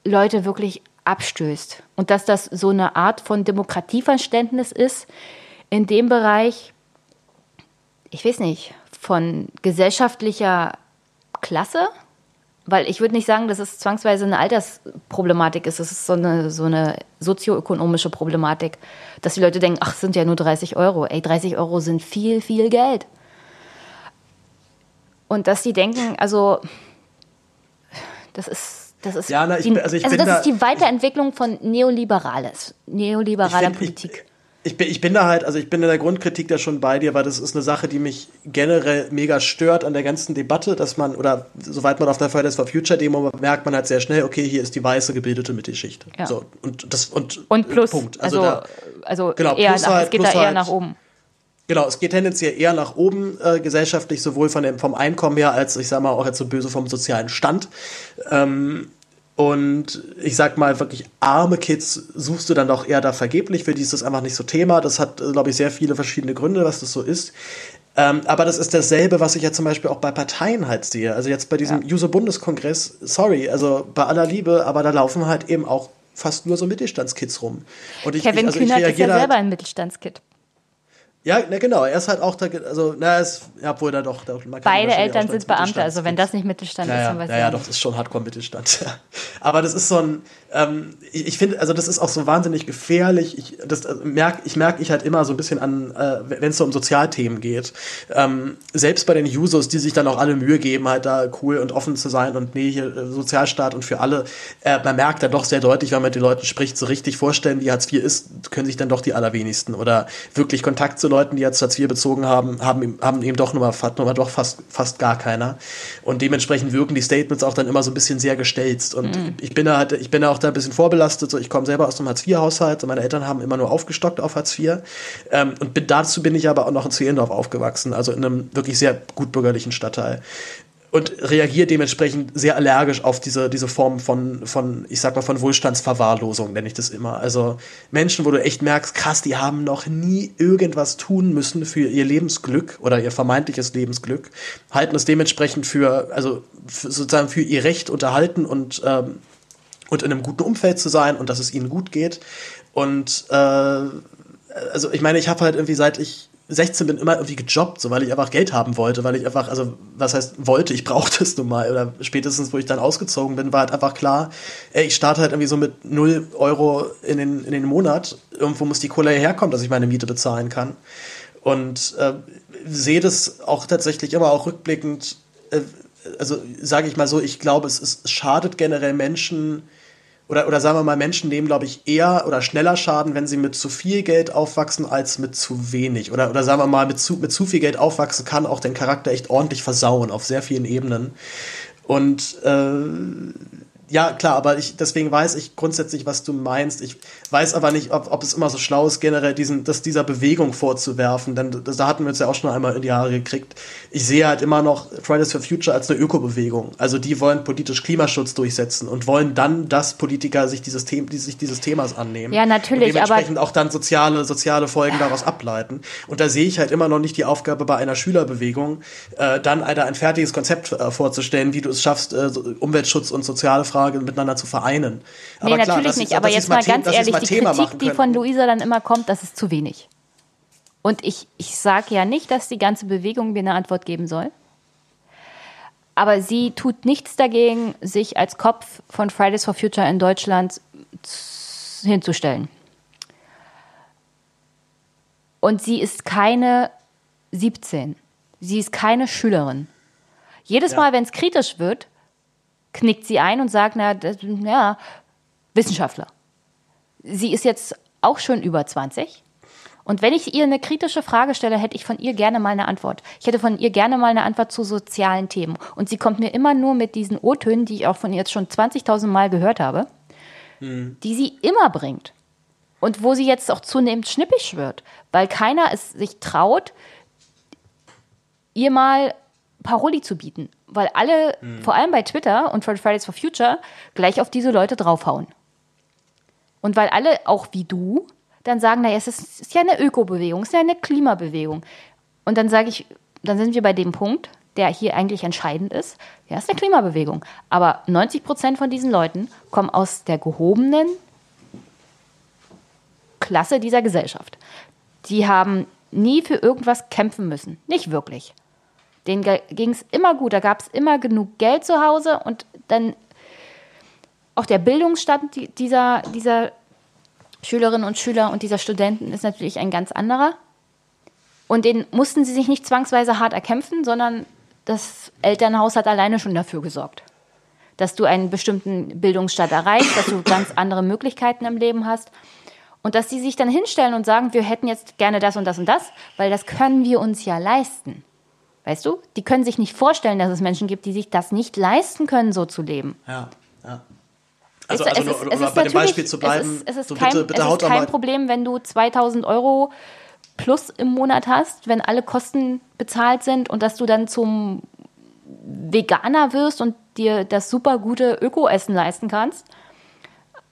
Leute wirklich abstößt und dass das so eine Art von Demokratieverständnis ist in dem Bereich, ich weiß nicht, von gesellschaftlicher Klasse, weil ich würde nicht sagen, dass es zwangsweise eine Altersproblematik ist. Es ist so eine, so eine sozioökonomische Problematik, dass die Leute denken, ach, sind ja nur 30 Euro. Ey, 30 Euro sind viel, viel Geld. Und dass sie denken, also das ist, das ist, ja, na, ich, die, also, ich also das da, ist die Weiterentwicklung von Neoliberales, neoliberaler find, Politik. Ich, ich, bin, ich bin da halt, also ich bin in der Grundkritik da schon bei dir, weil das ist eine Sache, die mich generell mega stört an der ganzen Debatte, dass man, oder soweit man auf der Fridays for Future Demo merkt man halt sehr schnell, okay, hier ist die weiße gebildete Mittelschicht. Ja. So, und das, und, und plus, Punkt. Also, also, da, also genau, eher, nach, halt, es geht da eher halt, nach oben. Genau, es geht tendenziell eher nach oben äh, gesellschaftlich, sowohl von dem, vom Einkommen her als, ich sag mal, auch jetzt so böse vom sozialen Stand. Ähm, und ich sag mal, wirklich arme Kids suchst du dann doch eher da vergeblich, für die ist das einfach nicht so Thema. Das hat, glaube ich, sehr viele verschiedene Gründe, was das so ist. Ähm, aber das ist dasselbe, was ich ja zum Beispiel auch bei Parteien halt sehe. Also jetzt bei diesem ja. User-Bundeskongress, sorry, also bei aller Liebe, aber da laufen halt eben auch fast nur so Mittelstandskids rum. Und ich, Kevin ich, also Kühnert ich ist ja selber ein Mittelstandskid. Ja, na genau, er ist halt auch da, also, na, ist, ja, obwohl da doch. Da, Beide Eltern sind Beamte, also wenn das nicht Mittelstand ja, ist, dann weiß ja, ja, doch, das ist schon Hardcore-Mittelstand. Aber das ist so ein, ähm, ich, ich finde, also das ist auch so wahnsinnig gefährlich. Ich, das äh, merke ich, merk ich halt immer so ein bisschen an, äh, wenn es so um Sozialthemen geht. Ähm, selbst bei den Users, die sich dann auch alle Mühe geben, halt da cool und offen zu sein und nee, hier äh, Sozialstaat und für alle, äh, man merkt da doch sehr deutlich, wenn man mit den Leuten spricht, so richtig vorstellen, wie Hartz IV ist, können sich dann doch die allerwenigsten. Oder wirklich Kontakt zu Leuten, die jetzt Hartz IV bezogen haben, haben, haben eben doch nur mal, nur mal doch fast, fast gar keiner. Und dementsprechend wirken die Statements auch dann immer so ein bisschen sehr gestelzt. Und mhm. ich bin da halt, ich bin da auch da ein bisschen vorbelastet. So, ich komme selber aus einem Hartz-IV-Haushalt. So meine Eltern haben immer nur aufgestockt auf Hartz IV. Ähm, und bin, dazu bin ich aber auch noch in Zehlendorf aufgewachsen, also in einem wirklich sehr gut bürgerlichen Stadtteil und reagiert dementsprechend sehr allergisch auf diese, diese Form von, von, ich sag mal, von Wohlstandsverwahrlosung, nenne ich das immer. Also Menschen, wo du echt merkst, krass, die haben noch nie irgendwas tun müssen für ihr Lebensglück oder ihr vermeintliches Lebensglück, halten es dementsprechend für, also für, sozusagen für ihr Recht unterhalten und, ähm, und in einem guten Umfeld zu sein und dass es ihnen gut geht. Und äh, also ich meine, ich habe halt irgendwie seit ich 16 bin immer irgendwie gejobbt, so weil ich einfach Geld haben wollte, weil ich einfach, also was heißt wollte, ich brauchte es nun mal. Oder spätestens, wo ich dann ausgezogen bin, war halt einfach klar, ey, ich starte halt irgendwie so mit 0 Euro in den, in den Monat. Irgendwo muss die Kohle herkommen, dass ich meine Miete bezahlen kann. Und äh, sehe das auch tatsächlich immer auch rückblickend, äh, also sage ich mal so, ich glaube, es, es schadet generell Menschen, oder, oder sagen wir mal, Menschen nehmen, glaube ich, eher oder schneller Schaden, wenn sie mit zu viel Geld aufwachsen, als mit zu wenig. Oder, oder sagen wir mal, mit zu, mit zu viel Geld aufwachsen kann auch den Charakter echt ordentlich versauen, auf sehr vielen Ebenen. Und äh, ja, klar, aber ich, deswegen weiß ich grundsätzlich, was du meinst. Ich weiß aber nicht, ob, ob es immer so schlau ist, generell diesen, das dieser Bewegung vorzuwerfen, denn das, da hatten wir uns ja auch schon einmal in die Haare gekriegt. Ich sehe halt immer noch Fridays for Future als eine Ökobewegung. Also die wollen politisch Klimaschutz durchsetzen und wollen dann, dass Politiker sich dieses, The die, sich dieses Themas annehmen. Ja, natürlich. Und dementsprechend aber auch dann soziale, soziale Folgen daraus ableiten. Und da sehe ich halt immer noch nicht die Aufgabe bei einer Schülerbewegung, äh, dann ein, ein fertiges Konzept äh, vorzustellen, wie du es schaffst, äh, Umweltschutz und soziale Frage miteinander zu vereinen. Aber nee, klar, natürlich nicht. Ist, aber jetzt mal ganz ehrlich, die Thema Kritik, die von Luisa dann immer kommt, das ist zu wenig. Und ich, ich sage ja nicht, dass die ganze Bewegung mir eine Antwort geben soll. Aber sie tut nichts dagegen, sich als Kopf von Fridays for Future in Deutschland hinzustellen. Und sie ist keine 17. Sie ist keine Schülerin. Jedes ja. Mal, wenn es kritisch wird, knickt sie ein und sagt, na, das, ja, Wissenschaftler. Sie ist jetzt auch schon über 20. Und wenn ich ihr eine kritische Frage stelle, hätte ich von ihr gerne mal eine Antwort. Ich hätte von ihr gerne mal eine Antwort zu sozialen Themen. Und sie kommt mir immer nur mit diesen O-Tönen, die ich auch von ihr jetzt schon 20.000 Mal gehört habe, mhm. die sie immer bringt. Und wo sie jetzt auch zunehmend schnippig wird, weil keiner es sich traut, ihr mal Paroli zu bieten. Weil alle, mhm. vor allem bei Twitter und von Fridays for Future, gleich auf diese Leute draufhauen. Und weil alle, auch wie du, dann sagen, naja, es ist, ist ja eine Ökobewegung, es ist ja eine Klimabewegung. Und dann sage ich, dann sind wir bei dem Punkt, der hier eigentlich entscheidend ist. Ja, es ist eine Klimabewegung. Aber 90 Prozent von diesen Leuten kommen aus der gehobenen Klasse dieser Gesellschaft. Die haben nie für irgendwas kämpfen müssen. Nicht wirklich. Denen ging es immer gut. Da gab es immer genug Geld zu Hause und dann auch der Bildungsstand dieser, dieser Schülerinnen und Schüler und dieser Studenten ist natürlich ein ganz anderer. Und den mussten sie sich nicht zwangsweise hart erkämpfen, sondern das Elternhaus hat alleine schon dafür gesorgt, dass du einen bestimmten Bildungsstand erreichst, dass du ganz andere Möglichkeiten im Leben hast. Und dass sie sich dann hinstellen und sagen, wir hätten jetzt gerne das und das und das, weil das können wir uns ja leisten. Weißt du? Die können sich nicht vorstellen, dass es Menschen gibt, die sich das nicht leisten können, so zu leben. Ja, ja. Also, also nur, ist, um bei dem Beispiel zu bleiben, es ist, es ist so kein, bitte, bitte es ist kein Problem, wenn du 2000 Euro plus im Monat hast, wenn alle Kosten bezahlt sind und dass du dann zum Veganer wirst und dir das super gute Öko-Essen leisten kannst.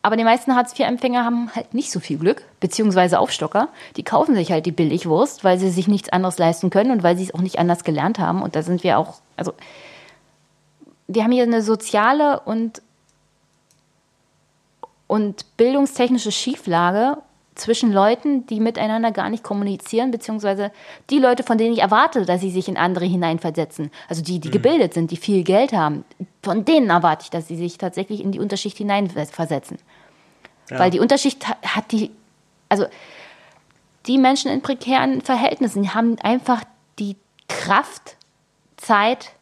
Aber die meisten Hartz-IV-Empfänger haben halt nicht so viel Glück, beziehungsweise Aufstocker. Die kaufen sich halt die Billigwurst, weil sie sich nichts anderes leisten können und weil sie es auch nicht anders gelernt haben. Und da sind wir auch, also wir haben hier eine soziale und und bildungstechnische Schieflage zwischen Leuten, die miteinander gar nicht kommunizieren, beziehungsweise die Leute, von denen ich erwarte, dass sie sich in andere hineinversetzen. Also die, die mhm. gebildet sind, die viel Geld haben, von denen erwarte ich, dass sie sich tatsächlich in die Unterschicht hineinversetzen. Ja. Weil die Unterschicht hat die, also die Menschen in prekären Verhältnissen haben einfach die Kraft, Zeit,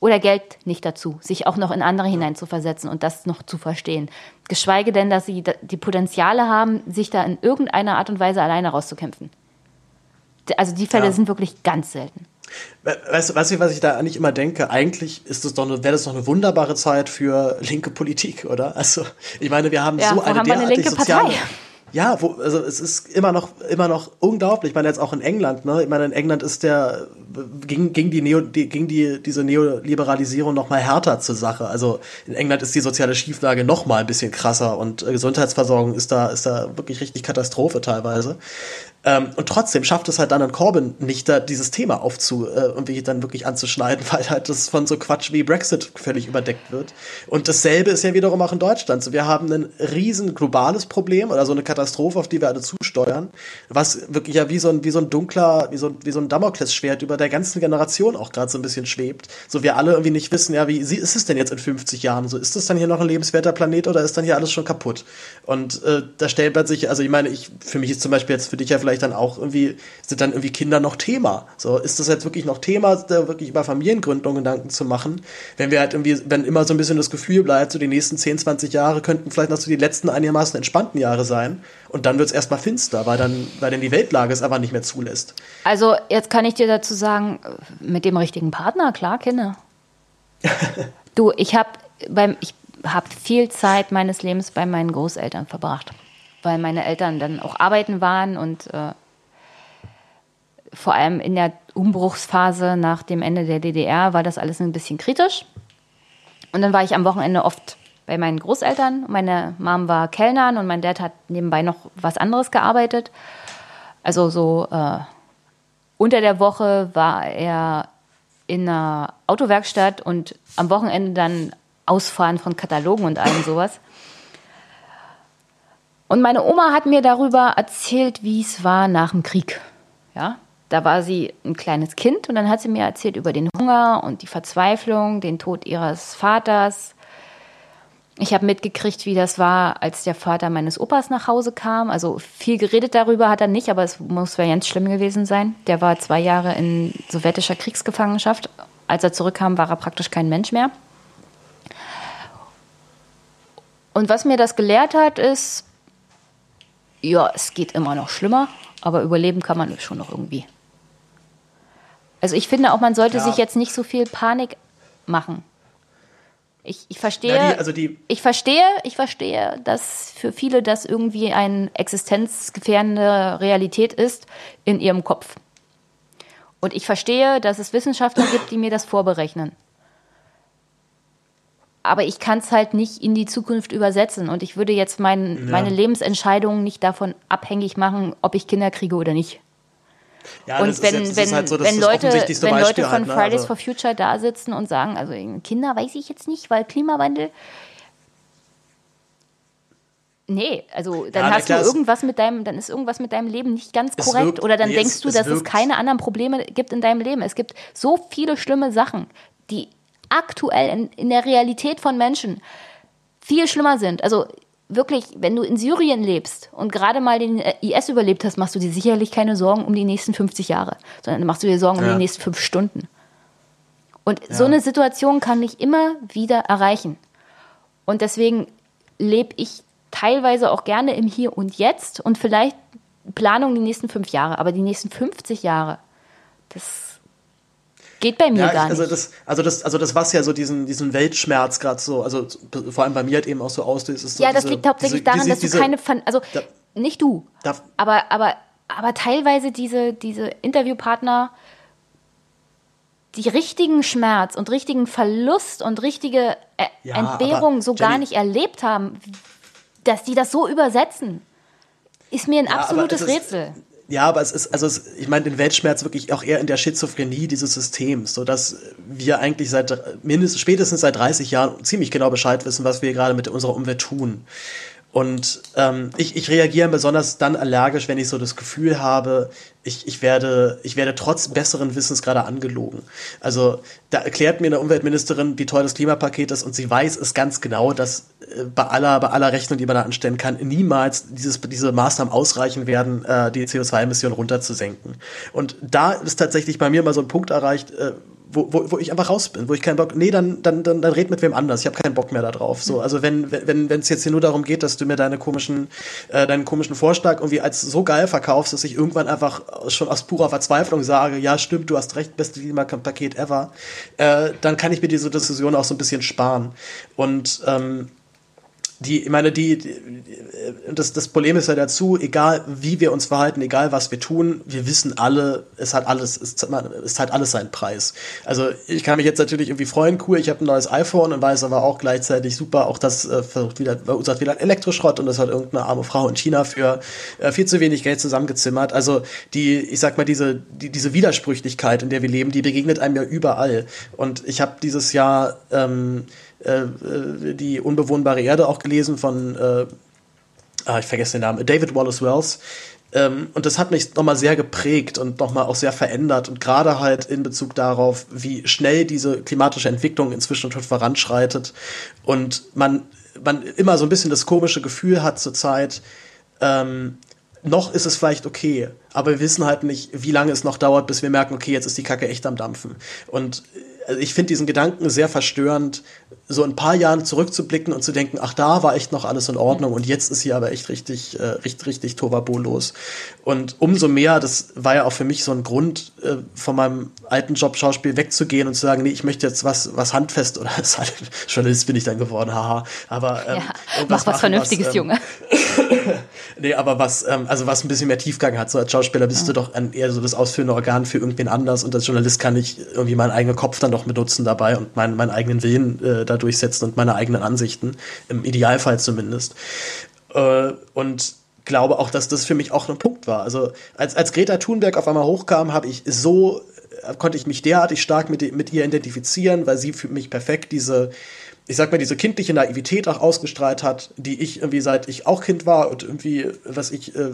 oder Geld nicht dazu, sich auch noch in andere hineinzuversetzen und das noch zu verstehen. Geschweige denn, dass sie die Potenziale haben, sich da in irgendeiner Art und Weise alleine rauszukämpfen. Also die Fälle ja. sind wirklich ganz selten. Weißt du, weißt du, was ich da eigentlich immer denke? Eigentlich ist das doch wäre das doch eine wunderbare Zeit für linke Politik, oder? Also, ich meine, wir haben ja, so eine haben derartig eine linke soziale, Partei? Ja, wo, also es ist immer noch, immer noch unglaublich. Ich meine, jetzt auch in England, ne? Ich meine, in England ist der, ging, ging die Neo, die, ging die, diese Neoliberalisierung noch mal härter zur Sache. Also in England ist die soziale Schieflage noch mal ein bisschen krasser und äh, Gesundheitsversorgung ist da, ist da wirklich richtig Katastrophe teilweise. Ähm, und trotzdem schafft es halt dann an Corbyn nicht, da dieses Thema aufzu, äh, irgendwie dann wirklich anzuschneiden, weil halt das von so Quatsch wie Brexit völlig überdeckt wird. Und dasselbe ist ja wiederum auch in Deutschland. So, wir haben ein riesen globales Problem oder so eine Katastrophe, auf die wir alle zusteuern, was wirklich ja wie so ein, wie so ein dunkler, wie so, wie so ein Damoklesschwert über der ganzen Generation auch gerade so ein bisschen schwebt. So, wir alle irgendwie nicht wissen, ja, wie ist es denn jetzt in 50 Jahren? So, ist das dann hier noch ein lebenswerter Planet oder ist dann hier alles schon kaputt? Und äh, da stellt man sich, also ich meine, ich, für mich ist zum Beispiel jetzt für dich ja vielleicht dann auch irgendwie, sind dann irgendwie Kinder noch Thema? So, ist das jetzt wirklich noch Thema, da wirklich über Familiengründung Gedanken zu machen? Wenn wir halt irgendwie, wenn immer so ein bisschen das Gefühl bleibt, so die nächsten 10, 20 Jahre könnten vielleicht noch so die letzten einigermaßen entspannten Jahre sein. Und dann wird es erstmal finster, weil dann, weil dann die Weltlage es einfach nicht mehr zulässt. Also, jetzt kann ich dir dazu sagen, mit dem richtigen Partner, klar, Kinder. du, ich habe beim, ich habe viel Zeit meines Lebens bei meinen Großeltern verbracht weil meine Eltern dann auch arbeiten waren und äh, vor allem in der Umbruchsphase nach dem Ende der DDR war das alles ein bisschen kritisch. Und dann war ich am Wochenende oft bei meinen Großeltern. Meine Mom war Kellnerin und mein Dad hat nebenbei noch was anderes gearbeitet. Also so äh, unter der Woche war er in einer Autowerkstatt und am Wochenende dann Ausfahren von Katalogen und allem sowas. Und meine Oma hat mir darüber erzählt, wie es war nach dem Krieg. Ja, da war sie ein kleines Kind und dann hat sie mir erzählt über den Hunger und die Verzweiflung, den Tod ihres Vaters. Ich habe mitgekriegt, wie das war, als der Vater meines Opas nach Hause kam. Also viel geredet darüber hat er nicht, aber es muss ja ganz schlimm gewesen sein. Der war zwei Jahre in sowjetischer Kriegsgefangenschaft. Als er zurückkam, war er praktisch kein Mensch mehr. Und was mir das gelehrt hat, ist, ja, es geht immer noch schlimmer, aber überleben kann man schon noch irgendwie. Also ich finde auch, man sollte Ja. sich jetzt nicht so viel Panik machen. Ich, ich verstehe, Ja, die- also die- ich verstehe, ich verstehe, dass für viele das irgendwie eine existenzgefährdende Realität ist in ihrem Kopf. Und ich verstehe, dass es Wissenschaftler gibt, die mir das vorberechnen. Aber ich kann es halt nicht in die Zukunft übersetzen. Und ich würde jetzt mein, meine Lebensentscheidungen nicht davon abhängig machen, ob ich Kinder kriege oder nicht. Ja, Und wenn, jetzt- wenn, halt so das- wenn Leute, wenn Leute von halt, ne? Fridays Also- for Future da sitzen und sagen, also Kinder weiß ich jetzt nicht, weil Klimawandel. Nee, also dann Ja, hast klar, du es- irgendwas mit deinem, dann ist irgendwas mit deinem Leben nicht ganz Es korrekt. wirkt- oder dann nee, denkst es- du, es dass es wirkt- keine anderen Probleme gibt in deinem Leben. Es gibt so viele schlimme Sachen, die aktuell in, in der Realität von Menschen viel schlimmer sind. Also wirklich, wenn du in Syrien lebst und gerade mal den äh, IS überlebt hast, machst du dir sicherlich keine Sorgen um die nächsten 50 Jahre, sondern machst du dir Sorgen um Ja. die nächsten fünf Stunden. Und so eine Situation kann dich immer wieder erreichen. Und deswegen lebe ich teilweise auch gerne im Hier und Jetzt und vielleicht Planung die nächsten fünf Jahre, aber die nächsten 50 Jahre, das geht bei mir Ja, gar also nicht. das, also das, also das, was ja so diesen, diesen Weltschmerz gerade so, also vor allem bei mir halt eben auch so auslöst, ist so ja, das diese, liegt hauptsächlich diese, daran, diese, dass du keine, Fan also Da- nicht du, Darf- aber, aber, aber teilweise diese, diese Interviewpartner, die richtigen Schmerz und richtigen Verlust und richtige äh, Ja, Entbehrung so gar Jenny- nicht erlebt haben, dass die das so übersetzen, ist mir ein Ja, absolutes es ist- Rätsel. Ja, aber es ist, also es, ich meine den Weltschmerz wirklich auch eher in der Schizophrenie dieses Systems, so dass wir eigentlich seit mindestens spätestens seit 30 Jahren ziemlich genau Bescheid wissen, was wir gerade mit unserer Umwelt tun. Und ähm, ich, ich reagiere besonders dann allergisch, wenn ich so das Gefühl habe, ich, ich, werde, ich werde trotz besseren Wissens gerade angelogen. Also da erklärt mir eine Umweltministerin, wie toll das Klimapaket ist und sie weiß es ganz genau, dass äh, bei aller, bei aller Rechnung, die man da anstellen kann, niemals dieses, diese Maßnahmen ausreichen werden, äh, die CO2-Emissionen runterzusenken. Und da ist tatsächlich bei mir mal so ein Punkt erreicht, äh, wo, wo, wo ich einfach raus bin, wo ich keinen Bock, nee, dann, dann, dann, dann red mit wem anders. Ich habe keinen Bock mehr da drauf. So, also wenn, wenn, wenn es jetzt hier nur darum geht, dass du mir deine komischen, äh, deinen komischen Vorschlag irgendwie als so geil verkaufst, dass ich irgendwann einfach schon aus purer Verzweiflung sage, ja, stimmt, du hast recht, beste Klimapaket ever, äh, dann kann ich mir diese Diskussion auch so ein bisschen sparen. Und ähm, die, ich meine, die, die das, das Problem ist ja dazu, egal wie wir uns verhalten, egal was wir tun, wir wissen alle, es hat alles, es, es hat alles seinen Preis. Also ich kann mich jetzt natürlich irgendwie freuen, cool, ich habe ein neues iPhone und weiß aber auch gleichzeitig super, auch das äh, versucht wieder, verursacht wieder Elektroschrott und das hat irgendeine arme Frau in China für äh, viel zu wenig Geld zusammengezimmert. Also die, ich sag mal, diese, die, diese Widersprüchlichkeit, in der wir leben, die begegnet einem ja überall. Und ich habe dieses Jahr ähm, äh, äh, die unbewohnbare Erde auch gelesen von, äh, ah, ich vergesse den Namen, David Wallace Wells. Ähm, und das hat mich nochmal sehr geprägt und nochmal auch sehr verändert. Und gerade halt in Bezug darauf, wie schnell diese klimatische Entwicklung inzwischen schon voranschreitet. Und man, man immer so ein bisschen das komische Gefühl hat zurzeit, ähm, noch ist es vielleicht okay, aber wir wissen halt nicht, wie lange es noch dauert, bis wir merken, okay, jetzt ist die Kacke echt am Dampfen. Und äh, ich finde diesen Gedanken sehr verstörend, so ein paar Jahren zurückzublicken und zu denken, ach, da war echt noch alles in Ordnung und jetzt ist hier aber echt richtig, äh, richtig, richtig Tovabo los. Und umso mehr, das war ja auch für mich so ein Grund, äh, von meinem alten Job Schauspiel wegzugehen und zu sagen, nee, ich möchte jetzt was, was handfest oder Journalist bin ich dann geworden, haha. Aber ähm, Ja, mach was machen, Vernünftiges, ähm, Junge. Nee, aber was, ähm, also was ein bisschen mehr Tiefgang hat. So als Schauspieler bist du doch ein, eher so das ausführende Organ für irgendwen anders und als Journalist kann ich irgendwie meinen eigenen Kopf dann doch benutzen dabei und meinen, meinen eigenen Willen äh, da durchsetzen und meine eigenen Ansichten. Im Idealfall zumindest. Äh, und glaube auch, dass das für mich auch ein Punkt war. Also als, als Greta Thunberg auf einmal hochkam, habe ich so, äh, konnte ich mich derartig stark mit, mit ihr identifizieren, weil sie für mich perfekt diese ich sag mal, diese kindliche Naivität auch ausgestrahlt hat, die ich irgendwie seit ich auch Kind war und irgendwie, was ich äh,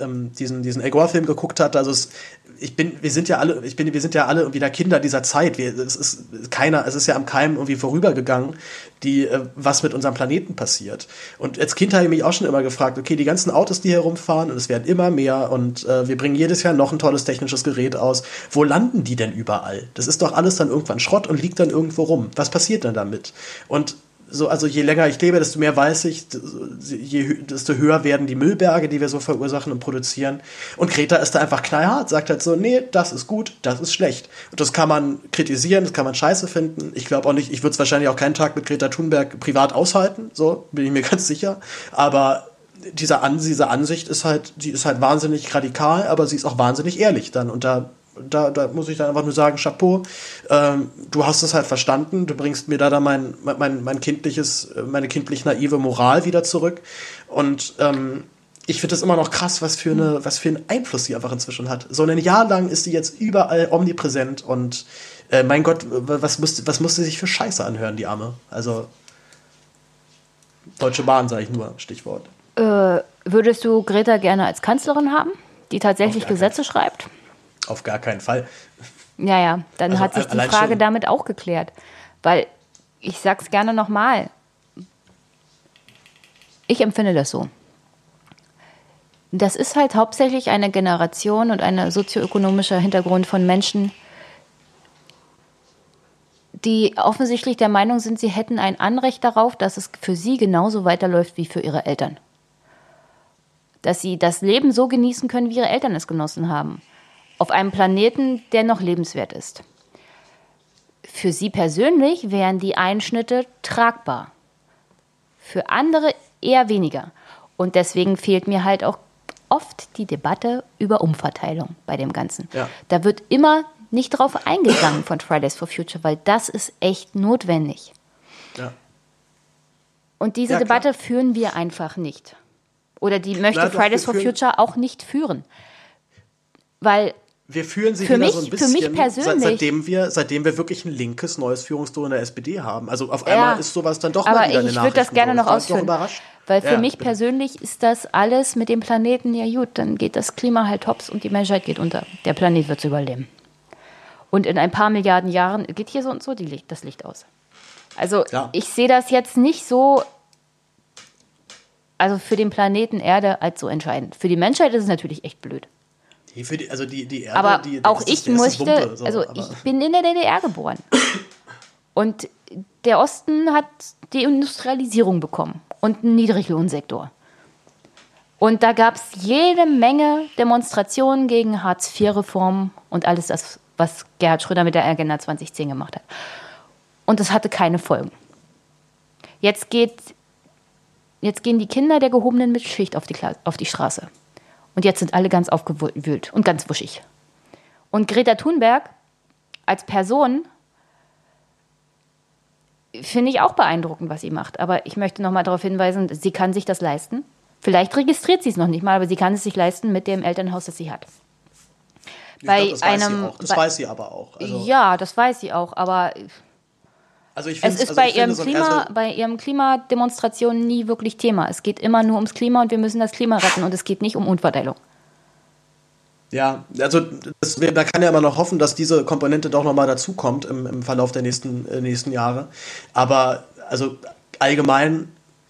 ähm, diesen, diesen El Gore-Film geguckt hatte, also es, ich bin, wir sind ja alle, ich bin, wir sind ja alle da Kinder dieser Zeit. Wir, es ist keiner, es ist ja am Keim irgendwie vorübergegangen, die, äh, was mit unserem Planeten passiert. Und als Kind habe ich mich auch schon immer gefragt, okay, die ganzen Autos, die hier rumfahren, und es werden immer mehr und äh, wir bringen jedes Jahr noch ein tolles technisches Gerät aus. Wo landen die denn überall? Das ist doch alles dann irgendwann Schrott und liegt dann irgendwo rum. Was passiert denn damit? Und so, also je länger ich lebe, desto mehr weiß ich, je, desto höher werden die Müllberge, die wir so verursachen und produzieren. Und Greta ist da einfach knallhart, sagt halt so, nee, das ist gut, das ist schlecht. Und das kann man kritisieren, das kann man scheiße finden. Ich glaube auch nicht, ich würde es wahrscheinlich auch keinen Tag mit Greta Thunberg privat aushalten, so bin ich mir ganz sicher. Aber diese, An diese Ansicht ist halt, die ist halt wahnsinnig radikal, aber sie ist auch wahnsinnig ehrlich dann. Und da da, da muss ich dann einfach nur sagen, Chapeau, ähm, du hast es halt verstanden, du bringst mir da dann mein, mein, mein kindliches, meine kindlich naive Moral wieder zurück. Und ähm, ich finde es immer noch krass, was für, eine, was für einen Einfluss sie einfach inzwischen hat. So ein Jahr lang ist sie jetzt überall omnipräsent und äh, mein Gott, was musste, was musste sich für Scheiße anhören, die Arme? Also Deutsche Bahn, sage ich nur, Stichwort. Äh, würdest du Greta gerne als Kanzlerin haben, die tatsächlich Gesetze schreibt? Auf gar keinen Fall. Ja, ja, dann also hat sich die Frage damit auch geklärt. Weil ich sag's gerne nochmal. Ich empfinde das so. Das ist halt hauptsächlich eine Generation und ein sozioökonomischer Hintergrund von Menschen, die offensichtlich der Meinung sind, sie hätten ein Anrecht darauf, dass es für sie genauso weiterläuft wie für ihre Eltern. Dass sie das Leben so genießen können, wie ihre Eltern es genossen haben auf einem Planeten, der noch lebenswert ist. Für Sie persönlich wären die Einschnitte tragbar, für andere eher weniger. Und deswegen fehlt mir halt auch oft die Debatte über Umverteilung bei dem Ganzen. Ja. Da wird immer nicht drauf eingegangen von Fridays for Future, weil das ist echt notwendig. Ja. Und diese ja, Debatte führen wir einfach nicht. Oder die möchte klar, Fridays for Future auch nicht führen. Weil wir führen sie für wieder mich, so ein bisschen, für mich persönlich. seitdem wir, seitdem wir wirklich ein linkes neues Führungsduo in der SPD haben. Also auf einmal ja, ist sowas dann doch mal wieder eine ich würde das gerne noch ausführen, weil für ja, mich bitte. persönlich ist das alles mit dem Planeten ja gut. Dann geht das Klima halt hops und die Menschheit geht unter. Der Planet wird überleben. Und in ein paar Milliarden Jahren geht hier so und so die, das Licht aus. Also ja. ich sehe das jetzt nicht so, also für den Planeten Erde als so entscheidend. Für die Menschheit ist es natürlich echt blöd. Die, also die, die Erde, aber die, auch ich möchte, Wumpe, so, also ich bin in der DDR geboren. Und der Osten hat die Industrialisierung bekommen und einen Niedriglohnsektor. Und da gab es jede Menge Demonstrationen gegen Hartz-IV-Reformen und alles das, was Gerhard Schröder mit der Agenda 2010 gemacht hat. Und das hatte keine Folgen. Jetzt, geht, jetzt gehen die Kinder der gehobenen Mitschicht auf die, auf die Straße. Und jetzt sind alle ganz aufgewühlt und ganz wuschig. Und Greta Thunberg als Person finde ich auch beeindruckend, was sie macht. Aber ich möchte noch mal darauf hinweisen, sie kann sich das leisten. Vielleicht registriert sie es noch nicht mal, aber sie kann es sich leisten mit dem Elternhaus, das sie hat. Bei glaub, das einem, weiß das bei, weiß sie aber auch. Also ja, das weiß sie auch, aber also ich es ist also bei, ihrem Klima, so bei ihrem Klimademonstrationen nie wirklich Thema. Es geht immer nur ums Klima und wir müssen das Klima retten und es geht nicht um Umverteilung. Ja, also das, man kann ja immer noch hoffen, dass diese Komponente doch nochmal dazukommt im, im Verlauf der nächsten, äh, nächsten Jahre. Aber also allgemein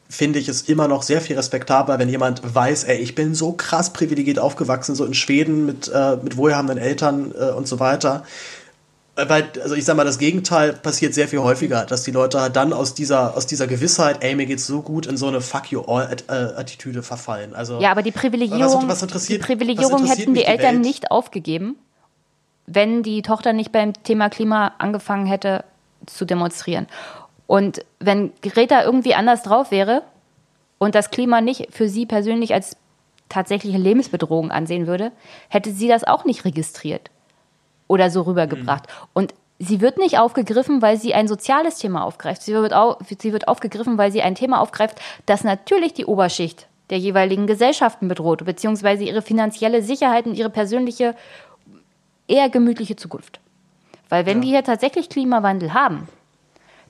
finde ich es immer noch sehr viel respektabler, wenn jemand weiß, ey, ich bin so krass privilegiert aufgewachsen, so in Schweden mit, äh, mit wohlhabenden Eltern äh, und so weiter weil, also ich sag mal, das Gegenteil passiert sehr viel häufiger, dass die Leute halt dann aus dieser, aus dieser Gewissheit, ey, mir geht's so gut, in so eine Fuck you all äh, Attitüde verfallen. Also, ja, aber die Privilegierung, was, was die Privilegierung hätten die, die Eltern Welt? nicht aufgegeben, wenn die Tochter nicht beim Thema Klima angefangen hätte zu demonstrieren. Und wenn Greta irgendwie anders drauf wäre und das Klima nicht für sie persönlich als tatsächliche Lebensbedrohung ansehen würde, hätte sie das auch nicht registriert oder so rübergebracht. Mhm. Und sie wird nicht aufgegriffen, weil sie ein soziales Thema aufgreift. Sie wird, auf, sie wird aufgegriffen, weil sie ein Thema aufgreift, das natürlich die Oberschicht der jeweiligen Gesellschaften bedroht, beziehungsweise ihre finanzielle Sicherheit und ihre persönliche, eher gemütliche Zukunft. Weil wenn ja. wir hier tatsächlich Klimawandel haben,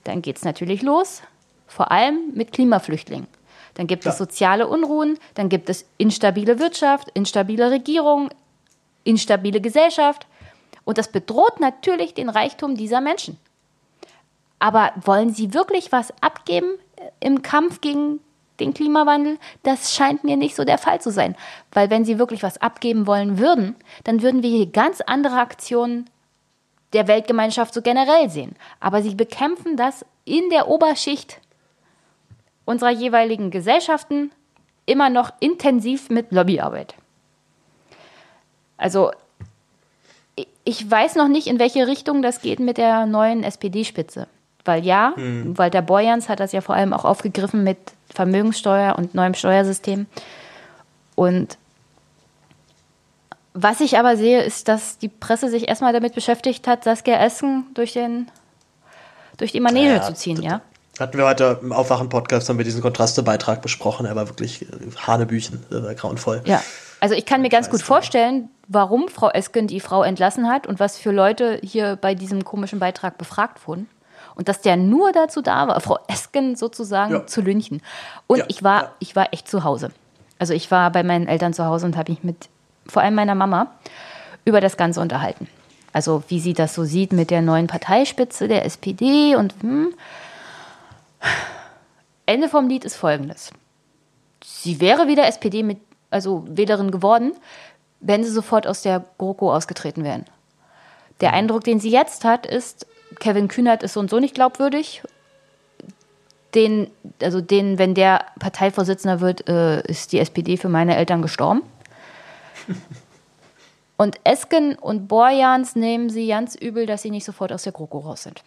dann geht es natürlich los, vor allem mit Klimaflüchtlingen. Dann gibt ja. es soziale Unruhen, dann gibt es instabile Wirtschaft, instabile Regierung, instabile Gesellschaft. Und das bedroht natürlich den Reichtum dieser Menschen. Aber wollen sie wirklich was abgeben äh, im Kampf gegen den Klimawandel? Das scheint mir nicht so der Fall zu sein. Weil wenn sie wirklich was abgeben wollen würden, dann würden wir hier ganz andere Aktionen der Weltgemeinschaft so generell sehen. Aber sie bekämpfen das in der Oberschicht unserer jeweiligen Gesellschaften immer noch intensiv mit Lobbyarbeit. Also ich- weiß noch nicht, in welche Richtung das geht mit der neuen SPD-Spitze. Weil ja, Walter Borjans hat das ja vor allem auch aufgegriffen mit Vermögenssteuer und neuem Steuersystem. Und was ich aber sehe, ist, dass die Presse sich erstmal damit beschäftigt hat, Saskia Esken durch, den, durch die Manege Ja, zu ziehen, ja. Hatten wir heute im Aufwachen-Podcast, haben wir diesen Kontrastebeitrag besprochen. Er war wirklich äh, Hanebüchen, äh, war grauenvoll. Ja, also ich kann mir ganz gut vorstellen, warum Frau Esken die Frau entlassen hat und was für Leute hier bei diesem komischen Beitrag befragt wurden. Und dass der nur dazu da war, Frau Esken sozusagen Ja. zu lynchen. Und Ja, ich war, ich war echt zu Hause. Also ich war bei meinen Eltern zu Hause und habe mich mit vor allem meiner Mama über das Ganze unterhalten. Also wie sie das so sieht mit der neuen Parteispitze der SPD und hm. Ende vom Lied ist folgendes sie wäre wieder SPD mit, also Wählerin geworden, wenn sie sofort aus der GroKo ausgetreten wären. Der Eindruck, den sie jetzt hat, ist, Kevin Kühnert ist so und so nicht glaubwürdig. Den, also den, wenn der Parteivorsitzender wird, äh, ist die SPD für meine Eltern gestorben. Und Esken und Borjans nehmen sie ganz übel, dass sie nicht sofort aus der GroKo raus sind.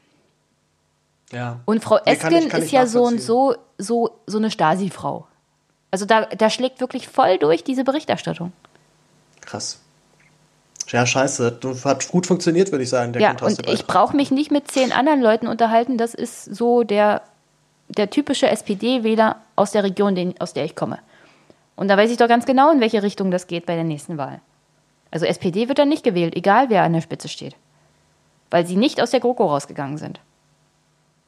Ja. Und Frau Nee, kann Esken ich- kann ist ja so und so, so, so eine Stasi-Frau. Also da, da schlägt wirklich voll durch diese Berichterstattung. Krass. Ja, scheiße. Hat gut funktioniert, würde ich sagen, der ja, und ich brauche mich nicht mit zehn anderen Leuten unterhalten. Das ist so der, der typische SPD-Wähler aus der Region, den, aus der ich komme. Und da weiß ich doch ganz genau, in welche Richtung das geht bei der nächsten Wahl. Also SPD wird dann nicht gewählt, egal wer an der Spitze steht. Weil sie nicht aus der GroKo rausgegangen sind.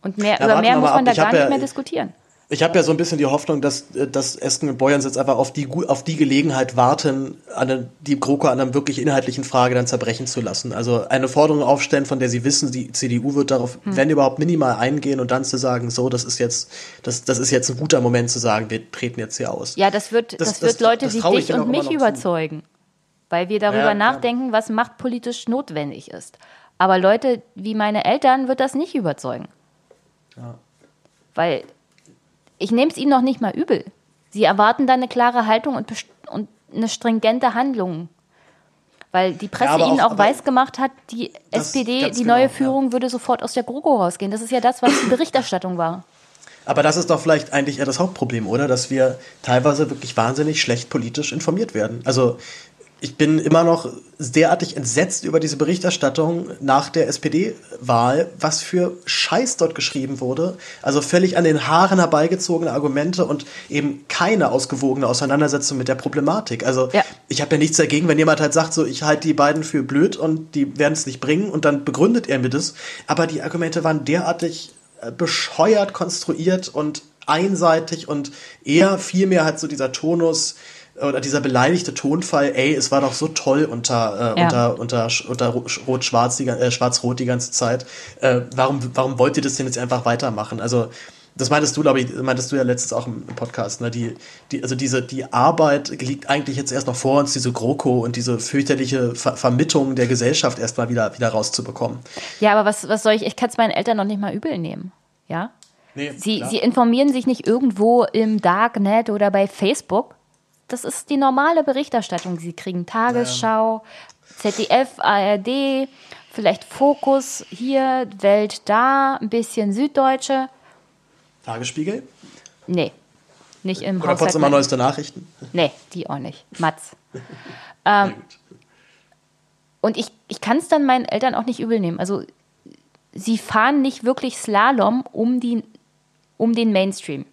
Und mehr, Ja, über mehr muss man da gar nicht ja- mehr diskutieren. Ich habe ja so ein bisschen die Hoffnung, dass, äh, dass Esken und Boyans jetzt einfach auf die, auf die Gelegenheit warten, eine, die GroKo an einer wirklich inhaltlichen Frage dann zerbrechen zu lassen. Also eine Forderung aufstellen, von der sie wissen, die CDU wird darauf, Hm. wenn überhaupt, minimal eingehen und dann zu sagen, so, das ist jetzt, das, das ist jetzt ein guter Moment zu sagen, wir treten jetzt hier aus. Ja, das wird, das, Das- wird das- Leute das wie trau ich dich und mich zu. überzeugen. Weil wir darüber Ja, nachdenken, was machtpolitisch notwendig ist. Aber Leute wie meine Eltern wird das nicht überzeugen. Weil ich nehme es ihnen noch nicht mal übel. Sie erwarten dann eine klare Haltung und, und eine stringente Handlung. Weil die Presse aber ihnen auch- auch aber weiß gemacht hat, die SPD, die genau, neue ja. Führung würde sofort aus der GroKo rausgehen. Das ist ja das, was die Berichterstattung war. Aber das ist doch vielleicht eigentlich eher das Hauptproblem, oder? Dass wir teilweise wirklich wahnsinnig schlecht politisch informiert werden. Also ich bin immer noch derartig entsetzt über diese Berichterstattung nach der SPD-Wahl, was für Scheiß dort geschrieben wurde. Also völlig an den Haaren herbeigezogene Argumente und eben keine ausgewogene Auseinandersetzung mit der Problematik. Also Ja. ich habe ja nichts dagegen, wenn jemand halt sagt, so ich halte die beiden für blöd und die werden es nicht bringen und dann begründet er mir das. Aber die Argumente waren derartig äh, bescheuert konstruiert und einseitig und eher vielmehr halt so dieser Tonus oder dieser beleidigte Tonfall, ey, es war doch so toll unter, äh, Ja. unter, unter, unter Rot-Schwarz, die, äh, Schwarz-Rot die ganze Zeit. Äh, warum, warum wollt ihr das denn jetzt einfach weitermachen? Also, das meintest du, glaube ich, meintest du ja letztens auch im Podcast, ne? Die, die, also diese, die Arbeit liegt eigentlich jetzt erst noch vor uns, diese GroKo und diese fürchterliche Ver Vermittlung der Gesellschaft erstmal wieder, wieder rauszubekommen. Ja, aber was, was soll ich? Ich kann es meinen Eltern noch nicht mal übel nehmen. Ja? Nee, Sie, klar. sie informieren sich nicht irgendwo im Darknet oder bei Facebook. Das ist die normale Berichterstattung, die sie kriegen. Tagesschau, ZDF, ARD, vielleicht Fokus hier, Welt da, ein bisschen Süddeutsche. Tagesspiegel? Nee, nicht im Oder Haushalt. Potsdamer Neueste Nachrichten? Nee, die auch nicht. Matz. Gut. Und ich, ich kann es dann meinen Eltern auch nicht übel nehmen. Also sie fahren nicht wirklich Slalom um, die, um den Mainstream.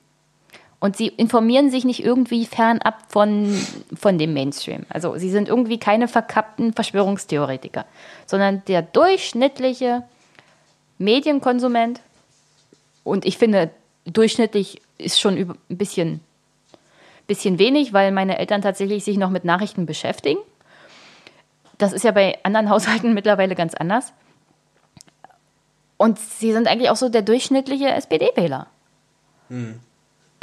Und sie informieren sich nicht irgendwie fernab von, von dem Mainstream. Also sie sind irgendwie keine verkappten Verschwörungstheoretiker, sondern der durchschnittliche Medienkonsument. Und ich finde, durchschnittlich ist schon ein bisschen, bisschen wenig, weil meine Eltern tatsächlich sich noch mit Nachrichten beschäftigen. Das ist ja bei anderen Haushalten mittlerweile ganz anders. Und sie sind eigentlich auch so der durchschnittliche SPD-Wähler.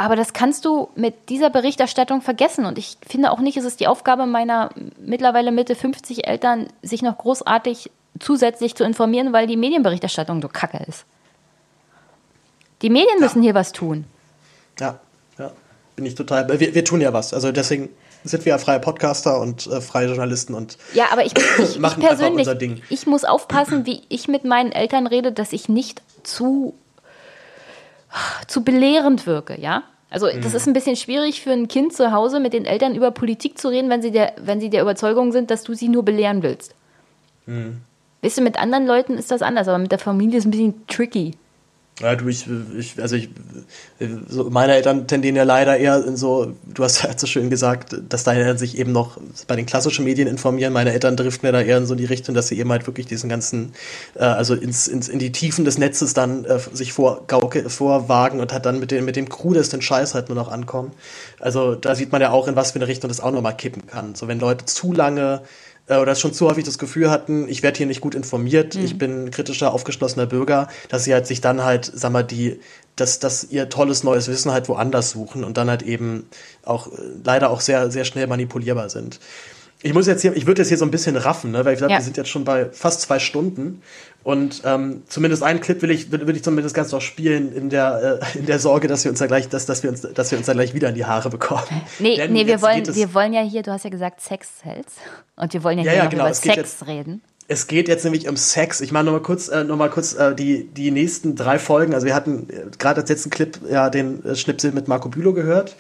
Aber das kannst du mit dieser Berichterstattung vergessen. Und ich finde auch nicht, es ist die Aufgabe meiner mittlerweile Mitte 50 Eltern, sich noch großartig zusätzlich zu informieren, weil die Medienberichterstattung so kacke ist. Die Medien müssen hier was tun. Ja. bin ich total. Wir, wir tun ja was. Also deswegen sind wir ja freie Podcaster und äh, freie Journalisten und Ja, aber ich, ich, ich machen einfach persönlich, unser Ding. ich muss aufpassen, wie ich mit meinen Eltern rede, dass ich nicht zu, zu belehrend wirke, ja? Also Mhm. das ist ein bisschen schwierig für ein Kind zu Hause mit den Eltern über Politik zu reden, wenn sie der, wenn sie der Überzeugung sind, dass du sie nur belehren willst. Mhm. Weißt du, mit anderen Leuten ist das anders, aber mit der Familie ist es ein bisschen tricky. Ja, du, ich, ich also ich, so meine Eltern tendieren ja leider eher in so, du hast ja so schön gesagt, dass deine Eltern sich eben noch bei den klassischen Medien informieren. Meine Eltern driften ja da eher in so die Richtung, dass sie eben halt wirklich diesen ganzen, äh, also ins, ins, in die Tiefen des Netzes dann äh, sich vorgauke, vorwagen und hat dann mit dem, mit dem krudesten Scheiß halt nur noch ankommen. Also da sieht man ja auch, in was für eine Richtung das auch nochmal kippen kann. So wenn Leute zu lange äh, oder schon zu häufig das Gefühl hatten, ich werde hier nicht gut informiert, ich bin ein kritischer, aufgeschlossener Bürger, dass sie halt sich dann halt, sag mal, die, dass, dass ihr tolles neues Wissen halt woanders suchen und dann halt eben auch äh, leider auch sehr, sehr schnell manipulierbar sind. Ich muss jetzt hier, ich würde jetzt hier so ein bisschen raffen, ne, weil ich glaube, Ja. wir sind jetzt schon bei fast zwei Stunden und ähm, zumindest einen Clip will ich, will, will ich zumindest ganz noch spielen in der, äh, in der Sorge, dass wir uns da gleich, dass, dass wir uns, dass wir uns da gleich wieder in die Haare bekommen. Nee, Denn nee wir, jetzt wollen, wir wollen ja hier, du hast ja gesagt Sex Cells. Und wir wollen ja, Ja, hier ja, genau, über Sex reden. Es geht jetzt nämlich um Sex. Ich mache nochmal kurz, äh, noch mal kurz äh, die, die nächsten drei Folgen. Also wir hatten äh, gerade als letzten Clip ja den äh, Schnipsel mit Marco Bülow gehört.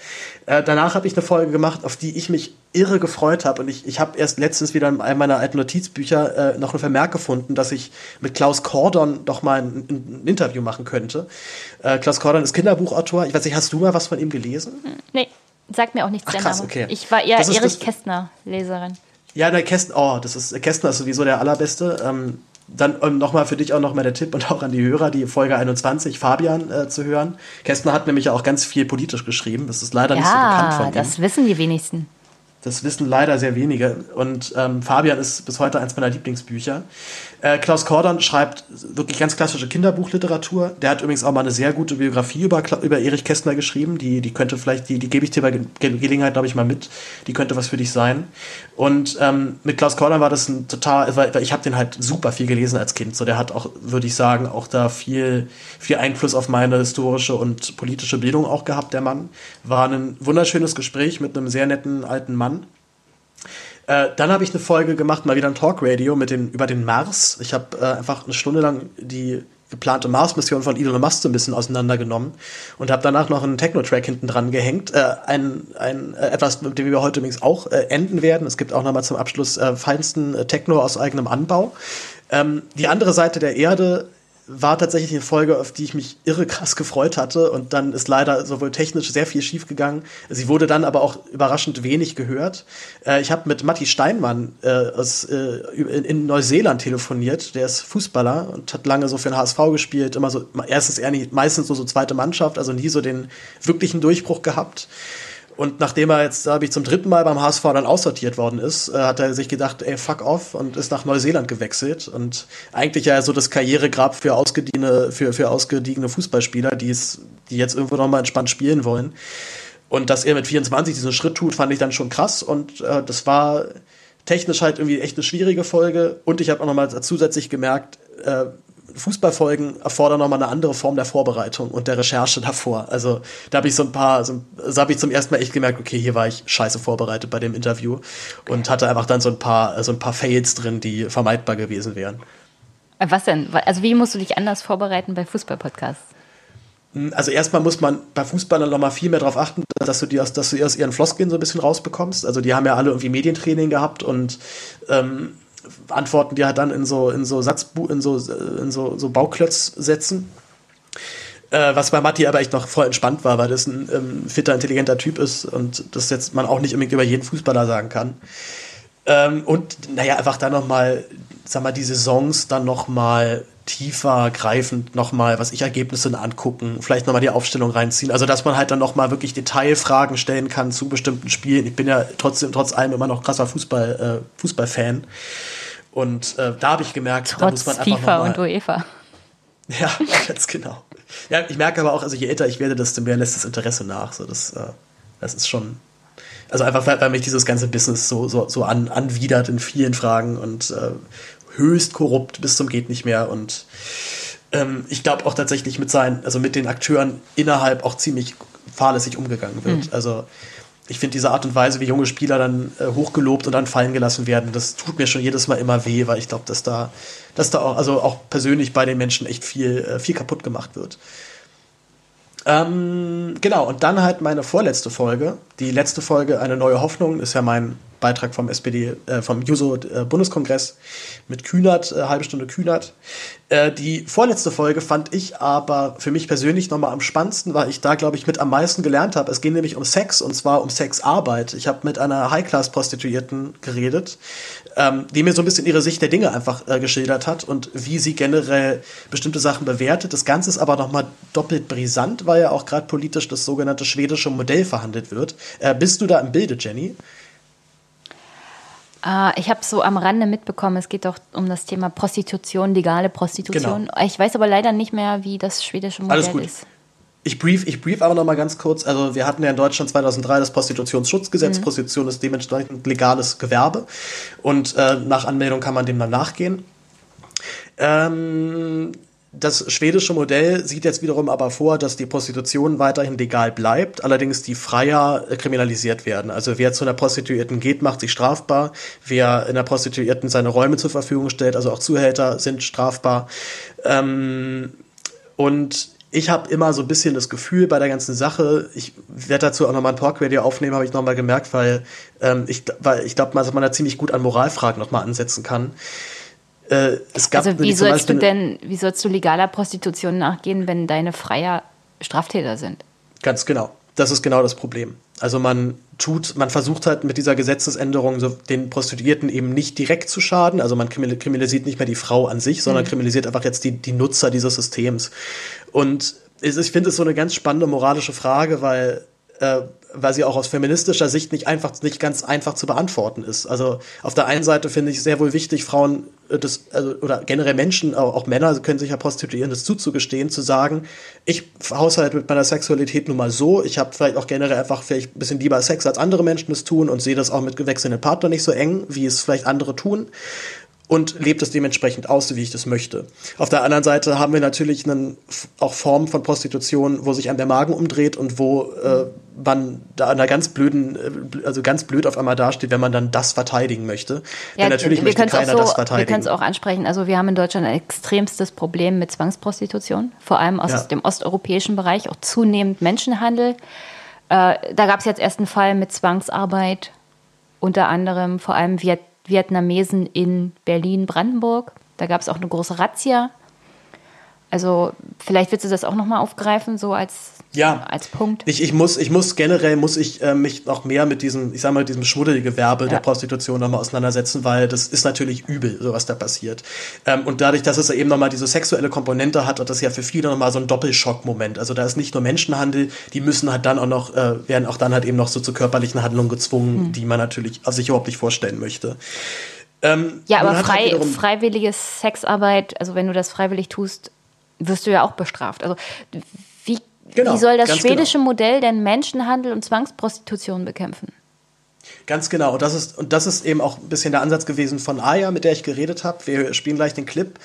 Äh, danach habe ich eine Folge gemacht, auf die ich mich irre gefreut habe. Und ich, ich habe erst letztens wieder in einem meiner alten Notizbücher äh, noch einen Vermerk gefunden, dass ich mit Klaus Kordon doch mal ein, ein Interview machen könnte. Äh, Klaus Kordon ist Kinderbuchautor. Ich weiß nicht, hast du mal was von ihm gelesen? Nee, sagt mir auch nichts Ach, krass, Name. okay. Ich war eher Das Erich Kästner-Leserin. Ja, der Kästner, oh, das ist, Kästner ist sowieso der allerbeste. Ähm, dann ähm, nochmal für dich auch nochmal der Tipp und auch an die Hörer, die Folge 21, Fabian äh, zu hören. Kästner hat nämlich auch ganz viel politisch geschrieben. Das ist leider nicht so bekannt von Ja, ihm. das wissen die wenigsten. Das wissen leider sehr wenige. Und ähm, Fabian ist bis heute eins meiner Lieblingsbücher. Äh, Klaus Kordon schreibt wirklich ganz klassische Kinderbuchliteratur. Der hat übrigens auch mal eine sehr gute Biografie über, über Erich Kästner geschrieben. Die, die könnte vielleicht, die, die gebe ich dir bei Ge Gelegenheit, glaube ich, mal mit. Die könnte was für dich sein. Und ähm, mit Klaus Kordon war das ein total, weil, weil ich habe den halt super viel gelesen als Kind. So, der hat auch, würde ich sagen, auch da viel, viel Einfluss auf meine historische und politische Bildung auch gehabt, der Mann. War ein wunderschönes Gespräch mit einem sehr netten alten Mann. Äh, dann habe ich eine Folge gemacht, mal wieder ein Talkradio mit den, über den Mars. Ich habe äh, einfach eine Stunde lang die geplante Mars-Mission von Elon Musk so ein bisschen auseinandergenommen und habe danach noch einen Techno-Track hinten dran gehängt. Äh, ein, ein, äh, etwas, mit dem wir heute übrigens auch äh, enden werden. Es gibt auch nochmal zum Abschluss äh, feinsten äh, Techno aus eigenem Anbau. Ähm, die andere Seite der Erde war tatsächlich eine Folge, auf die ich mich irre krass gefreut hatte und dann ist leider sowohl technisch sehr viel schief gegangen. Sie wurde dann aber auch überraschend wenig gehört. Äh, ich habe mit Matti Steinmann äh, aus, äh, in, in Neuseeland telefoniert. Der ist Fußballer und hat lange so für den HSV gespielt. Immer so, erstens eher nicht, meistens so, so zweite Mannschaft, also nie so den wirklichen Durchbruch gehabt. Und nachdem er jetzt, da habe ich zum dritten Mal beim HSV dann aussortiert worden ist, äh, hat er sich gedacht, ey, fuck off und ist nach Neuseeland gewechselt. Und eigentlich ja so das Karrieregrab für ausgediene, für, für ausgediegene Fußballspieler, die die jetzt irgendwo nochmal entspannt spielen wollen. Und dass er mit 24 diesen Schritt tut, fand ich dann schon krass. Und äh, das war technisch halt irgendwie echt eine schwierige Folge. Und ich habe auch nochmal zusätzlich gemerkt, äh, Fußballfolgen erfordern nochmal eine andere Form der Vorbereitung und der Recherche davor. Also da habe ich so ein paar, so, so habe ich zum ersten Mal echt gemerkt, okay, hier war ich scheiße vorbereitet bei dem Interview und hatte einfach dann so ein paar, so ein paar Fails drin, die vermeidbar gewesen wären. Was denn? Also wie musst du dich anders vorbereiten bei Fußballpodcasts? Also erstmal muss man bei Fußballern noch mal viel mehr darauf achten, dass du die aus, dass du aus ihren Floskeln so ein bisschen rausbekommst. Also die haben ja alle irgendwie Medientraining gehabt und ähm, antworten die halt dann in so in so Satzbu in so in so, so Bauklötzsätzen. Äh, was bei Matti aber echt noch voll entspannt war, weil das ein ähm, fitter, intelligenter Typ ist und das jetzt man auch nicht unbedingt über jeden Fußballer sagen kann. Ähm, und naja, einfach dann nochmal, sag mal, die Saisons dann nochmal tiefer greifend nochmal, was ich Ergebnisse angucken, vielleicht nochmal die Aufstellung reinziehen. Also, dass man halt dann nochmal wirklich Detailfragen stellen kann zu bestimmten Spielen. Ich bin ja trotzdem, trotz allem immer noch krasser Fußball, äh, Fußballfan. Und äh, da habe ich gemerkt, da muss Trotz man einfach FIFA und UEFA. ja, ganz genau. Ja, ich merke aber auch, also je älter ich werde, desto mehr lässt das Interesse nach. So, das, äh, das ist schon. Also einfach, weil, weil mich dieses ganze Business so, so, so an, anwidert in vielen Fragen und äh, höchst korrupt bis zum geht nicht mehr. Und ähm, ich glaube auch tatsächlich mit seinen, also mit den Akteuren innerhalb auch ziemlich fahrlässig umgegangen wird. Mhm. Also ich finde diese Art und Weise, wie junge Spieler dann äh, hochgelobt und dann fallen gelassen werden, das tut mir schon jedes Mal immer weh, weil ich glaube, dass da, dass da auch, also auch persönlich bei den Menschen echt viel, äh, viel kaputt gemacht wird. Ähm, genau, und dann halt meine vorletzte Folge. Die letzte Folge, eine neue Hoffnung, ist ja mein Beitrag vom SPD, äh, vom Juso-Bundeskongress mit Kühnert, äh, halbe Stunde Kühnert. Äh, die vorletzte Folge fand ich aber für mich persönlich nochmal am spannendsten, weil ich da, glaube ich, mit am meisten gelernt habe. Es ging nämlich um Sex und zwar um Sexarbeit. Ich habe mit einer High-Class-Prostituierten geredet, ähm, die mir so ein bisschen ihre Sicht der Dinge einfach äh, geschildert hat und wie sie generell bestimmte Sachen bewertet. Das Ganze ist aber nochmal doppelt brisant, weil ja auch gerade politisch das sogenannte schwedische Modell verhandelt wird. Äh, bist du da im Bilde, Jenny? Ah, ich habe so am Rande mitbekommen, es geht doch um das Thema Prostitution, legale Prostitution. Genau. Ich weiß aber leider nicht mehr, wie das schwedische Modell Alles gut. ist. Ich brief, ich brief aber noch mal ganz kurz. Also wir hatten ja in Deutschland 2003 das Prostitutionsschutzgesetz. Mhm. Prostitution ist dementsprechend legales Gewerbe und äh, nach Anmeldung kann man dem dann nachgehen. Ähm, das schwedische Modell sieht jetzt wiederum aber vor, dass die Prostitution weiterhin legal bleibt, allerdings die Freier kriminalisiert werden. Also wer zu einer Prostituierten geht, macht sich strafbar. Wer in der Prostituierten seine Räume zur Verfügung stellt, also auch Zuhälter sind strafbar. Ähm, und ich habe immer so ein bisschen das Gefühl bei der ganzen Sache, ich werde dazu auch nochmal ein Talk-Radio aufnehmen, habe ich nochmal gemerkt, weil ähm, ich, weil ich glaube, dass man da ziemlich gut an Moralfragen nochmal ansetzen kann. Äh, es gab also wie sollst du denn, wie sollst du legaler Prostitution nachgehen, wenn deine Freier Straftäter sind? Ganz genau. Das ist genau das Problem. Also man tut, man versucht halt mit dieser Gesetzesänderung so den Prostituierten eben nicht direkt zu schaden. Also man kriminalisiert nicht mehr die Frau an sich, sondern mhm. kriminalisiert einfach jetzt die, die Nutzer dieses Systems. Und ich finde es so eine ganz spannende moralische Frage, weil äh, weil sie auch aus feministischer Sicht nicht einfach, nicht ganz einfach zu beantworten ist. Also auf der einen Seite finde ich sehr wohl wichtig, Frauen äh, das, also, oder generell Menschen, auch, auch Männer können sich ja prostituieren, das zuzugestehen, zu sagen, ich haushalte mit meiner Sexualität nun mal so, ich habe vielleicht auch generell einfach vielleicht ein bisschen lieber Sex als andere Menschen es tun und sehe das auch mit gewechselnden Partnern nicht so eng, wie es vielleicht andere tun und lebt es dementsprechend aus, wie ich das möchte. Auf der anderen Seite haben wir natürlich einen, auch Formen von Prostitution, wo sich einem der Magen umdreht und wo äh, man da einer ganz blöden, äh, also ganz blöd auf einmal dasteht, wenn man dann das verteidigen möchte. Ja, Denn natürlich möchte keiner so, das verteidigen. Wir können es auch ansprechen. Also wir haben in Deutschland ein extremstes Problem mit Zwangsprostitution, vor allem aus ja. dem osteuropäischen Bereich, auch zunehmend Menschenhandel. Äh, da gab es jetzt erst einen Fall mit Zwangsarbeit, unter anderem vor allem Viet Vietnamesen in Berlin-Brandenburg. Da gab es auch eine große Razzia. Also vielleicht willst du das auch nochmal aufgreifen, so als ja, als Punkt. Ich, ich, muss, ich muss generell muss ich äh, mich noch mehr mit diesem, ich sag mal, diesem Schmuddelgewerbe ja. der Prostitution nochmal auseinandersetzen, weil das ist natürlich übel, so was da passiert. Ähm, und dadurch, dass es eben nochmal diese sexuelle Komponente hat, hat das ja für viele nochmal so ein Doppelschockmoment. Also da ist nicht nur Menschenhandel, die müssen halt dann auch noch, äh, werden auch dann halt eben noch so zu körperlichen Handlungen gezwungen, mhm. die man natürlich sich überhaupt nicht vorstellen möchte. Ähm, ja, aber frei, halt freiwillige Sexarbeit, also wenn du das freiwillig tust, wirst du ja auch bestraft. Also Genau, Wie soll das schwedische genau. Modell denn Menschenhandel und Zwangsprostitution bekämpfen? Ganz genau. Und das ist, und das ist eben auch ein bisschen der Ansatz gewesen von Aya, mit der ich geredet habe. Wir spielen gleich den Clip.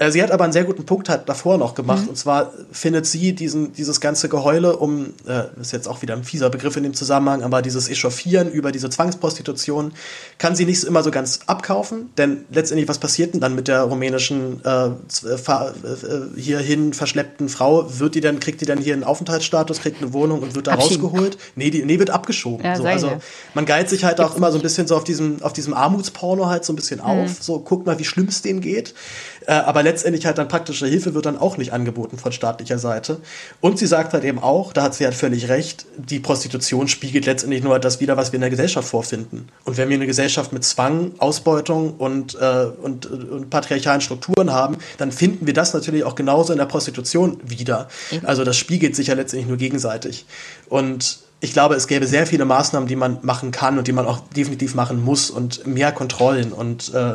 Äh, sie hat aber einen sehr guten Punkt halt davor noch gemacht. Mhm. Und zwar findet sie diesen, dieses ganze Geheule um, äh, ist jetzt auch wieder ein fieser Begriff in dem Zusammenhang, aber dieses Echauffieren über diese Zwangsprostitution kann sie nicht immer so ganz abkaufen. Denn letztendlich, was passiert denn dann mit der rumänischen äh, äh, äh, hierhin verschleppten Frau? Wird die dann, kriegt die dann hier einen Aufenthaltsstatus, kriegt eine Wohnung und wird da rausgeholt? Nee, die, nee, wird abgeschoben. Ja, so, also man geilt sich halt auch immer so ein bisschen so auf diesem, auf diesem Armutsporno halt so ein bisschen mhm. auf. So, guck mal, wie schlimm es denen geht. Äh, aber letztendlich halt dann praktische Hilfe wird dann auch nicht angeboten von staatlicher Seite. Und sie sagt halt eben auch, da hat sie halt völlig recht, die Prostitution spiegelt letztendlich nur das wider, was wir in der Gesellschaft vorfinden. Und wenn wir eine Gesellschaft mit Zwang, Ausbeutung und, äh, und, und patriarchalen Strukturen haben, dann finden wir das natürlich auch genauso in der Prostitution wieder. Mhm. Also das spiegelt sich ja letztendlich nur gegenseitig. Und ich glaube, es gäbe sehr viele Maßnahmen, die man machen kann und die man auch definitiv machen muss und mehr Kontrollen und äh,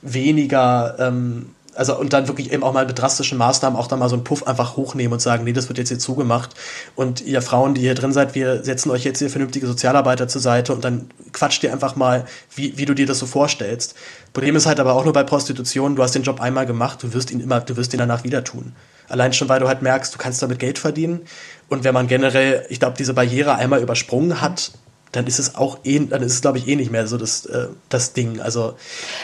weniger ähm, also und dann wirklich eben auch mal mit drastischen Maßnahmen auch dann mal so einen Puff einfach hochnehmen und sagen, nee, das wird jetzt hier zugemacht und ihr Frauen, die hier drin seid, wir setzen euch jetzt hier vernünftige Sozialarbeiter zur Seite und dann quatscht ihr einfach mal, wie, wie du dir das so vorstellst. Problem ist halt aber auch nur bei Prostitution, du hast den Job einmal gemacht, du wirst ihn immer, du wirst ihn danach wieder tun. Allein schon, weil du halt merkst, du kannst damit Geld verdienen. Und wenn man generell, ich glaube, diese Barriere einmal übersprungen hat, dann ist es auch eh, dann ist es, glaube ich, eh nicht mehr so das, äh, das Ding. Also,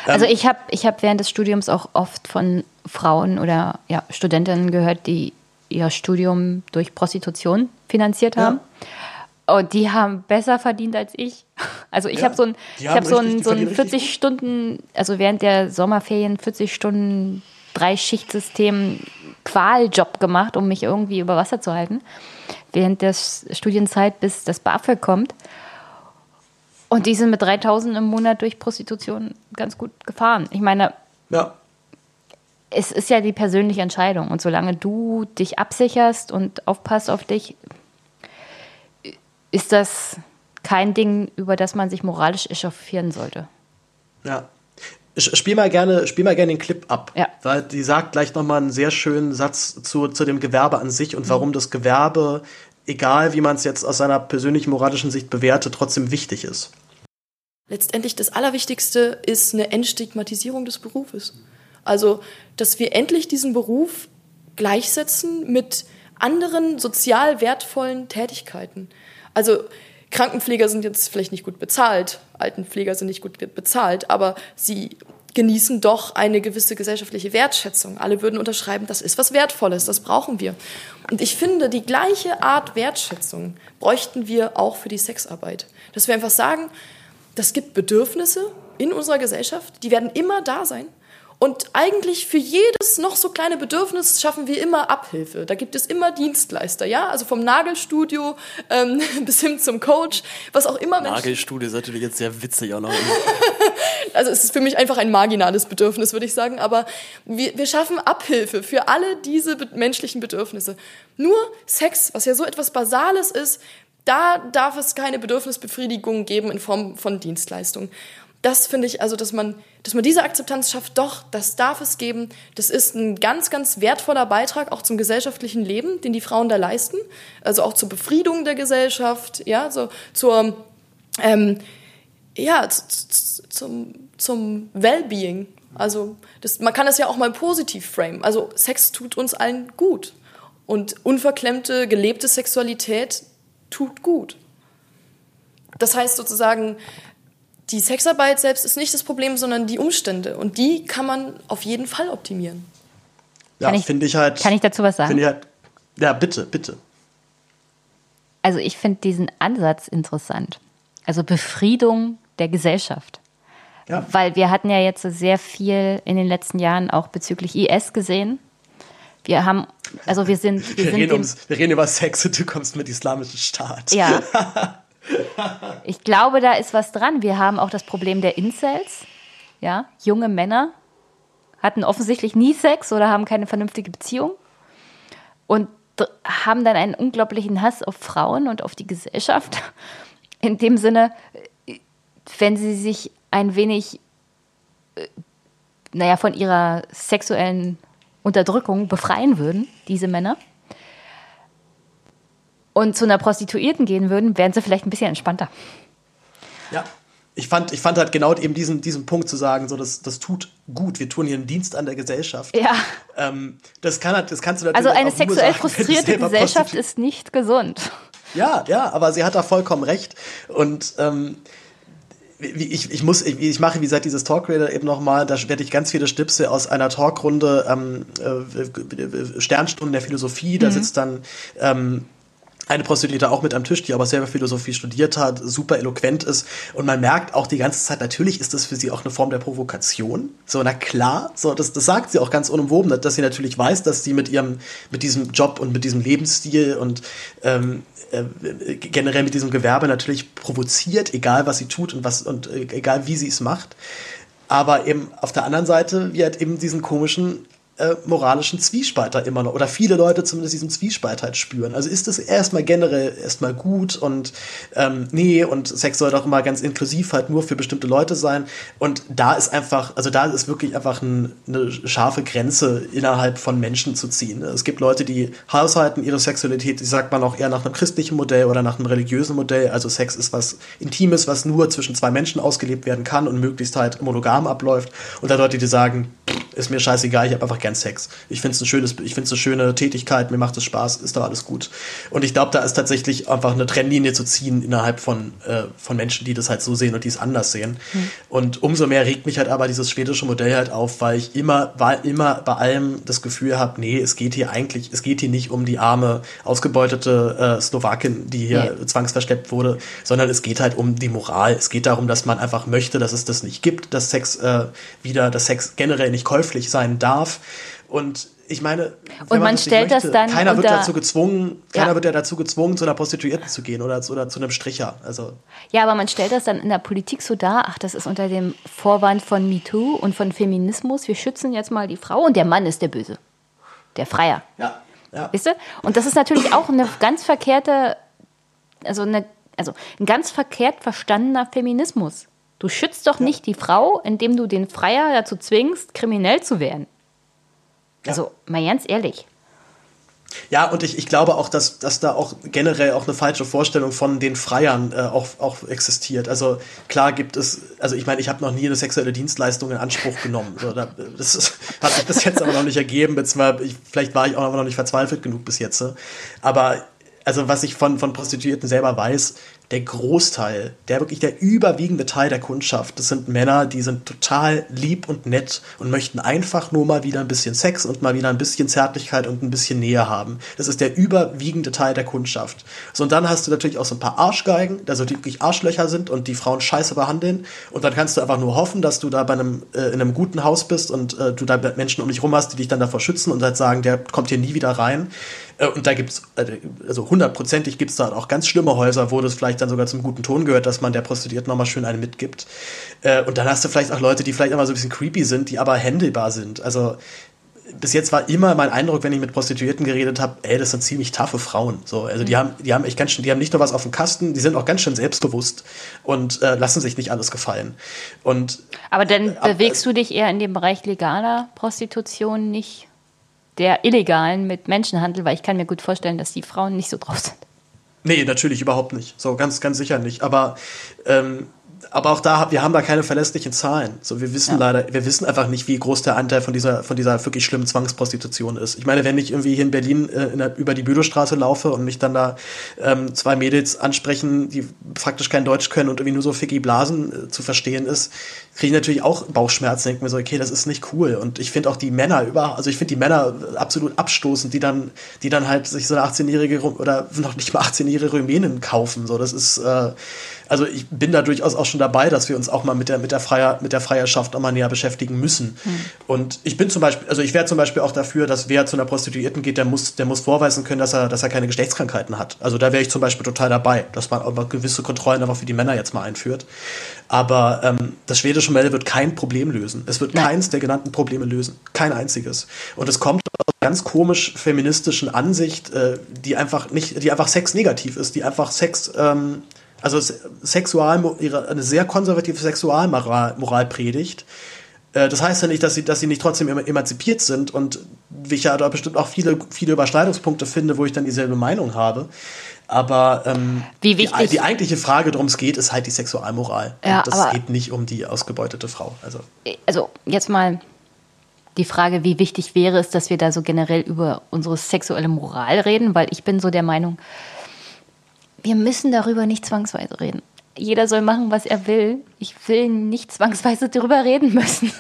ähm, also ich habe ich hab während des Studiums auch oft von Frauen oder ja, Studentinnen gehört, die ihr Studium durch Prostitution finanziert haben. Ja. Und die haben besser verdient als ich. Also ich ja, habe so ein, ich habe so ein, so ein 40 Stunden, also während der Sommerferien 40 Stunden Drei-Schicht-System Qualjob gemacht, um mich irgendwie über Wasser zu halten, während der Studienzeit, bis das BAföG kommt. Und die sind mit 3000 im Monat durch Prostitution ganz gut gefahren. Ich meine, ja. es ist ja die persönliche Entscheidung. Und solange du dich absicherst und aufpasst auf dich, ist das kein Ding, über das man sich moralisch echauffieren sollte. Ja. Spiel mal gerne, spiel mal gerne den Clip ab. Ja. Weil die sagt gleich nochmal einen sehr schönen Satz zu, zu dem Gewerbe an sich und warum mhm. das Gewerbe egal wie man es jetzt aus seiner persönlichen moralischen Sicht bewertet, trotzdem wichtig ist. Letztendlich das Allerwichtigste ist eine Entstigmatisierung des Berufes. Also, dass wir endlich diesen Beruf gleichsetzen mit anderen sozial wertvollen Tätigkeiten. Also Krankenpfleger sind jetzt vielleicht nicht gut bezahlt, Altenpfleger sind nicht gut bezahlt, aber sie genießen doch eine gewisse gesellschaftliche Wertschätzung. Alle würden unterschreiben, das ist was Wertvolles, das brauchen wir. Und ich finde, die gleiche Art Wertschätzung bräuchten wir auch für die Sexarbeit. Dass wir einfach sagen, das gibt Bedürfnisse in unserer Gesellschaft, die werden immer da sein. Und eigentlich für jedes noch so kleine Bedürfnis schaffen wir immer Abhilfe. Da gibt es immer Dienstleister, ja, also vom Nagelstudio ähm, bis hin zum Coach, was auch immer. Nagelstudio ist natürlich jetzt sehr witzig auch noch. also es ist für mich einfach ein marginales Bedürfnis, würde ich sagen. Aber wir, wir schaffen Abhilfe für alle diese menschlichen Bedürfnisse. Nur Sex, was ja so etwas Basales ist, da darf es keine Bedürfnisbefriedigung geben in Form von Dienstleistungen das finde ich, also, dass man, dass man diese Akzeptanz schafft, doch, das darf es geben. Das ist ein ganz, ganz wertvoller Beitrag auch zum gesellschaftlichen Leben, den die Frauen da leisten. Also auch zur Befriedung der Gesellschaft, ja, so zur, ähm, ja, zum, zum Wellbeing. Also, das, man kann das ja auch mal positiv framen. Also, Sex tut uns allen gut. Und unverklemmte, gelebte Sexualität tut gut. Das heißt sozusagen, die Sexarbeit selbst ist nicht das Problem, sondern die Umstände. Und die kann man auf jeden Fall optimieren. Ja, finde ich halt. Kann ich dazu was sagen? Ich halt, ja, bitte, bitte. Also ich finde diesen Ansatz interessant. Also Befriedung der Gesellschaft. Ja. Weil wir hatten ja jetzt sehr viel in den letzten Jahren auch bezüglich IS gesehen. Wir haben, also wir sind. Wir, wir, sind reden, ums, wir reden über Sex und du kommst mit islamischen Staat. Ja. Ich glaube, da ist was dran. Wir haben auch das Problem der Incels. Ja, junge Männer hatten offensichtlich nie Sex oder haben keine vernünftige Beziehung und haben dann einen unglaublichen Hass auf Frauen und auf die Gesellschaft. In dem Sinne, wenn sie sich ein wenig, äh, naja, von ihrer sexuellen Unterdrückung befreien würden, diese Männer, und zu einer Prostituierten gehen würden, wären sie vielleicht ein bisschen entspannter. Ja, ich fand, ich fand halt genau eben diesen, diesen Punkt zu sagen, so das, das tut gut, wir tun hier einen Dienst an der Gesellschaft. Ja. Ähm, das, kann, das kannst du natürlich Also eine sexuell sagen, frustrierte Gesellschaft ist nicht gesund. Ja, ja, aber sie hat da vollkommen recht. Und ähm, ich, ich muss, ich, ich mache wie gesagt dieses Talkrede eben nochmal, da werde ich ganz viele Schnipsel aus einer Talkrunde ähm, äh, Sternstunden der Philosophie, da mhm. sitzt dann ähm, eine Prostituierte auch mit am Tisch, die aber selber Philosophie studiert hat, super eloquent ist. Und man merkt auch die ganze Zeit, natürlich ist das für sie auch eine Form der Provokation. So, na klar, so, das, das sagt sie auch ganz unumwoben, dass sie natürlich weiß, dass sie mit ihrem, mit diesem Job und mit diesem Lebensstil und ähm, äh, generell mit diesem Gewerbe natürlich provoziert, egal was sie tut und was und äh, egal wie sie es macht. Aber eben auf der anderen Seite, wie halt eben diesen komischen äh, moralischen Zwiespalt da immer noch, oder viele Leute zumindest diesen Zwiespalt halt spüren. Also ist es erstmal generell erstmal gut und ähm, nee, und Sex soll doch immer ganz inklusiv halt nur für bestimmte Leute sein. Und da ist einfach, also da ist wirklich einfach ein, eine scharfe Grenze innerhalb von Menschen zu ziehen. Es gibt Leute, die haushalten ihre Sexualität, die sagt man auch eher nach einem christlichen Modell oder nach einem religiösen Modell. Also Sex ist was Intimes, was nur zwischen zwei Menschen ausgelebt werden kann und möglichst halt monogam abläuft. Und da Leute, die sagen, ist mir scheißegal, ich habe einfach gern Sex. Ich finde es ein schönes, ich finde es eine schöne Tätigkeit, mir macht es Spaß, ist doch alles gut. Und ich glaube, da ist tatsächlich einfach eine Trennlinie zu ziehen innerhalb von, äh, von Menschen, die das halt so sehen und die es anders sehen. Mhm. Und umso mehr regt mich halt aber dieses schwedische Modell halt auf, weil ich immer, weil immer bei allem das Gefühl habe, nee, es geht hier eigentlich, es geht hier nicht um die arme, ausgebeutete äh, Slowakin, die hier nee. zwangsversteppt wurde, sondern es geht halt um die Moral. Es geht darum, dass man einfach möchte, dass es das nicht gibt, dass Sex äh, wieder, dass Sex generell nicht käuflich sein darf. Und ich meine, und man, stellt möchte, das dann keiner wird dazu gezwungen, keiner ja. wird ja dazu gezwungen, zu einer Prostituierten zu gehen oder, oder zu einem Stricher. Also ja, aber man stellt das dann in der Politik so dar, ach, das ist unter dem Vorwand von MeToo und von Feminismus. Wir schützen jetzt mal die Frau und der Mann ist der Böse, der Freier. Ja. ja. Weißt du? Und das ist natürlich auch eine ganz verkehrte, also eine, also ein ganz verkehrt verstandener Feminismus. Du schützt doch nicht die Frau, indem du den Freier dazu zwingst, kriminell zu werden. Also, mal ganz ehrlich. Ja, und ich, ich glaube auch, dass, dass da auch generell auch eine falsche Vorstellung von den Freiern äh, auch, auch existiert. Also klar gibt es, also ich meine, ich habe noch nie eine sexuelle Dienstleistung in Anspruch genommen. So, da, das ist, hat sich bis jetzt aber noch nicht ergeben. Ich, vielleicht war ich auch noch nicht verzweifelt genug bis jetzt. Aber also was ich von, von Prostituierten selber weiß, der Großteil, der wirklich der überwiegende Teil der Kundschaft, das sind Männer, die sind total lieb und nett und möchten einfach nur mal wieder ein bisschen Sex und mal wieder ein bisschen Zärtlichkeit und ein bisschen Nähe haben. Das ist der überwiegende Teil der Kundschaft. So, und dann hast du natürlich auch so ein paar Arschgeigen, also die wirklich Arschlöcher sind und die Frauen scheiße behandeln. Und dann kannst du einfach nur hoffen, dass du da bei einem, äh, in einem guten Haus bist und äh, du da Menschen um dich rum hast, die dich dann davor schützen und halt sagen, der kommt hier nie wieder rein. Äh, und da gibt's, äh, also hundertprozentig gibt's da auch ganz schlimme Häuser, wo das vielleicht dann sogar zum guten Ton gehört, dass man der Prostituierten nochmal schön eine mitgibt. Äh, und dann hast du vielleicht auch Leute, die vielleicht immer so ein bisschen creepy sind, die aber handelbar sind. Also bis jetzt war immer mein Eindruck, wenn ich mit Prostituierten geredet habe, ey, das sind ziemlich taffe Frauen. So, also die mhm. haben, die haben echt ganz schön, die haben nicht nur was auf dem Kasten, die sind auch ganz schön selbstbewusst und äh, lassen sich nicht alles gefallen. Und aber dann äh, bewegst du dich eher in dem Bereich legaler Prostitution, nicht der illegalen mit Menschenhandel, weil ich kann mir gut vorstellen, dass die Frauen nicht so drauf sind. Nee, natürlich überhaupt nicht. So, ganz, ganz sicher nicht. Aber, ähm, aber auch da, wir haben da keine verlässlichen Zahlen. So, wir wissen ja. leider, wir wissen einfach nicht, wie groß der Anteil von dieser, von dieser wirklich schlimmen Zwangsprostitution ist. Ich meine, wenn ich irgendwie hier in Berlin äh, in der, über die Bülowstraße laufe und mich dann da ähm, zwei Mädels ansprechen, die faktisch kein Deutsch können und irgendwie nur so Ficky Blasen äh, zu verstehen ist, kriege ich natürlich auch Bauchschmerzen, denke mir so, okay, das ist nicht cool. Und ich finde auch die Männer über, also ich finde die Männer absolut abstoßend, die dann, die dann halt sich so eine 18-jährige oder noch nicht mal 18-jährige Rumänin kaufen. So, das ist, äh, also ich bin da durchaus auch schon dabei, dass wir uns auch mal mit der, mit der Freier, mit der Freierschaft auch mal näher beschäftigen müssen. Mhm. Und ich bin zum Beispiel, also ich wäre zum Beispiel auch dafür, dass wer zu einer Prostituierten geht, der muss, der muss vorweisen können, dass er, dass er keine Geschlechtskrankheiten hat. Also da wäre ich zum Beispiel total dabei, dass man aber gewisse Kontrollen einfach für die Männer jetzt mal einführt. Aber ähm, das schwedische Modell wird kein Problem lösen. Es wird Nein. keins der genannten Probleme lösen. Kein einziges. Und es kommt aus einer ganz komisch feministischen Ansicht, äh, die einfach nicht, die einfach Sex negativ ist, die einfach Sex ähm, also Sexual, eine sehr konservative Sexualmoral Moral predigt. Äh, das heißt ja nicht, dass sie, dass sie nicht trotzdem emanzipiert sind und ich ja da bestimmt auch viele, viele Überschneidungspunkte finde, wo ich dann dieselbe Meinung habe. Aber ähm, Wie wichtig, die, die, eigentliche Frage, worum es geht, ist halt die Sexualmoral. Ja, und das geht nicht um die ausgebeutete Frau. Also. also jetzt mal die Frage, wie wichtig wäre es, dass wir da so generell über unsere sexuelle Moral reden, weil ich bin so der Meinung, wir müssen darüber nicht zwangsweise reden. Jeder soll machen, was er will. Ich will nicht zwangsweise darüber reden müssen.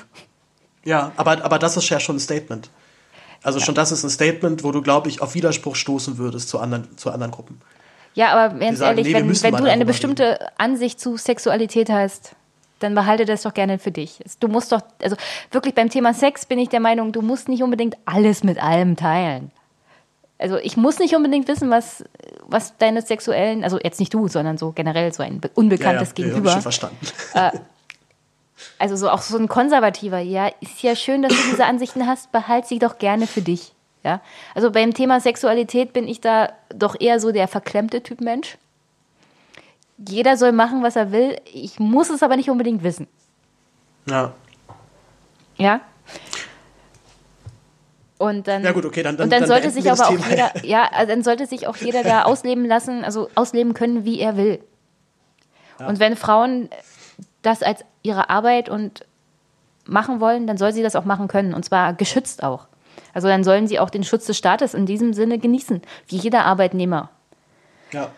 Ja, aber, aber das ist ja schon ein Statement. Also ja. schon das ist ein Statement, wo du, glaube ich, auf Widerspruch stoßen würdest zu anderen, zu anderen Gruppen. Ja, aber ganz sagen, ehrlich, nee, wenn, wenn du eine bestimmte reden. Ansicht zu Sexualität hast, dann behalte das doch gerne für dich. Du musst doch, also wirklich beim Thema Sex bin ich der Meinung, du musst nicht unbedingt alles mit allem teilen also ich muss nicht unbedingt wissen, was, was deine sexuellen, also jetzt nicht du, sondern so generell so ein unbekanntes ja, ja, Gegenüber. Ja, schon verstanden. Äh, also so auch so ein konservativer, ja, ist ja schön, dass du diese Ansichten hast, behalt sie doch gerne für dich. Ja, also beim Thema Sexualität bin ich da doch eher so der verklemmte Typ Mensch. Jeder soll machen, was er will. Ich muss es aber nicht unbedingt wissen. Ja. Ja. Und dann, ja gut, okay, dann, dann, und dann, dann sollte sich aber auch jeder, ja, also dann sollte sich auch jeder da ausleben lassen, also ausleben können, wie er will. Ja. Und wenn Frauen das als ihre Arbeit und machen wollen, dann soll sie das auch machen können. Und zwar geschützt auch. Also dann sollen sie auch den Schutz des Staates in diesem Sinne genießen, wie jeder Arbeitnehmer. Ja.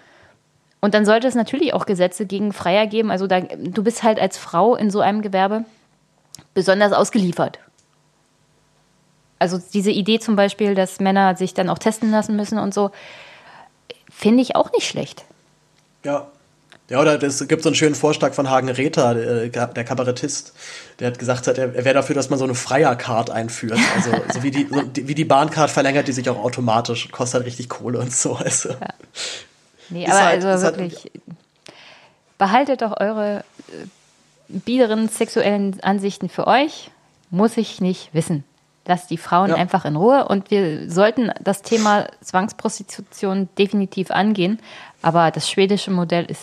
Und dann sollte es natürlich auch Gesetze gegen Freier geben. Also da, du bist halt als Frau in so einem Gewerbe besonders ausgeliefert. Also diese Idee zum Beispiel, dass Männer sich dann auch testen lassen müssen und so, finde ich auch nicht schlecht. Ja. Ja, oder es gibt so einen schönen Vorschlag von Hagen Rether, der, der Kabarettist, der hat gesagt, hat, er wäre dafür, dass man so eine Freier-Card einführt. Also so wie die, so wie die Bahncard verlängert die sich auch automatisch, kostet halt richtig Kohle und so. Also. Ja. Nee, aber halt, also wirklich, halt, behaltet doch eure äh, biederen sexuellen Ansichten für euch. Muss ich nicht wissen. Lasst die Frauen ja. einfach in Ruhe und wir sollten das Thema Zwangsprostitution definitiv angehen. Aber das schwedische Modell ist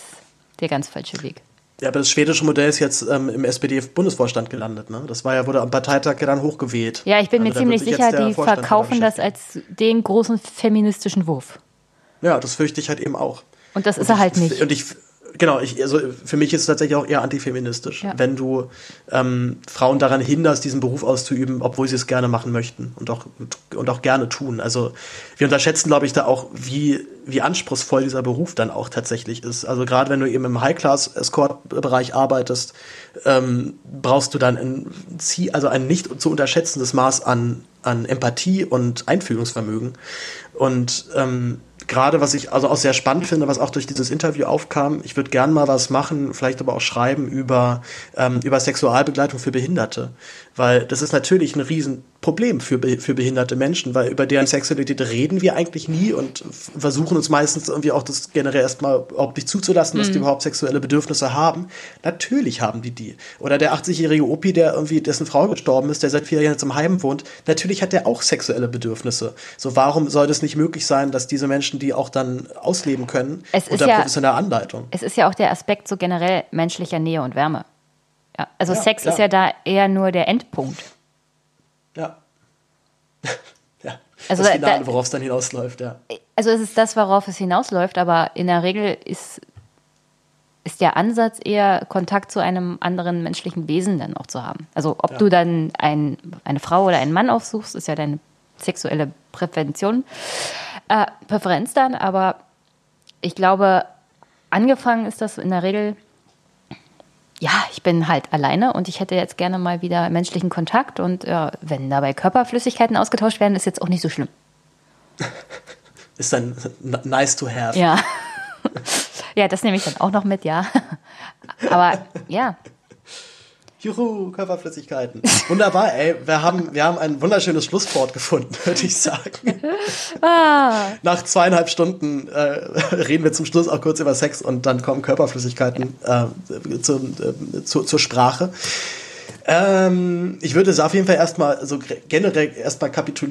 der ganz falsche Weg. Ja, aber das schwedische Modell ist jetzt ähm, im SPD-Bundesvorstand gelandet. Ne? Das war ja, wurde am Parteitag ja dann hochgewählt. Ja, ich bin also mir ziemlich sicher, die verkaufen das als den großen feministischen Wurf. Ja, das fürchte ich halt eben auch. Und das ist und er halt nicht. Und ich, genau, ich, also für mich ist es tatsächlich auch eher antifeministisch, ja. wenn du ähm, Frauen daran hinderst, diesen Beruf auszuüben, obwohl sie es gerne machen möchten und auch, und auch gerne tun. Also wir unterschätzen, glaube ich, da auch, wie, wie anspruchsvoll dieser Beruf dann auch tatsächlich ist. Also gerade wenn du eben im High-Class-Escort-Bereich arbeitest, ähm, brauchst du dann ein, also ein nicht zu unterschätzendes Maß an, an Empathie und Einfühlungsvermögen. Und ähm, gerade was ich also auch sehr spannend finde, was auch durch dieses Interview aufkam, ich würde gern mal was machen, vielleicht aber auch schreiben über, ähm, über Sexualbegleitung für Behinderte. Weil das ist natürlich ein Riesenproblem für, für behinderte Menschen, weil über deren Sexualität reden wir eigentlich nie und versuchen uns meistens irgendwie auch das generell erstmal überhaupt nicht zuzulassen, dass mhm. die überhaupt sexuelle Bedürfnisse haben. Natürlich haben die die. Oder der 80-jährige Opi, der irgendwie, dessen Frau gestorben ist, der seit vier Jahren jetzt im Heim wohnt, natürlich hat der auch sexuelle Bedürfnisse. So, warum soll das nicht möglich sein, dass diese Menschen die auch dann ausleben können es unter ja, professioneller Anleitung? Es ist ja auch der Aspekt so generell menschlicher Nähe und Wärme. Ja, also ja, Sex klar. ist ja da eher nur der Endpunkt. Ja. ja. Also das Finale, worauf es dann hinausläuft, ja. Also es ist das, worauf es hinausläuft, aber in der Regel ist, ist der Ansatz eher, Kontakt zu einem anderen menschlichen Wesen dann auch zu haben. Also ob ja. du dann ein, eine Frau oder einen Mann aufsuchst, ist ja deine sexuelle Prävention, äh, Präferenz dann, aber ich glaube, angefangen ist das in der Regel ja, ich bin halt alleine und ich hätte jetzt gerne mal wieder menschlichen Kontakt und ja, wenn dabei Körperflüssigkeiten ausgetauscht werden, ist jetzt auch nicht so schlimm. ist dann nice to have. Ja. ja, das nehme ich dann auch noch mit, ja. Aber ja, Juhu, Körperflüssigkeiten. Wunderbar, ey. Wir haben, wir haben ein wunderschönes Schlusswort gefunden, würde ich sagen. Ah. Nach zweieinhalb Stunden äh, reden wir zum Schluss auch kurz über Sex und dann kommen Körperflüssigkeiten äh, zu, äh, zu, zur Sprache. Ähm, ich würde es auf jeden Fall erstmal, so generell erstmal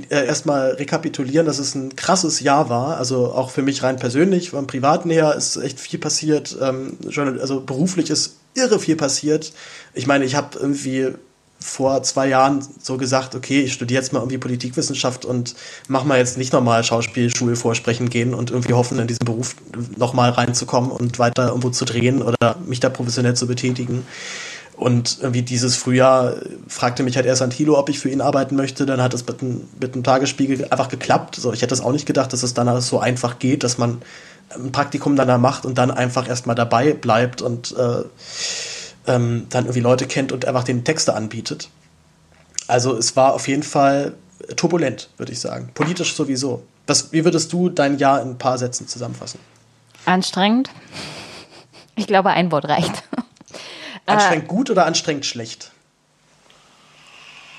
äh, erstmal rekapitulieren, dass es ein krasses Jahr war. Also auch für mich rein persönlich, vom Privaten her ist echt viel passiert. Ähm, also beruflich ist irre viel passiert. Ich meine, ich habe irgendwie vor zwei Jahren so gesagt, okay, ich studiere jetzt mal irgendwie Politikwissenschaft und mach mal jetzt nicht nochmal Schauspielschule vorsprechen gehen und irgendwie hoffen, in diesen Beruf nochmal reinzukommen und weiter irgendwo zu drehen oder mich da professionell zu betätigen. Und irgendwie dieses Frühjahr fragte mich halt erst Antilo, ob ich für ihn arbeiten möchte. Dann hat es mit, einem Tagesspiegel einfach geklappt. So, ich hätte es auch nicht gedacht, dass es dann so einfach geht, dass man ein Praktikum dann macht und dann einfach erstmal dabei bleibt und äh, ähm, dann irgendwie Leute kennt und einfach den Texte anbietet. Also es war auf jeden Fall turbulent, würde ich sagen. Politisch sowieso. Was, wie würdest du dein Jahr in ein paar Sätzen zusammenfassen? Anstrengend. Ich glaube, ein Wort reicht. Anstrengend äh, gut oder anstrengend schlecht?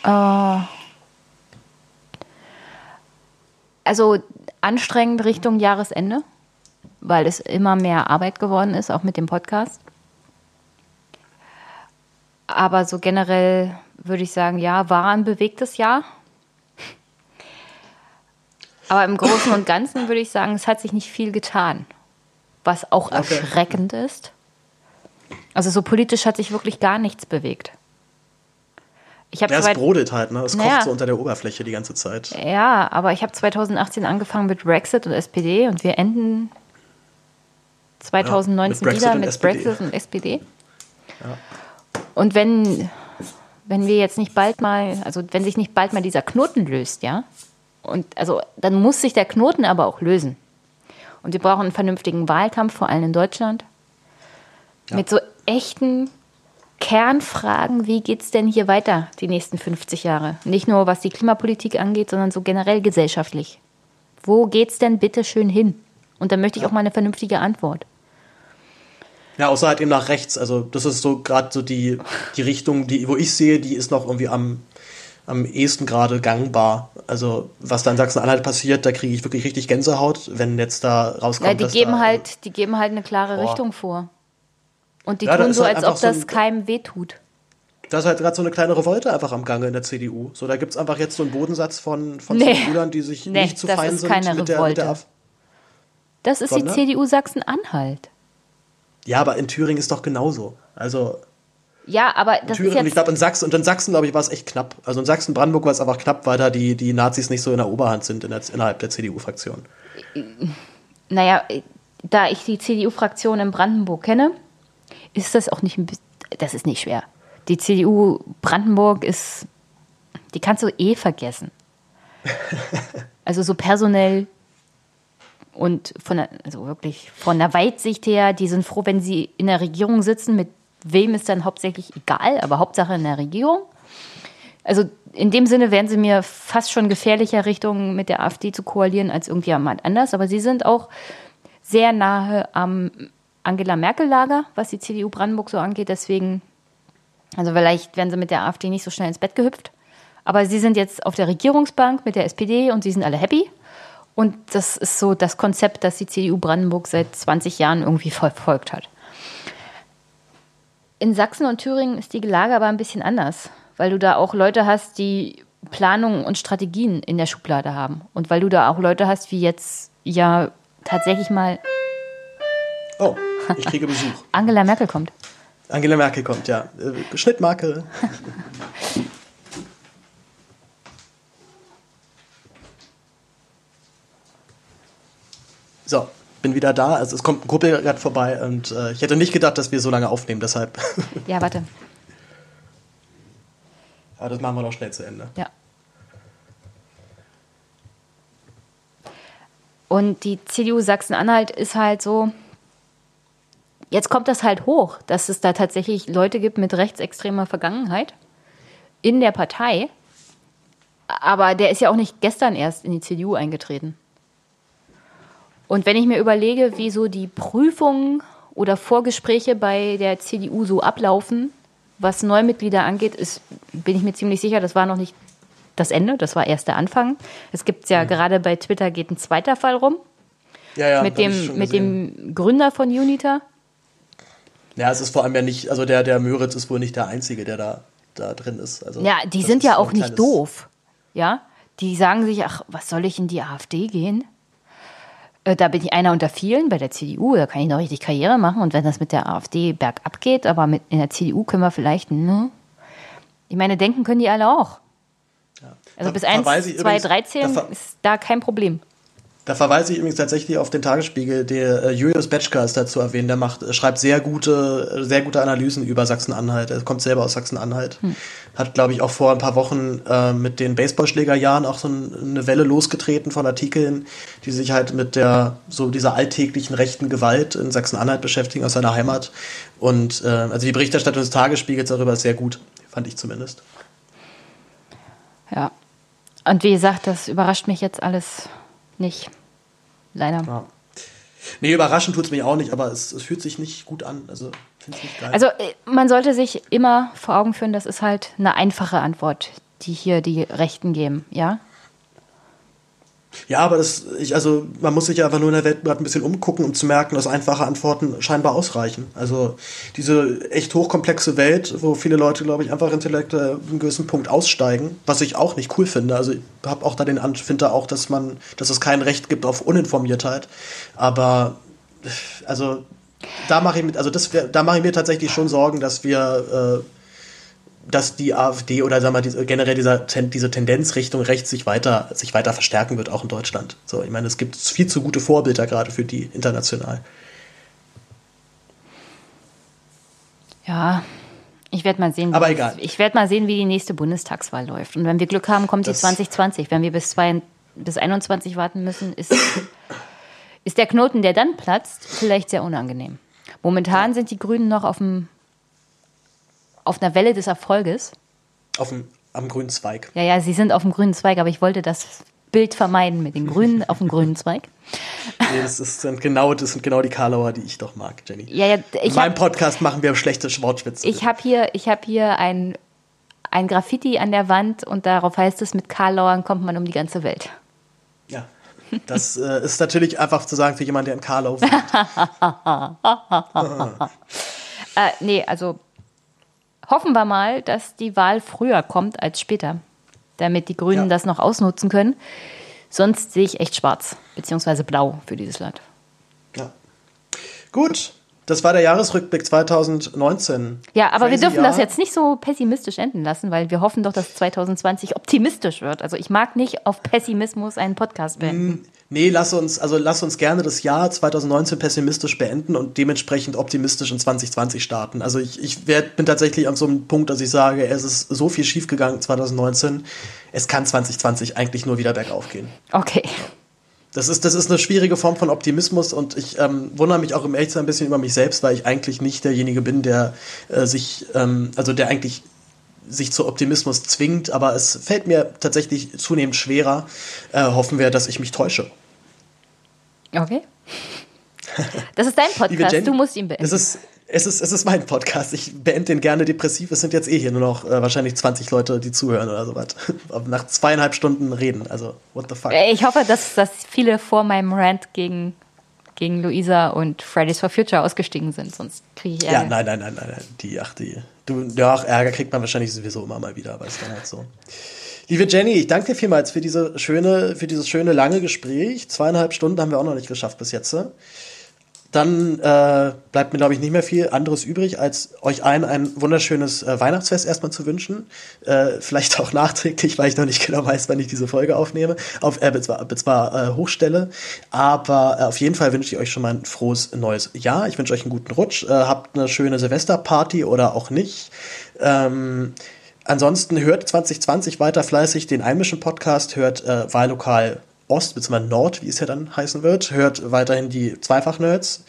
Uh, also anstrengend Richtung Jahresende, weil es immer mehr Arbeit geworden ist, auch mit dem Podcast. Aber so generell würde ich sagen, ja, war ein bewegtes Jahr. Aber im Großen und Ganzen würde ich sagen, es hat sich nicht viel getan, was auch okay. erschreckend ist. Also so politisch hat sich wirklich gar nichts bewegt. Ich ja, es brodelt halt, ne? Es naja, kocht so unter der Oberfläche die ganze Zeit. Ja, aber ich habe 2018 angefangen mit Brexit und SPD und wir enden 2019 ja, mit wieder mit SPD. Brexit und SPD. Ja. Und wenn, wenn wir jetzt nicht bald mal, also wenn sich nicht bald mal dieser Knoten löst, ja, und also dann muss sich der Knoten aber auch lösen. Und wir brauchen einen vernünftigen Wahlkampf, vor allem in Deutschland, ja. mit so echten Kernfragen, wie geht es denn hier weiter die nächsten 50 Jahre? Nicht nur was die Klimapolitik angeht, sondern so generell gesellschaftlich. Wo geht es denn bitte schön hin? Und da möchte ich ja. auch mal eine vernünftige Antwort. Ja, außer halt eben nach rechts. Also das ist so gerade so die, die Richtung, die, wo ich sehe, die ist noch irgendwie am, am ehesten gerade gangbar. Also was da in Sachsen-Anhalt passiert, da kriege ich wirklich richtig Gänsehaut, wenn jetzt da rauskommt. Ja, die geben da, halt, die geben halt eine klare boah. Richtung vor. Und die ja, tun so, halt als ob das so keinem wehtut. Da ist halt gerade so eine kleine Revolte einfach am Gange in der CDU. So, da gibt es einfach jetzt so einen Bodensatz von, von nee. CDUlern, die sich nee, nicht zu fein sind mit der, mit der Das ist Sondern? die CDU Sachsen-Anhalt. Ja, aber in Thüringen ist doch genauso. Also. Ja, aber das Thüringen, ist jetzt ich glaube in Sachsen und in Sachsen glaube ich war es echt knapp. Also in Sachsen Brandenburg war es einfach knapp, weil da die, die Nazis nicht so in der Oberhand sind in der, innerhalb der CDU-Fraktion. Naja, da ich die CDU-Fraktion in Brandenburg kenne, ist das auch nicht ein bisschen, das ist nicht schwer. Die CDU Brandenburg ist, die kannst du eh vergessen. Also so personell und von der, also wirklich von der Weitsicht her, die sind froh, wenn sie in der Regierung sitzen. Mit wem ist dann hauptsächlich egal, aber Hauptsache in der Regierung. Also in dem Sinne wären sie mir fast schon gefährlicher Richtung mit der AfD zu koalieren als irgendjemand anders. Aber sie sind auch sehr nahe am Angela Merkel-Lager, was die CDU Brandenburg so angeht. Deswegen, also vielleicht werden sie mit der AfD nicht so schnell ins Bett gehüpft. Aber sie sind jetzt auf der Regierungsbank mit der SPD und sie sind alle happy. Und das ist so das Konzept, das die CDU Brandenburg seit 20 Jahren irgendwie verfolgt hat. In Sachsen und Thüringen ist die Lage aber ein bisschen anders, weil du da auch Leute hast, die Planungen und Strategien in der Schublade haben. Und weil du da auch Leute hast, wie jetzt ja tatsächlich mal. Oh, ich kriege Besuch. Angela Merkel kommt. Angela Merkel kommt, ja. Äh, Schnittmarke. So, bin wieder da. Also es kommt ein Kuppel gerade vorbei und äh, ich hätte nicht gedacht, dass wir so lange aufnehmen, deshalb. Ja, warte. Aber das machen wir noch schnell zu Ende. Ja. Und die CDU Sachsen-Anhalt ist halt so, Jetzt kommt das halt hoch, dass es da tatsächlich Leute gibt mit rechtsextremer Vergangenheit in der Partei. Aber der ist ja auch nicht gestern erst in die CDU eingetreten. Und wenn ich mir überlege, wie so die Prüfungen oder Vorgespräche bei der CDU so ablaufen, was Neumitglieder angeht, ist, bin ich mir ziemlich sicher, das war noch nicht das Ende, das war erst der Anfang. Es gibt ja mhm. gerade bei Twitter geht ein zweiter Fall rum. Ja, ja, mit dem, mit dem Gründer von Unita. Ja, es ist vor allem ja nicht, also der, der Möritz ist wohl nicht der Einzige, der da, da drin ist. Also ja, die sind ja auch nicht doof. Ja, die sagen sich, ach, was soll ich in die AfD gehen? Äh, da bin ich einer unter vielen bei der CDU, da kann ich noch richtig Karriere machen. Und wenn das mit der AfD bergab geht, aber mit, in der CDU können wir vielleicht, ne? Ich meine, denken können die alle auch. Ja. Also da bis 1, 2, 13 ist da kein Problem. Da verweise ich übrigens tatsächlich auf den Tagesspiegel. Der äh, Julius Betschka ist dazu erwähnt. Der macht, äh, schreibt sehr gute, äh, sehr gute Analysen über Sachsen-Anhalt. Er kommt selber aus Sachsen-Anhalt. Hm. Hat, glaube ich, auch vor ein paar Wochen äh, mit den Baseballschlägerjahren auch so eine Welle losgetreten von Artikeln, die sich halt mit der so dieser alltäglichen rechten Gewalt in Sachsen-Anhalt beschäftigen aus seiner Heimat. Und äh, also die Berichterstattung des Tagesspiegels darüber ist sehr gut, fand ich zumindest. Ja. Und wie gesagt, das überrascht mich jetzt alles nicht. Leider. Ja. Nee, überraschend tut es mich auch nicht, aber es, es fühlt sich nicht gut an. Also, nicht geil. also äh, man sollte sich immer vor Augen führen, das ist halt eine einfache Antwort, die hier die Rechten geben, ja? Ja, aber das, ich, also man muss sich ja einfach nur in der Welt ein bisschen umgucken, um zu merken, dass einfache Antworten scheinbar ausreichen. Also diese echt hochkomplexe Welt, wo viele Leute, glaube ich, einfach intellektuell einen gewissen Punkt aussteigen, was ich auch nicht cool finde. Also ich habe auch da den finde auch, dass man, dass es kein Recht gibt auf Uninformiertheit. Aber also da mache ich mit, also das, da mache ich mir tatsächlich schon Sorgen, dass wir äh, dass die AfD oder sagen wir, diese, generell dieser, diese Tendenz Richtung rechts sich weiter, sich weiter verstärken wird, auch in Deutschland. So, ich meine, es gibt viel zu gute Vorbilder gerade für die international. Ja, ich Ich werde mal sehen, Aber wie, egal. Ich werde mal sehen, wie die nächste Bundestagswahl läuft. Und wenn wir Glück haben, kommt die Das- 2020. Wenn wir bis, zwei, bis 21 warten müssen, ist, ist der Knoten, der dann platzt, vielleicht sehr unangenehm. Momentan sind die Grünen noch auf, dem, auf einer Welle des Erfolges. Auf dem, am grünen Zweig. Ja, ja, sie sind auf dem grünen Zweig, aber ich wollte das Bild vermeiden mit den Grünen auf dem grünen Zweig. Nee, das, ist, sind genau, das sind genau die Karlauer, die ich doch mag, Jenny. Ja, ja, In meinem habe Podcast machen wir schlechte Wortwitze. ich hab hier, ich hab hier ein, ein Graffiti an der Wand und darauf heißt es, mit Karlauern kommt man um die ganze Welt. Ja. Das äh, ist natürlich einfach zu sagen für jemanden, der in Karlau wohnt. Äh, nee, also hoffen wir mal, dass die Wahl früher kommt als später, damit die Grünen Ja. das noch ausnutzen können. Sonst sehe ich echt schwarz, beziehungsweise blau für dieses Land. Ja. Gut, das war der Jahresrückblick 2019. Ja, aber wir Crazy dürfen das Jahr. jetzt nicht so pessimistisch enden lassen, weil wir hoffen doch, dass 2020 optimistisch wird. Also ich mag nicht auf Pessimismus einen Podcast beenden. Nee, lass uns, also lass uns gerne das Jahr 2019 pessimistisch beenden und dementsprechend optimistisch in 2020 starten. Also ich, ich werd, bin tatsächlich an so einem Punkt, dass ich sage, es ist so viel schiefgegangen 2019, es kann 2020 eigentlich nur wieder bergauf gehen. Okay. Das ist, das ist eine schwierige Form von Optimismus und ich ähm, wundere mich auch im Echtsein ein bisschen über mich selbst, weil ich eigentlich nicht derjenige bin, der äh, sich, ähm, also der eigentlich sich zu Optimismus zwingt, aber es fällt mir tatsächlich zunehmend schwerer. Äh, hoffen wir, dass ich mich täusche. Okay. Das ist dein Podcast, du musst ihn beenden. Es ist, es, ist, es ist mein Podcast. Ich beende den gerne depressiv. Es sind jetzt eh hier nur noch äh, wahrscheinlich 20 Leute, die zuhören oder sowas. Nach zweieinhalb Stunden reden. Also, what the fuck. Ich hoffe, dass, dass viele vor meinem Rant gegen, gegen Luisa und Fridays for Future ausgestiegen sind, sonst kriege ich Ja, Ärger. nein, nein, nein, nein, nein. Die, ach, die. Du, ja, ach, Ärger kriegt man wahrscheinlich sowieso immer mal wieder, aber ist dann halt so. Liebe Jenny, ich danke dir vielmals für diese schöne, für dieses schöne lange Gespräch. Zweieinhalb Stunden haben wir auch noch nicht geschafft bis jetzt. Dann äh, bleibt mir, glaube ich, nicht mehr viel anderes übrig, als euch allen ein wunderschönes äh, Weihnachtsfest erstmal zu wünschen. Äh, vielleicht auch nachträglich, weil ich noch nicht genau weiß, wann ich diese Folge aufnehme, auf, äh, zwar, zwar äh, hochstelle. Aber äh, auf jeden Fall wünsche ich euch schon mal ein frohes neues Jahr. Ich wünsche euch einen guten Rutsch. Äh, habt eine schöne Silvesterparty oder auch nicht. Ähm, ansonsten hört 2020 weiter fleißig den Einmischen Podcast, hört äh, Wahllokal Ost bzw. Nord, wie es ja dann heißen wird, hört weiterhin die Zweifach-Nerds,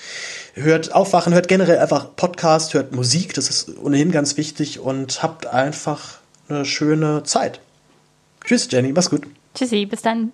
hört Aufwachen, hört generell einfach Podcast, hört Musik, das ist ohnehin ganz wichtig und habt einfach eine schöne Zeit. Tschüss, Jenny, mach's gut. Tschüssi, bis dann.